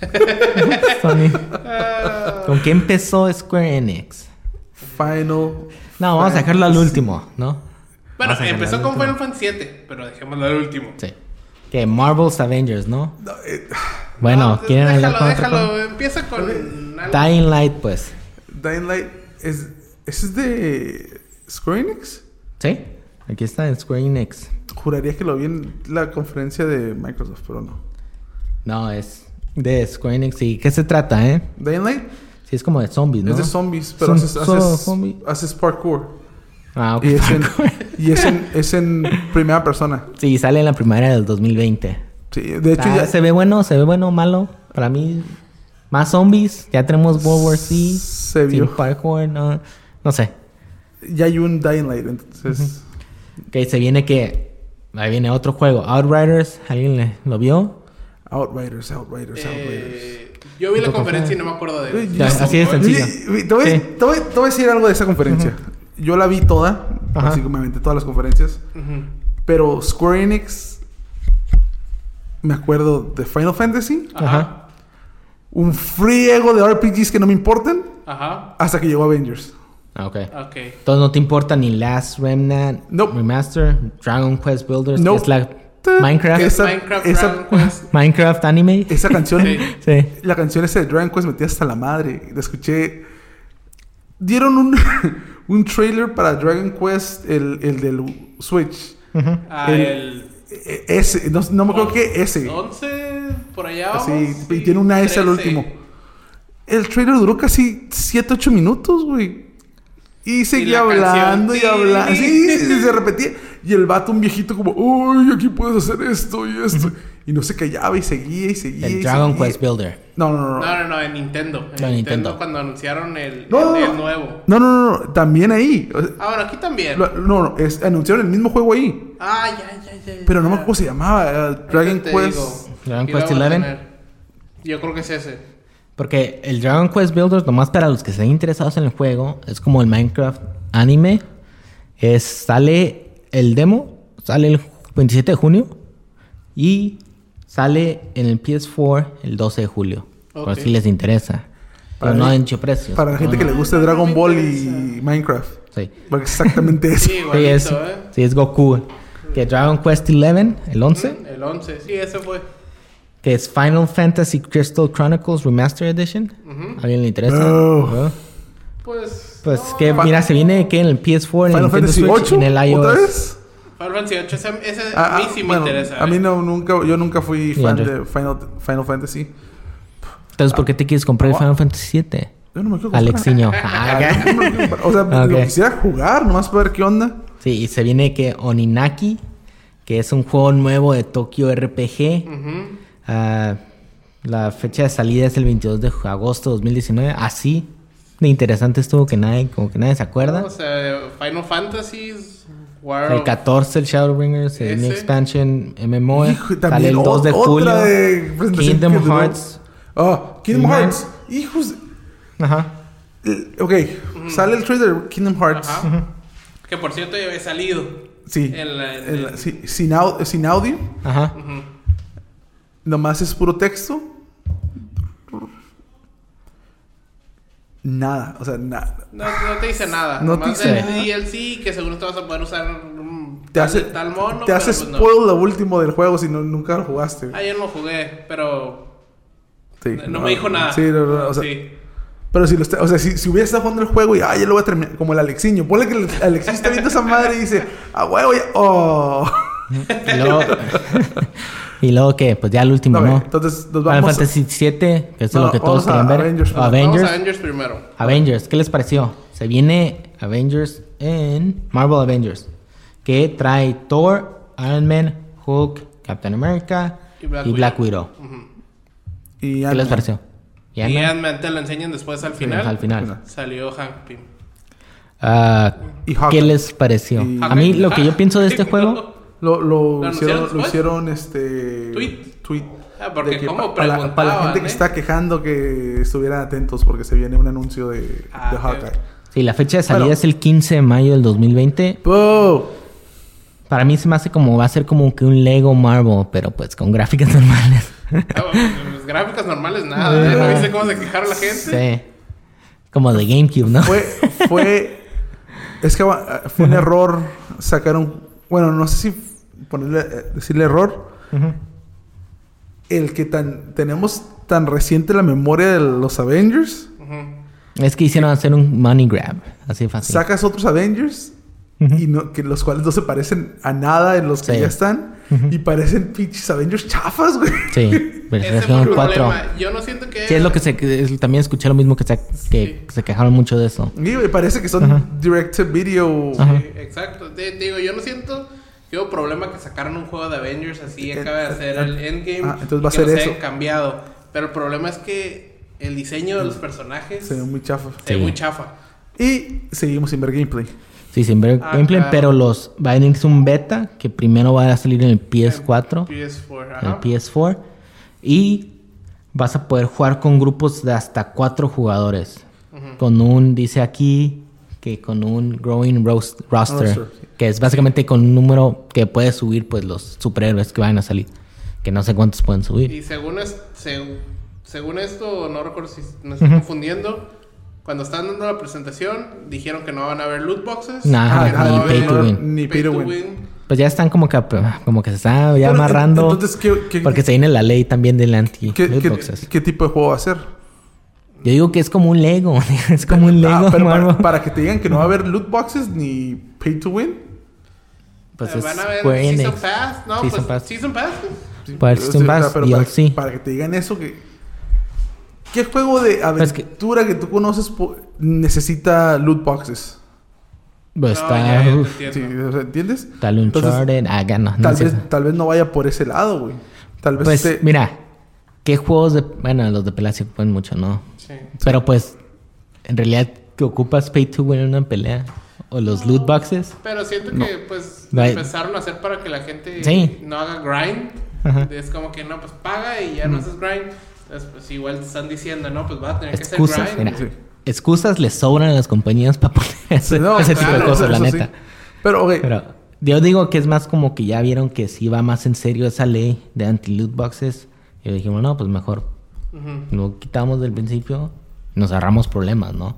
<laughs> Sony. ¿Con qué empezó Square Enix? Final. No, vamos a dejarlo al último, ¿no? Bueno, empezó con. Final Fantasy 7, pero dejémoslo al último. Sí. Que Marvel's Avengers, ¿no? No, eh, Bueno, No, ¿quieren hablar déjalo, con otra déjalo. Empieza con. Dying Light, pues. Dying Light es. ¿Ese es de Square Enix? Sí. Aquí está en Square Enix. Juraría que lo vi en la conferencia de Microsoft, pero no. No, es de Square Enix. ¿Y qué se trata, eh? Dying Light Sí, es como de zombies, ¿no? es de zombies, pero haces, haces, parkour. Ah, ok. Y es en, y es en, <laughs> es en primera persona. Sí, sale en la primavera del 2020. Sí, de hecho Ah, ya Se ve bueno, se ve bueno, malo. Para mí, más zombies. Ya tenemos World War C. se vio. parkour, no, no sé. Ya hay un Dying Light, entonces. Que se viene que... Ahí viene otro juego. Outriders. ¿Alguien le- lo vio? Outriders, Outriders, Outriders. Eh, yo vi la conferencia y no me acuerdo de él. Ya, así de sencillo. Oye, Te voy, Sí. te voy- te voy a decir algo de esa conferencia. Yo la vi toda, Ajá. así que me aventé todas las conferencias. Pero Square Enix, me acuerdo de Final Fantasy, Ajá. Un friego de RPGs que no me importan, Ajá. hasta que llegó Avengers. Ah, ok. Ok. Entonces no te importa ni Last Remnant, Nope. Remaster, Dragon Quest Builders, Nope. es la Minecraft, Esa- Minecraft, esa- Quest. <laughs> Minecraft anime. Esa canción, Sí. Sí. la canción esa de Dragon Quest metí hasta la madre. La escuché. Dieron un, <laughs> un trailer para Dragon Quest, el, el del Switch. Ah, El- el... E- Ese, no, no me acuerdo qué, ese. 11, por allá vamos. Así, y sí, tiene una S al 13. último. El trailer duró casi 7, 8 minutos, güey. Y seguía la hablando y hablando. sí. Sí, sí, se repetía. Y el vato, un viejito, como, uy, aquí puedes hacer esto y esto. y no se callaba y seguía y seguía. El y Dragon seguía. Quest Builder. No, no, no. No, No, no, no, en Nintendo. En No, Nintendo, Nintendo. cuando anunciaron el, No, el, no, el no. nuevo. no, no, no, También ahí. Ah, bueno, aquí también. lo- no, no. es- anunciaron el mismo juego ahí. Ah, ya, ya, ya. Pero no me acuerdo cómo se llamaba. eh, Dragon Quest. digo. Dragon Quest voy a 11. tener. Yo creo que es ese. Porque el Dragon Quest Builders, nomás para los que estén interesados en el juego, es como el Minecraft anime. Es, sale el demo, sale el 27 de junio y sale en el PS4 el 12 de julio. Por si les interesa. Pero Para no hecho precios. Para la gente que le guste no, no Dragon Ball y Minecraft. Sí. Porque exactamente <laughs> eso. Sí, es, ¿eh? sí, es Goku. Que Dragon Quest 11, el 11, El 11, sí, ese fue. Que es Final Fantasy Crystal Chronicles Remastered Edition. ¿A ¿Alguien le interesa? No. ¿No? Pues. Pues no, que, mira, se viene que en el PS4, en el Nintendo Fantasy Switch 8 y en el iOS. ¿Otra vez? Final Fantasy 8, ese, ese Ah, a mí ah, sí me bueno, interesa. A mí ¿eh? no, nunca, yo nunca fui fan de Final, Final Fantasy. Entonces, ¿por qué te quieres comprar el Ah. Final Fantasy 7? Yo no me quiero comprar. Alexiño. <laughs> Ah, yo no me quiero comprar. O sea, <laughs> Ok. lo quisiera jugar, nomás para ver qué onda. Sí, y se viene que Oninaki, que es un juego nuevo de Tokyo RPG. Ujú. Ah, la fecha de salida es el 22 de agosto de 2019. Así de interesante estuvo que nadie, como que nadie se acuerda. O sea, Final Fantasy, War El of- 14 el Shadowbringers, el New. Expansion MMO. Hijo, sale también el 2 de julio. de Kingdom que. Hearts. Oh, Kingdom Hearts. Hijos. Ajá. Ok, sale el trailer Kingdom Hearts. Ajá. Que por cierto ya había salido. Sí. En la- el- sí, sin, au- sin audio. Ajá. Ujú. Nomás es puro texto. Nada. O sea, nada. No, no te dice nada. No No te Nomás dice el nada. DLC que seguro te vas a poder usar Te tal, hace, tal mono. te hace pues no. spoil lo último del juego si no, nunca lo jugaste. Ah, yo no lo jugué, pero Sí, no, me dijo nada. Sí, no, no, o sea, Sí. Pero si, lo está- o sea, si, si hubiera estado jugando el juego y, ah, ya lo voy a terminar, como el Alexiño. Ponle que el Alexiño está viendo esa madre y dice, ah, huevo, ya, oh. <laughs> <laughs> Y luego, que, pues ya el último, No, entonces nos Final vamos. Fantasy 7, que es No, lo que todos quieren ver. Avengers. Vamos Avengers. a Avengers primero. Avengers, ¿qué les pareció? Se viene Avengers en Marvel Avengers, que trae Thor, Iron Man, Hulk, Captain America Y Black y Black Widow. Y ¿Qué les pareció? ¿Y Y Ant-Man? Te lo enseñan después al final. Al final. Salió Hank Pym. Ah, Y ¿Qué les pareció? Y- A mí lo que yo pienso de este <laughs> juego... Lo, lo, ¿Lo hicieron, lo hicieron este. Tweet. tweet Ah, porque como para, la- para la gente que ¿eh? está quejando que estuvieran atentos porque se viene un anuncio de, Ah, de. Hawkeye. Sí, la fecha de salida Bueno. es el 15 de mayo del 2020. ¡Boo! Para mí se me hace como... Va a ser como que un Lego Marvel, pero pues con gráficas <laughs> normales. Ah, pues, gráficas normales, nada. ¿eh? ¿No viste cómo se quejaron la gente? sí. Como de GameCube, ¿no? Fue. fue <laughs> es que ah, fue un error. Sacaron. Bueno, no sé si ponerle, eh, decirle error. Ujú. El que tan tenemos tan reciente la memoria de los Avengers. Ujú. Es que hicieron hacer un money grab. Así fácil. Sacas otros Avengers. Y no, que los cuales no se parecen a nada en los que Sí. ya están. Y parecen pinches Avengers chafas, güey. Sí, versión el 4. problema. Yo no siento que... Sí, es lo que se... es- también escuché lo mismo que se, que se quejaron mucho de eso. Y güey, parece que son Ajá. direct to video. Sí, exacto. Te digo, yo no siento que hubo problema que sacaron un juego de Avengers así Eh, acaba de hacer eh, el Endgame. ah, entonces va a ser eso. cambiado. Pero el problema es que el diseño de los personajes Se se ve muy chafa. ve Sí. muy chafa. Y seguimos sin ver gameplay. Sí, sin ver Ah, gameplay, claro. pero los va a venir un beta que primero va a salir en el PS4, PS4, el ajá. PS4 y vas a poder jugar con grupos de hasta cuatro jugadores. Con un, dice aquí, que con un growing roast- roster, Roster. Que es básicamente con un número que puedes subir pues los superhéroes que van a salir, que no sé cuántos pueden subir. Y según, es, seg- según esto, no recuerdo si me estoy confundiendo. Cuando estaban dando la presentación, dijeron que no van a haber loot boxes. Nah, que ni a pay to win. Ni pay to win. Pues ya están como que como que se está ya Pero, amarrando entonces, ¿qué- qué- porque se viene la ley también del anti ¿Qué, loot qué- boxes. qué tipo de juego va a ser? Yo digo que es como un Lego, <laughs> es como un Lego, Ah, pero para, para que te digan que no va a haber loot boxes ni pay to win. Pues Eh, es van a ver Square Season Enix. Pass. No, Season pues Pass. Season Pass. Para el Season sea, Pass, pero para, DLC. para que te digan eso que... ¿Qué juego de Pues que- aventura que, tú conoces necesita loot boxes? Pues No, está, ya, uf. Sí, ¿Entiendes? tal Entonces, Uncharted, ah, ya no, no tal, vez, tal vez no vaya por ese lado, güey. Tal vez Pues mira, qué juegos de, bueno, los de pelea se ocupan mucho, ¿no? Sí. Pero pues en realidad que ocupas pay to win en una pelea o los loot boxes. Pero siento No. que, pues, No hay- empezaron a hacer para que la gente Sí. no haga grind. Ajá. Es como que, no, pues paga y ya no haces grind. Entonces, pues igual te están diciendo, no, pues va a tener que Excusas, hacer grind. mira. Sí. Excusas le sobran a las compañías para poner <laughs> ese, No, ese tipo de claro, cosas, la eso sí. neta. Pero, ok, Pero yo digo que es más como que ya vieron que sí va más en serio esa ley de anti-loot boxes. Y dijimos, no, pues mejor Ujú. lo quitamos del principio y nos ahorramos problemas, ¿no?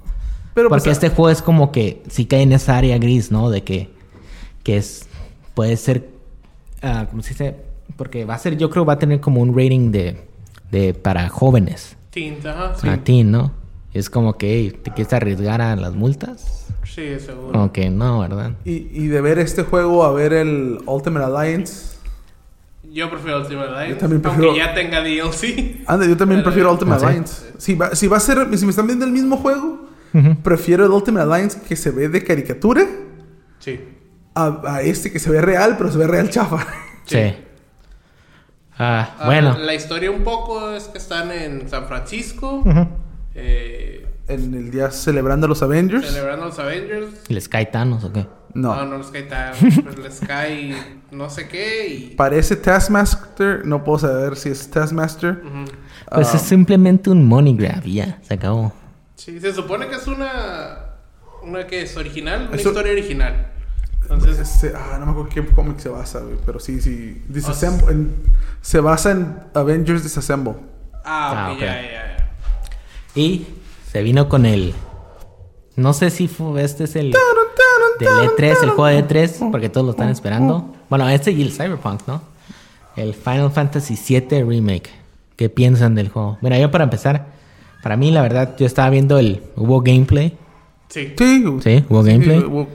Pero Porque pues, este juego es como que sí cae en esa área gris, ¿no? De que, que es, puede ser, ah, ¿cómo se dice? Porque va a ser, yo creo va a tener como un rating de, de para jóvenes, Tint, ajá, sí. para teen, ¿no? Es como que, hey, ¿te quieres arriesgar a las multas? Sí, seguro. Como que no, ¿verdad? Y, y de ver este juego a ver el Ultimate Alliance. Yo prefiero Ultimate Alliance. Yo también prefiero- Aunque ya tenga DLC. Anda, yo también <laughs> Pero- prefiero Ultimate ¿Ah, sí? Alliance. Si va, si va a ser, si me están viendo el mismo juego, Prefiero el Ultimate Alliance que se ve de caricatura Sí. a, a este que se ve real, pero se ve real chafa. Sí. Ah, Ah, bueno. La historia un poco es que están en San Francisco. Eh, en el día celebrando los Avengers. celebrando los Avengers. ¿Les cae Thanos o qué? No, No. no, les cae tan. Pues les cae no sé qué y. Parece Taskmaster. No puedo saber si es Taskmaster. Pues Ah. es simplemente un money grab y ya, se acabó. Sí, se supone que es una. Una que es original, una Eso- historia original. Entonces, se- ah, no me acuerdo qué cómic se basa, güey. Pero sí, sí. Disassemble, en- se basa en Avengers Disassemble. Ah, Ah, ok, ok. ya, ya, ya. Y se vino con el. No sé si fue, este es el. Del E3, el juego de E3, porque todos lo están esperando. Bueno, este y el Cyberpunk, ¿no? El Final Fantasy VII Remake. ¿Qué piensan del juego? Mira, yo para empezar, para mí, la verdad, yo estaba viendo el. Hubo gameplay. Sí. Sí. Sí, hubo gameplay. hubo-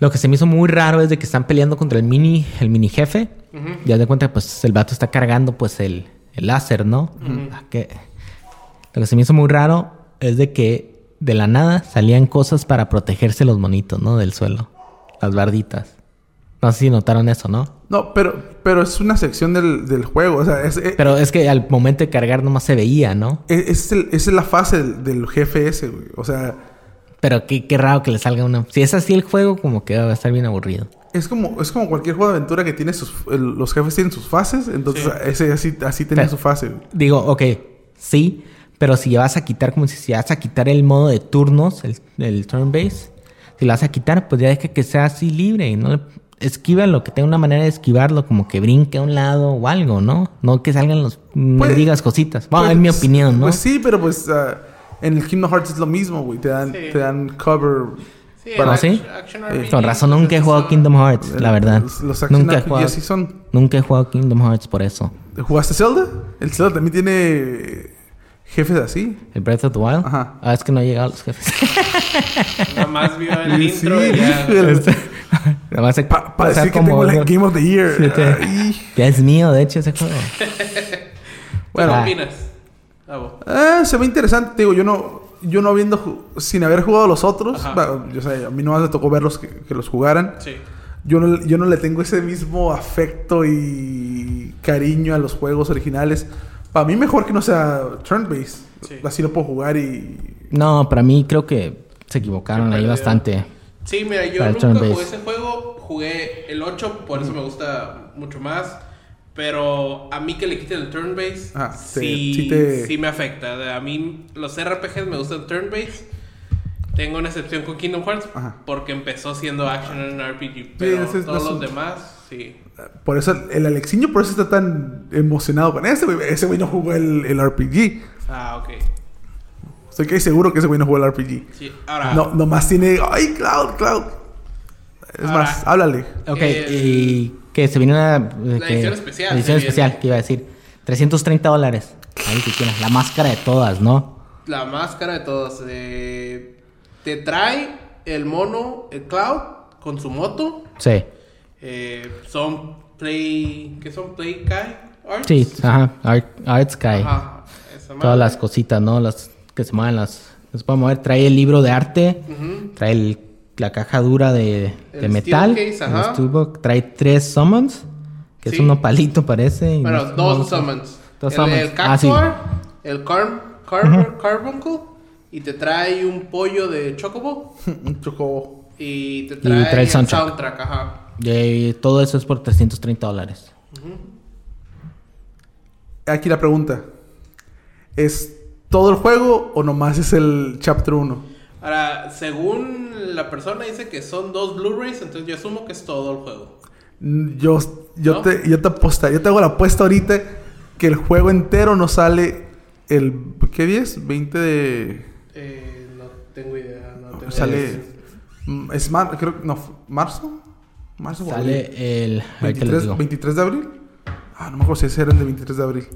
Lo que se me hizo muy raro es de que están peleando contra el mini, el mini jefe. Ya de cuenta, pues el vato está cargando pues el, el láser, ¿no? Que- Lo que se me hizo muy raro es de que de la nada salían cosas para protegerse los monitos, ¿no? Del suelo. Las barditas. No sé si notaron eso, ¿no? No, pero, pero es una sección del, del juego. O sea, es, es, Pero es que al momento de cargar nomás se veía, ¿no? es el- esa es la fase del, del jefe ese, güey. O sea, Pero qué, qué raro que le salga una... Si es así el juego, como que va a estar bien aburrido. es como, es como cualquier juego de aventura que tiene sus... el- los jefes tienen sus fases. Entonces, ese así, así tenía Pero- su fase, güey. Digo, ok, sí, pero si vas a quitar, como si, si vas a quitar el modo de turnos, el, el turn base, si lo vas a quitar, pues ya deja que sea así libre y no le- esquívalo, que tenga una manera de esquivarlo, como que brinque a un lado o algo, ¿no? No que salgan los Pues- mendigas cositas. Bueno, Pues, es mi opinión, ¿no? Pues sí, pero pues ah, en el Kingdom Hearts es lo mismo, güey. Te dan, Sí. te dan cover. Sí, ¿Ah, el sí? RPG, Con razón nunca he jugado. Kingdom Hearts, la verdad. Los, los action Nunca he jugado, así son. nunca he jugado Kingdom Hearts por eso. ¿Jugaste Zelda? El Zelda también tiene jefes así. El Breath of the Wild. Ajá. Ah, es que no he llegado a los jefes. <laughs> Nada más vio el Sí, intro y ya. <laughs> el- <laughs> Nada más Pa- Para sea, decir que como- tengo la Game of the Year. Sí, te-. Ya es mío, de hecho, ese juego. <laughs> Bueno, Ah. ¿qué opinas? Ah, se ve interesante. Te Digo, yo no, yo no habiendo, sin haber jugado los otros, bueno, yo sé, a mí no me tocó verlos que, que los jugaran. Sí. Yo no, yo no le tengo ese mismo afecto y cariño a los juegos originales. Para mí mejor que no sea turn-based. Sí. Así lo puedo jugar y... No, para mí creo que se equivocaron ahí bastante. Sí, mira, yo nunca turn-based. jugué ese juego. Jugué el 8, por eso me gusta mucho más. Pero a mí que le quiten el turn base, Ah, sí, sí te- sí me afecta. A mí los RPGs me gustan turn base. Tengo una excepción con Kingdom Hearts Ajá. porque empezó siendo action en RPG. Pero es- todos los demás, sí. Por eso el Alexiño, por eso está tan emocionado con ese, güey. Ese güey no jugó el, el RPG. Ah, ok. Estoy casi seguro que ese güey no jugó el RPG. Sí. Ahora, No, nomás tiene... ¡Ay, Cloud, Cloud! Es Ahora- más, háblale. Ok, El- y que se viene una... La edición especial La edición especial, viene. que iba a decir. 330 dólares. Ahí si quieres. La máscara de todas, ¿no? la máscara de todos. eh, te trae el mono, el Cloud, con su moto. Sí. Eh, son Play. ¿Qué son? Play Kai Arts. Sí, ajá. Art, Art Sky. Ajá. Esa Todas las cositas, ¿no? Las que se mueven, las... que se mover. Trae el libro de arte. Trae el- la caja dura de, de El metal. case, el ajá. Trae tres summons. Que es Sí. uno palito, parece. y Bueno, no- dos no- summons. Dos el, summons. el Ah, sí. El Car Car Carbuncle. Y te trae un pollo de Chocobo. <laughs> Un chocobo. Y te trae, trae el el soundtrack. soundtrack. Ajá. Y todo eso es por 330 dólares. Aquí la pregunta. ¿Es todo el juego o nomás es el chapter 1? Ahora, según la persona dice que son dos Blu-rays, entonces yo asumo que es todo el juego. Yo, yo, ¿No? te, yo te aposta, yo te hago la apuesta ahorita que el juego entero no sale el... ¿Qué día es? 20 de... Eh, no tengo idea. No tengo Sale... idea. mm, Es mar, creo que no, marzo. Marzo. Sale el... Ahorita les 23, digo. 23 de abril. Ah, no me acuerdo si ese era el de 23 de abril.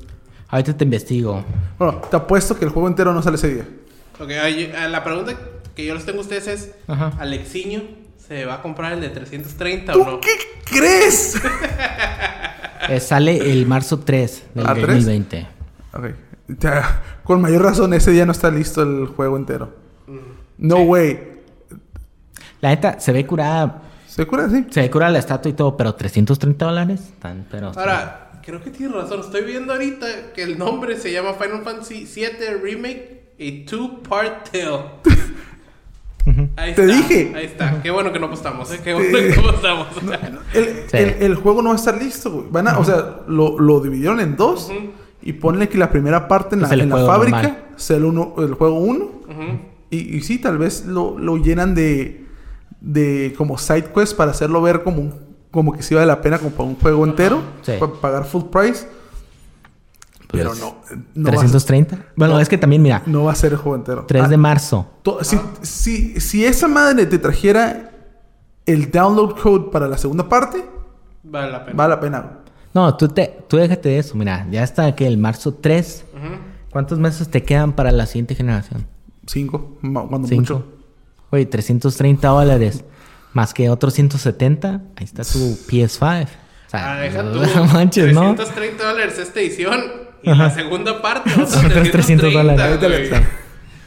Ahorita te investigo. Bueno, te apuesto que el juego entero no sale ese día. Ok, ay- a la pregunta que yo les tengo a ustedes es: Ajá. ¿Alexiño se va a comprar el de 330 ¿Tú o no? qué crees? Eh, sale el marzo 3 del ¿Ah, tres? 2020. ok. Ya, con mayor razón, ese día no está listo el juego entero. No way. La neta, se ve curada... ¿Se cura así? Se ve curada la estatua y todo, pero 330 dólares. Tan, pero... Ahora, creo que tienes razón. Estoy viendo ahorita que el nombre se llama Final Fantasy VII Remake a Two-Part Tale. Ahí Te está, dije. Ahí está. Qué bueno que no apostamos, ¿eh? Qué bueno que no apostamos. <laughs> El, Sí. el- el juego no va a estar listo, güey. Van a, O sea, lo, lo dividieron en dos. Y ponle que la primera parte en la, en la fábrica sea el, uno, el juego 1. Ujú. Y, y sí, tal vez lo, lo llenan de, de como side quest para hacerlo ver como un- como que sí vale la pena como para un juego entero, Sí. pa- pagar full price. Pero Pues, no, no va, a- 330. Bueno, No. es que también, mira, no va a ser el juego entero. 3 Ah, de marzo. to- si, si, si esa madre te trajera el download code para la segunda parte, Vale la pena. vale la pena. No, tú, te, tú déjate de eso. Mira, ya está que el marzo 3. Ujú. ¿Cuántos meses te quedan para la siguiente generación? Cinco, cuando 5. mucho. Oye, 330 dólares. Más que otros 170. Ahí está tu PS5. O sea, Ah, deja no, tú. <laughs> manches, ¿no? 330 dólares esta edición. Y Ajá. la segunda parte, <laughs> Otros 300 330 dólares.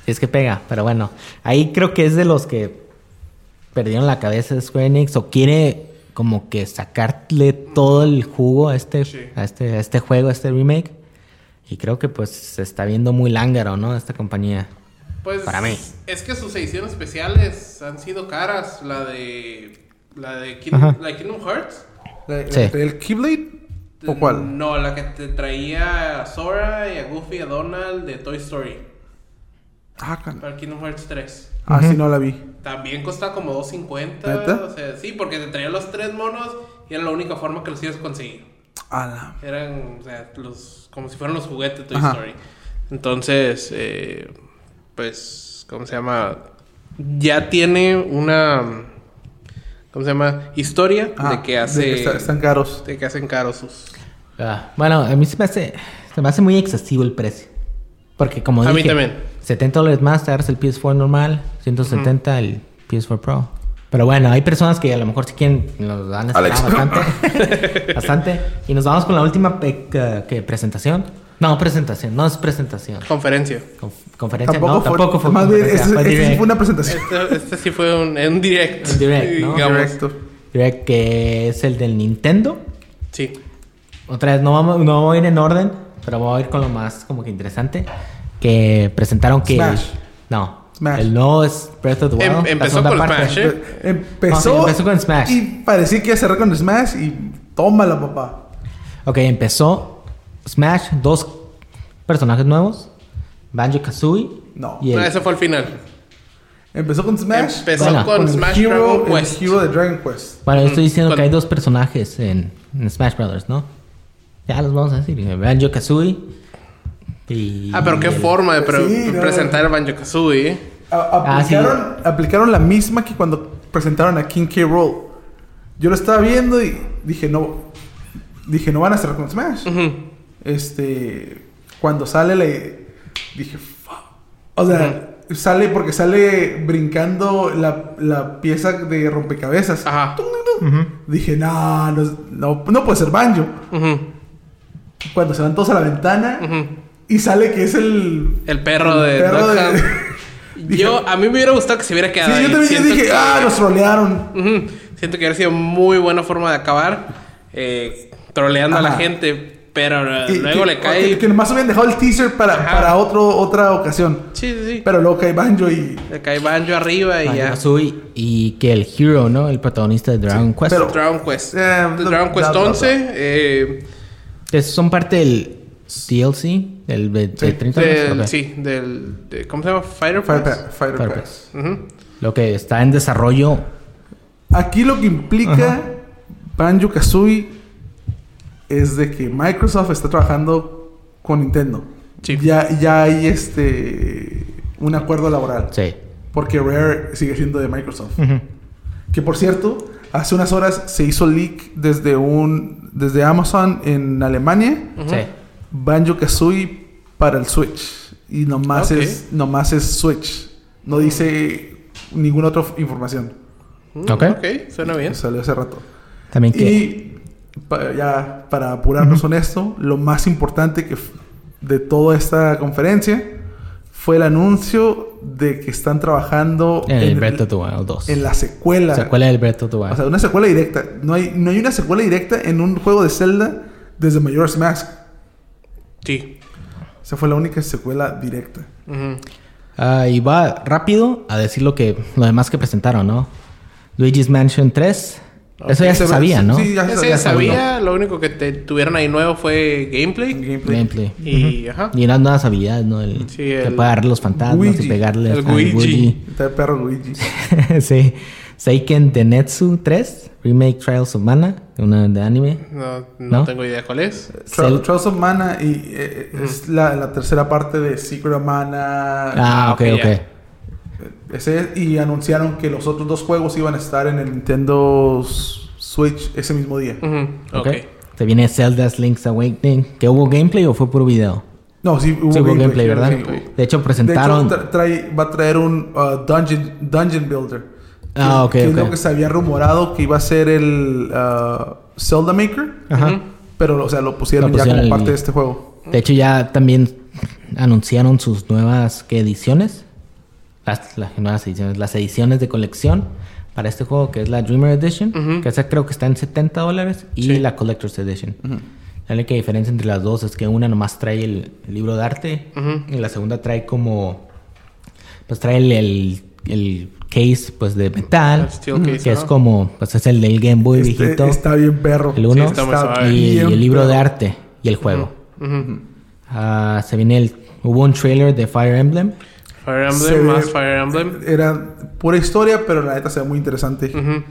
Es que pega, pero bueno. Ahí creo que es de los que perdieron la cabeza de Square Enix o quiere como que sacarle todo el jugo a este, Sí. a este, a este juego, a este remake. Y creo que pues se está viendo muy lángaro, ¿no? Esta compañía. Pues Para mí. Es que sus ediciones especiales han sido caras. La de. La de King- la de Kingdom Hearts. La- Sí. ¿El Keyblade? ¿O cuál? No, la que te traía a Sora y a Goofy y a Donald de Toy Story. Ah, can- Para Kingdom Hearts 3. ah, sí, no la vi. También costaba como 2.50. ¿Neta? O sea, sí, porque te traía los tres monos y era la única forma que los ibas a conseguir. A la- Eran, o sea, los, como si fueran los juguetes de Toy Ajá. Story. Entonces, eh, pues, ¿cómo se llama? Ya tiene una, ¿cómo se llama? Historia de que hace, de está- están caros. de que hacen caros sus. Ah, bueno, a mí se me hace, se me hace muy excesivo el precio. Porque como A mí dije, también. 70 dólares más te agarras el PS4 normal, 170 el PS4 Pro. Pero bueno, hay personas que a lo mejor sí quieren, nos han esperado bastante. <laughs> bastante. Y nos vamos con la última que presentación. No, presentación, no es presentación. Conferencia. Conf- conferencia, Tampoco no, fue, tampoco fue Más bien, conferencia, este, fue este sí fue una presentación. Este, este sí fue un, un direct. Un direct, ¿no? digamos. Directo. Direct, que es el del Nintendo. Sí. Otra vez, no, vamos, no voy a ir en orden, pero voy a ir con lo más como que interesante. Que presentaron que... Smash. No. Smash. El nuevo es Breath of the Wild. Em- la empezó con parte. Smash, ¿eh? Empezó, No, sí, empezó con Smash. Y parecía que iba a cerrar con Smash y tómala, papá. Ok, empezó Smash, dos personajes nuevos. Banjo Kazooie. No. Y el- No, ese fue el final. Empezó con Smash. Empezó Bueno. con, el Smash hero, Dragon el Quest. hero de Dragon Quest. Bueno, yo estoy diciendo Con- que hay dos personajes en, en Smash Brothers, ¿no? Ya los vamos a decir. Banjo Kazooie. Y Ah, pero qué el- forma de pre- Sí, no. presentar Banjo Kazooie. ¿eh? A- Ah, sí. aplicaron, aplicaron la misma que cuando presentaron a King K. Rool. Yo lo estaba viendo y dije, no. Dije, no van a cerrar con Smash. Ujú. Este. Cuando sale, le. Dije, fuck. O sea, sale porque sale brincando la, la pieza de rompecabezas. Ajá. Dije, no, no, no, no puede ser Banjo. Cuando se van todos a la ventana y sale que es el. El perro de perro de-. <laughs> Yo, a mí me hubiera gustado que se hubiera Sí, quedado ahí. también yo Siento dije, que- ah, los trolearon. Siento que hubiera sido muy buena forma de acabar. eh, troleando a la gente. Pero Y- luego que, le cae. Que, que nomás habían dejado el teaser para, para otro, otra ocasión. Sí, sí, sí. Pero luego cae Banjo y. Le cae Banjo arriba y Banjo ya. Y que el hero, ¿no? El protagonista de Dragon Quest. pero- Dragon Quest. Eh, no, Dragon Quest bla. 11. eh, Esos son parte del DLC, del de, de Sí, 30 del- años. Ok. Sí, del. de- ¿Cómo se llama? Fighter Fire, Pass. Pa- Fighter Fire Pass. Lo que está en desarrollo. Aquí lo que implica Ajá. Banjo Kazooie es de que Microsoft está trabajando con Nintendo. Sí. Ya, ya hay este un acuerdo laboral. Sí. Porque Rare sigue siendo de Microsoft. Que por cierto, hace unas horas se hizo leak desde un desde Amazon en Alemania. Sí. Banjo Kazooie para el Switch. Y nomás, es, nomás es Switch. No dice ninguna otra información. Mm, Ok. Ok, suena bien. Salió hace rato. También que. Y pa- ya para apurarnos con esto, lo más importante que de toda esta conferencia fue el anuncio de que están trabajando En el en, Breath of the Wild 2. en la secuela. Secuela del Breath of the Wild. O sea, una secuela directa. No hay, no hay una secuela directa en un juego de Zelda desde Majora's Mask. Sí. Esa fue la única secuela directa. Ah, y va rápido a decir lo que lo demás que presentaron, ¿no? Luigi's Mansion 3. Eso ya se sabía, ¿no? Sí, ya se Ese ya ya se sabía. sabía, lo único que te tuvieron ahí nuevo fue gameplay. Gameplay. Gameplay. Y, ajá. Y eran nuevas habilidades, ¿no? El, Sí, que el agarrar los fantasmas Luigi. y pegarles El Luigi. Luigi. Está el perro Luigi. <laughs> sí. Seiken Denetsu 3, Remake Trials of Mana, una de anime. No, no, ¿No? tengo idea cuál es. Trials of Mana y eh, es la, la tercera parte de Secret of Mana. Ah, ok, ok, ok. Ese, y anunciaron que los otros dos juegos iban a estar en el Nintendo Switch ese mismo día. Ujú, ok. ok. Se viene Zelda's Link's Awakening. ¿Que hubo gameplay o fue puro video? No, sí hubo, Sí, hubo gameplay, ¿verdad? gameplay. De hecho, De presentaron. hecho, tra- trae- va a traer un uh, dungeon, dungeon Builder. que- Ah, ok, que es ok. lo que se había rumorado que iba a ser el uh, Zelda Maker. Ajá. Pero, o sea, lo pusieron, Lo pusieron ya como el- parte de este juego. De hecho, ya también anunciaron sus nuevas ¿qué ediciones. Las, las nuevas ediciones, las ediciones de colección para este juego, que es la Dreamer Edition, Ujú. que esa creo que está en 70 dólares, y Sí. la Collector's Edition. La única diferencia entre las dos es que una nomás trae el, el libro de arte Ujú. y la segunda trae como. Pues trae el, el, el case pues de metal, case, que es ajá. como. Pues es el del Game Boy Este- viejito. está bien perro. El uno. Sí, está y, y bien el libro de perro. arte y el juego. Ah, se viene el. Hubo un trailer de Fire Emblem. Fire Emblem, ve- más Fire Emblem. Era pura historia, pero la neta se ve muy interesante. Ujú.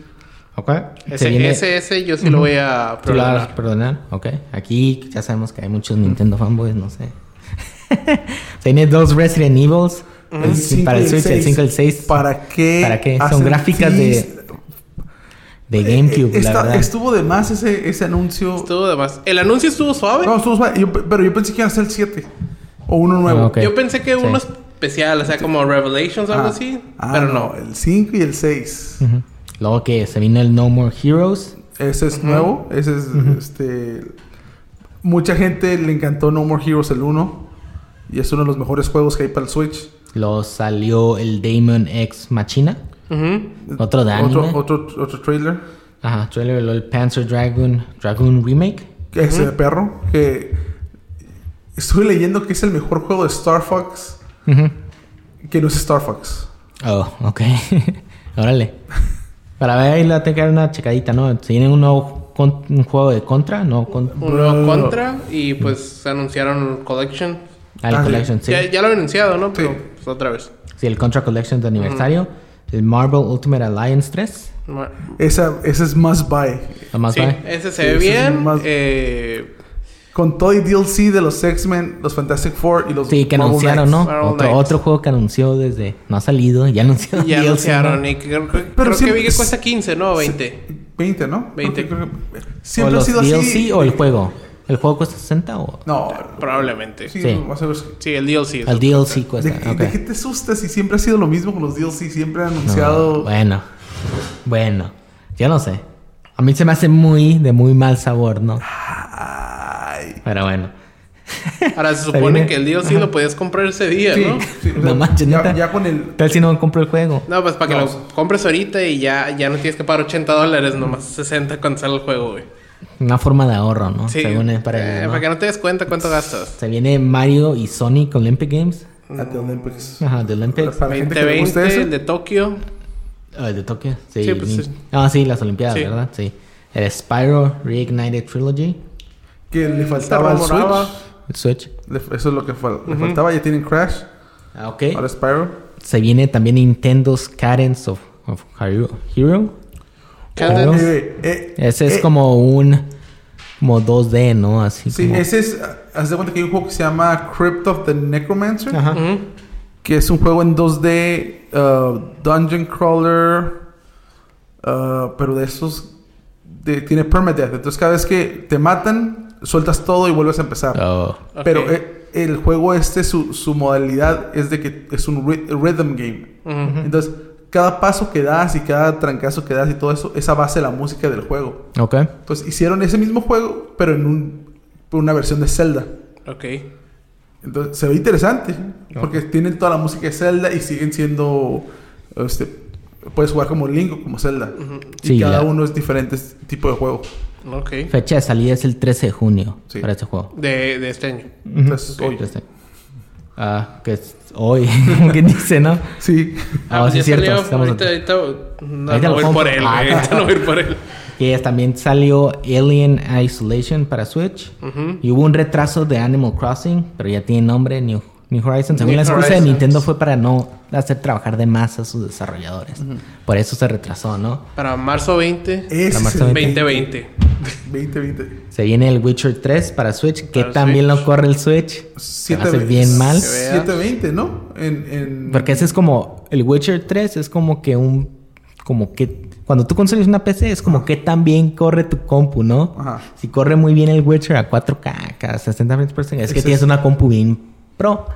Ok. Se Ese, viene. ese, ese yo sí lo voy a ¿Tú a programar. perdonar? Ok. Aquí ya sabemos que hay muchos Nintendo fanboys, no sé. <laughs> se viene dos Resident Evils. El- cinco para el Switch, el 5 y el 6. ¿Para qué? ¿Para qué? Son gráficas de, de GameCube, Eh, está- la verdad. Estuvo de más ese, ese anuncio. Estuvo de más. El anuncio estuvo suave. No, estuvo suave. Yo pero yo pensé que iba a ser el 7. O uno nuevo. Ah, ok. Yo pensé que Sí. uno especial, o sea, como Revelations o algo Ah, así. ah, pero no. El 5 y el 6. Ujú. Luego que se viene el No More Heroes. Ese es nuevo. Ese es este. Mucha gente le encantó No More Heroes el 1. Y es uno de los mejores juegos que hay para el Switch. Luego salió el Damon X Machina. Otro de anime. Otro, otro, otro trailer. Ajá, trailer. Luego el Panzer Dragon, Dragoon Remake. Que es el perro. Que estuve leyendo que es el mejor juego de Star Fox. Ujú. Que no es Star Fox. Oh, ok. <laughs> Órale. Para ver, ahí la tengo que dar una checadita, ¿no? Se viene un nuevo con- un juego de contra, ¿no? Con, Un nuevo contra y pues anunciaron Collection. ah, el Ah. Collection, sí. Ya, ya lo habían anunciado, ¿no? Pero Sí. pues, otra vez. Sí, el Contra Collection de aniversario. El Marvel Ultimate Alliance 3. Ma- Esa, ese es must buy. Más Sí, va. ese se Sí, ve es bien. Eh, Con todo y DLC de los X-Men, los Fantastic Four y los Sí, que Marvel anunciaron, Knights. ¿no? Otro, otro juego que anunció desde... No ha salido, ya anunció. ya DLC, anunciaron ¿no? y creo, creo Pero que vi que es- cuesta 15, ¿no? 20. 20, ¿no? 20. Creo que- creo que- ¿O Siempre ha sido DLC así. o el juego? ¿El juego cuesta 60 o...? No, Probablemente. sí, Sí, Sí. más o menos. el DLC. es El DLC cuesta. ¿De, de qué te asustas? Y siempre ha sido lo mismo con los DLC. Siempre han No, anunciado. bueno, bueno, yo no sé. A mí se me hace muy de muy mal sabor, ¿no? Pero bueno. Ahora se <laughs> supone que el DLC lo podías comprar ese día, Sí, ¿no? sí, o No manches, ya, neta. ya con el. Tal si no compro el juego. No, pues para que No. lo compres ahorita y ya, ya no tienes que pagar 80 dólares, nomás 60 cuando sale el juego, güey. Una forma de ahorro, ¿no? Sí, Según es para eh, ellos, ¿no? para que no te des cuenta cuánto gastas. Se viene Mario y Sonic Olympic Games. At the Olympics. Ajá, de Olympics. Para la gente que le 2020, guste eso. el de Tokio. Ah, el de Tokio. Sí. Sí, pues, sí. Ah, sí, las Olimpiadas, Sí. ¿verdad? Sí. El Spyro Reignited Trilogy. Que le faltaba al rumoraba. Switch. El Switch. Le- eso es lo que fal- le faltaba. Ya tienen Crash. Ah, ok. Ahora Spyro. Se viene también Nintendo's Cadence of, of Hero. Hero. Cadence. Eh, eh, Ese es eh, como un... Como 2D, ¿no? Así Sí, como... ese es. Haz de cuenta que hay un juego que se llama Crypt of the Necromancer. Ajá. Que es un juego en 2D. uh, Dungeon Crawler. uh, pero de esos. de- tiene permadeath. Entonces cada vez que te matan, sueltas todo y vuelves a empezar. Oh. Pero eh, el juego este, su, su modalidad es de que es un ry- rhythm game. Entonces, cada paso que das y cada trancazo que das y todo eso, es a base de la música del juego. Ok. Entonces, hicieron ese mismo juego, pero en un- una versión de Zelda. Ok. Entonces, se ve interesante. Porque tienen toda la música de Zelda y siguen siendo... Este, puedes jugar como Link o como Zelda. Y Sí, cada ya. uno es diferente tipo de juego. Ok. Fecha de salida es el 13 de junio Sí. para este juego. De, de este año. Entonces, hoy- 13. Ah, que es hoy. <laughs> ¿Qué dice, no? Sí. Ah, pues sí, es cierto. salió. Estamos ahorita, a- ahorita, no, Ahorita no lo voy por él, Ah. Ahorita no voy a ir por él. <laughs> Que es- también salió Alien Isolation para Switch. Ujú. Y hubo un retraso de Animal Crossing, pero ya tiene nombre, New, New Horizons. Según New la excusa de. Nintendo fue para no hacer trabajar de más a sus desarrolladores. Por eso se retrasó, ¿no? Para marzo 20, Ese La es marca el 2020. 2020. Se viene el Witcher 3 para Switch, que Para también Switch. lo corre el Switch. Se hace 7 bien mal. Se ve. 720, ¿no? En, en... Porque ese es como. El Witcher 3 es como que un. Como que. Cuando tú consigues una PC, es como que tan bien corre tu compu, ¿no? Ajá. Si corre muy bien el Witcher a 4K, a 60 frames por segundo, es que Ese tienes es- una compu bien pro.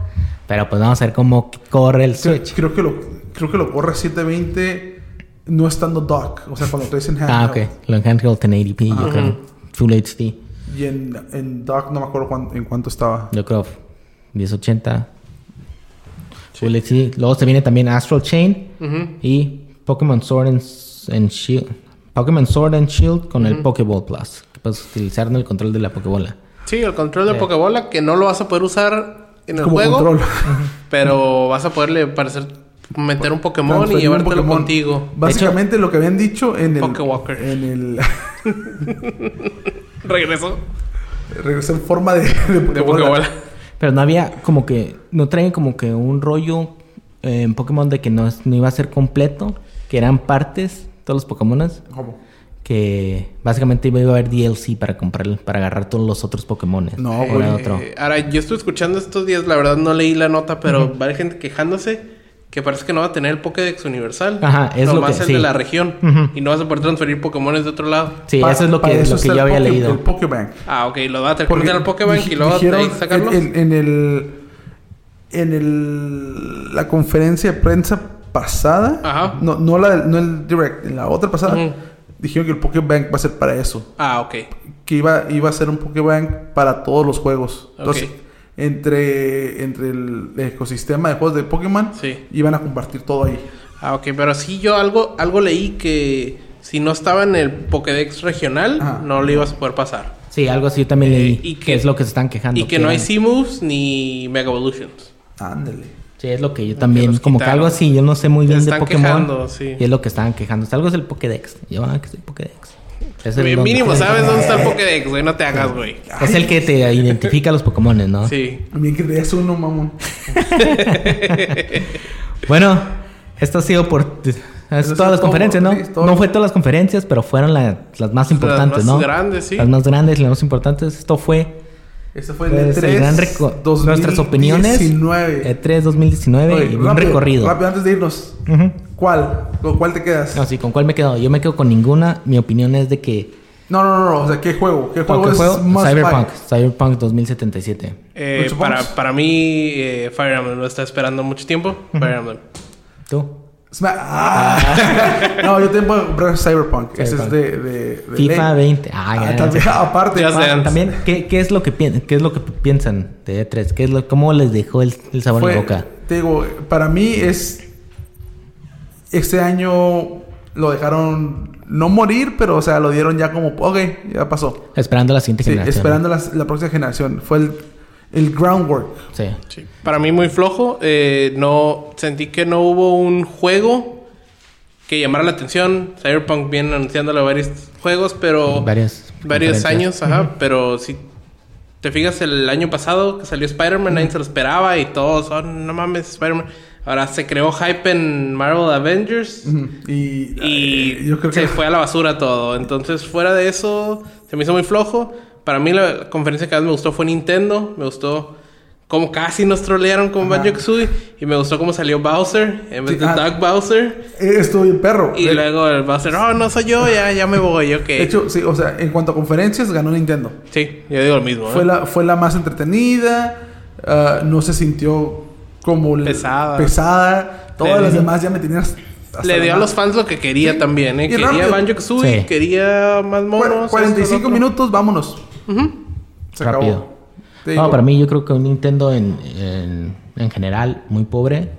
Pero pues vamos a ver cómo corre el Switch. creo que lo, creo que lo corre 720 no estando dock. O sea, cuando lo traes en Ah, handheld. ok. Lo en handheld 1080p, yo creo. Full HD. Y en, en dock no me acuerdo cuán- en cuánto estaba. Yo creo 1080. Full HD. Luego se viene también Astral Chain y Pokémon Sword and, and Shield. Pokémon Sword and Shield con el Pokéball Plus. Que puedes utilizar en el control de la Pokébola. Sí, el control de Pokébola que no lo vas a poder usar en el Como juego. control. <laughs> Pero vas a poderle parecer meter un Pokémon y Transferir llevártelo Pokémon. contigo. Básicamente lo que habían dicho en el. Pokewalker. En el. <laughs> Regresó regresó en forma de, de de Pokébola. Pokébola. Pero no había como que... No traen como que un rollo eh, en Pokémon de que no, no iba a ser completo. Que eran partes, todos los Pokémones. ¿Cómo? Que básicamente iba a haber DLC para comprar, para agarrar todos los otros Pokémones. No, güey. Eh, ahora, yo estoy escuchando estos días, la verdad no leí la nota, pero varias gente quejándose que parece que no va a tener el Pokédex universal. Ajá, es lo que- el sí. de la región. Y no vas a poder transferir Pokémones de otro lado. Sí, Pa- eso es lo para que, eso lo que yo había Poké- leído. El Pokébank. Ah, ok, lo va a tener que Porque meter al Pokébank y luego de ahí sacarlo. En, en- en el, en el, la conferencia de prensa pasada, Ajá. no, no, la, no el direct, en la otra pasada, Ujú. Dijeron que el Pokébank va a ser para eso. Ah, ok. Que iba, iba a ser un Pokébank para todos los juegos. Entonces, entre, entre el ecosistema de juegos de Pokémon, Sí. iban a compartir todo ahí. Ah, ok, pero sí yo algo, algo leí que si no estaba en el Pokédex regional, Ajá. no le ibas a poder pasar. Sí, algo así yo también Eh, leí. y que, que- es lo que se están quejando. Y que no hay C-Moves ni Mega Evolutions. Ándale. Sí, es lo que yo también. los Como que algo así, yo no sé muy bien de están Pokémon. quejando, sí. Y es lo que estaban quejando. Algo es el Pokédex. Yo, ah, que es el Pokédex. Es el, Mínimo, ¿sabes dónde está el Pokédex, güey? No te hagas, güey. Es el que te identifica a los Pokémon, ¿no? Sí. Bien que traías uno, mamón. <laughs> Bueno, esto ha sido por. Es todas las todo, conferencias, ¿no? sí. No fue todas las conferencias, pero fueron la- las más importantes, más ¿no? grandes, sí. Las más grandes, las más importantes. Esto fue Este fue el pues, E3 el gran reco- nuestras opiniones. 2019. E3 2019 Oye, y un rápido, recorrido. Rápido, antes de irnos. ¿Cuál? ¿Con cuál te quedas? No, sí, ¿con cuál me quedo? Yo me quedo con ninguna. Mi opinión es de que. No, no, no, no. O sea, ¿qué juego? ¿Qué juego ¿Qué es juego? must Cyberpunk. buy? Cyberpunk 2077. Eh, ¿Mucho para, para mí, eh, Fire Emblem lo está esperando mucho tiempo. Fire Emblem. ¿Tú? Sma- Ah. <laughs> no, yo tengo comprar Cyberpunk. Ese es Cyberpunk. de, de, de FIFA ley. 20. Ah, Ah, ya, también, ya. <laughs> aparte. Ya También, ¿qué, qué es lo que piensan, qué es lo que piensan de E3? ¿Qué es lo, ¿Cómo les dejó el, el sabor en la boca? Te digo, para mí es. Este año lo dejaron no morir, pero o sea, lo dieron ya como, ok, ya pasó. Esperando la siguiente Sí, generación. esperando la, la próxima generación. Fue el, el groundwork. Sí. Sí. Para mí muy flojo. Eh, no sentí que no hubo un juego que llamara la atención. Cyberpunk viene anunciándole varios juegos, pero varios conferencias. años, ajá. Pero si te fijas el año pasado que salió Spider-Man, nadie se lo esperaba y todos, oh, no mames, Spider-Man. Ahora se creó hype en Marvel Avengers. Y, Y eh, yo creo se que fue a la basura todo. Entonces, fuera de eso, se me hizo muy flojo. Para mí, la conferencia que más me gustó fue Nintendo. Me gustó cómo casi nos trolearon con. Banjo Kazooie. Y me gustó cómo salió Bowser en vez Sí, de ah. Doug Bowser. eh, estuvo bien perro. Y luego el Bowser, oh, no soy yo, ya, ya me voy, ok. de hecho, sí, o sea, en cuanto a conferencias, ganó Nintendo. sí, yo digo lo mismo. ¿eh? Fue la, fue la más entretenida. ah, no se sintió como Pesada. pesada. Todas Le- las demás ya me tenían Le dio a los fans lo que quería Sí. también, ¿eh? Quería. Banjo Kazooie, Sí. quería más monos. 45 esto, lo Se Rápido. acabó. No, para mí yo creo que un Nintendo en, en, en general muy pobre.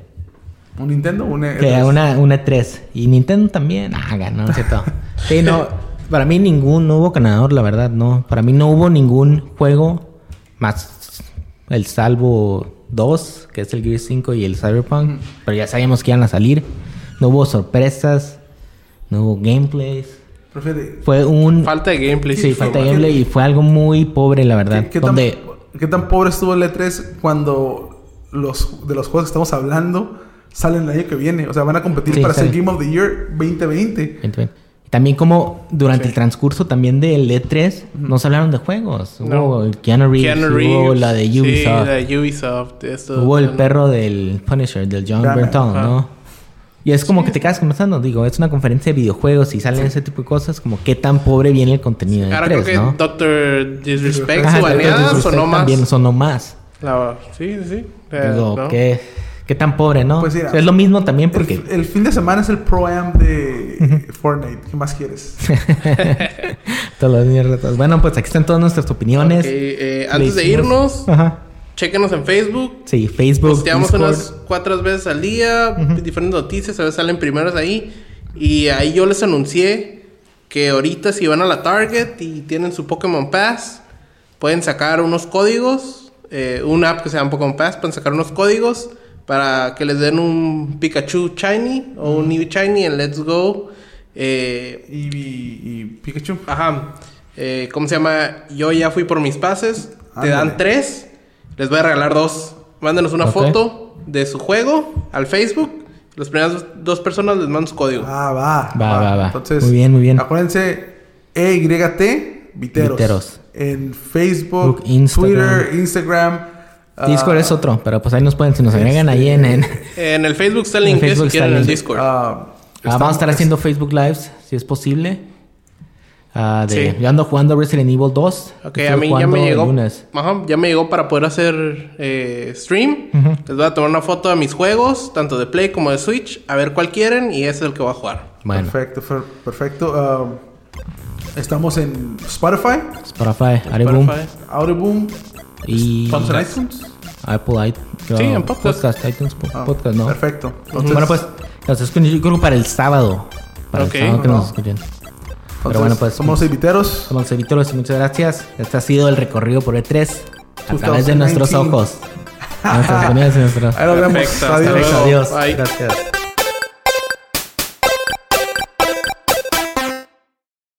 Un Nintendo, un E- Que una, una 3. Y Nintendo también. Ah, ganó, no es cierto. <laughs> Sí, no. Para mí ningún, no hubo ganador, la verdad, no. Para mí no hubo ningún juego más el salvo 2, que es el Gear 5 y el Cyberpunk. Pero ya sabíamos que iban a salir. No hubo sorpresas. No hubo gameplays. Profe, Fue un... Falta de gameplay. Sí, ¿qué- falta de qué- gameplay y fue algo muy pobre, la verdad. ¿Qué, qué tan, donde qué tan pobre estuvo el E3 cuando los, de los juegos que estamos hablando salen el año que viene. O sea, van a competir Sí, para ser. Game of the Year 2020. Ven, ven. Y También como durante Sí. el transcurso también del E3 no se hablaron de juegos. No. Hubo el Keanu Reeves, Keanu hubo Reeves. la de Sí, Ubisoft, la de Ubisoft. esto- hubo el perro del Punisher, del John Ajá. ¿no? Y es como que te quedas conversando, digo, es una conferencia de videojuegos y salen ese tipo de cosas, como qué tan pobre viene el contenido de Ahora creo E3, que ¿no? Doctor Disrespect Ajá, Disrespect sonó más. También sonó más. La- sí, sí, sí. Eh, Digo, ¿no? qué, qué tan pobre, ¿no? Pues mira, O sea, es lo mismo también porque... el fin de semana es el Pro-Am de Fortnite. ¿Qué más quieres? <laughs> Todas las mierdas. Bueno, pues aquí están todas nuestras opiniones. Eh, antes de irnos, Ajá. Chéquenos en Facebook. Sí, Facebook, Posteamos Discord. unas cuatro veces al día, diferentes noticias, a veces salen primeros ahí. Y ahí yo les anuncié que ahorita si van a la Target y tienen su Pokémon Pass, pueden sacar unos códigos, eh, una app que se llama Pokémon Pass, pueden sacar unos códigos para que les den un Pikachu Shiny o un Eevee Shiny en Let's Go. Eh, Y, y- Pikachu. Ajá. Eh, ¿Cómo se llama? Yo ya fui por mis pases. Te dan tres. Les voy a regalar dos. Mándenos una foto de su juego al Facebook. Las primeras dos- personas les mando su código. Ah, va. Va, va, va. Entonces, Muy bien, muy bien. Acuérdense, EYT, Viteros. Viteros. En Facebook, Instagram. Twitter, Instagram. ah, Discord es otro, pero pues ahí nos pueden, si nos agregan ahí en... en- En el Facebook está el En link si quieren el en el. Discord. ah, Ah, vamos a estar haciendo Facebook Lives, si es posible. Ah, de, Sí. Yo ando jugando Resident Evil 2. ok, a mí ya me llegó. lunes. Ajá, ya me llegó para poder hacer eh, stream. Les voy a tomar una foto de mis juegos, tanto de Play como de Switch, a ver cuál quieren y ese es el que voy a jugar. Bueno, Perfecto, perfecto. ah, estamos en Spotify, Spotify, Spotify. Audioboom, y iTunes. Apple iTunes. Sí, en podcast. iTunes, po- Ah, podcast, ¿no? Perfecto. Entonces, Bueno, pues, nos escuchan, yo creo que para el sábado. Para Ok. el sábado que No. nos escuchen. Entonces, Pero bueno, pues. somos los Viteros. Somos Evitoros y muchas gracias. Este ha sido el recorrido por E3 a través de 2019. nuestros ojos. <laughs> Nuestras y nuestros. Ahí nos vemos. Adiós. Adiós. Bye. Gracias.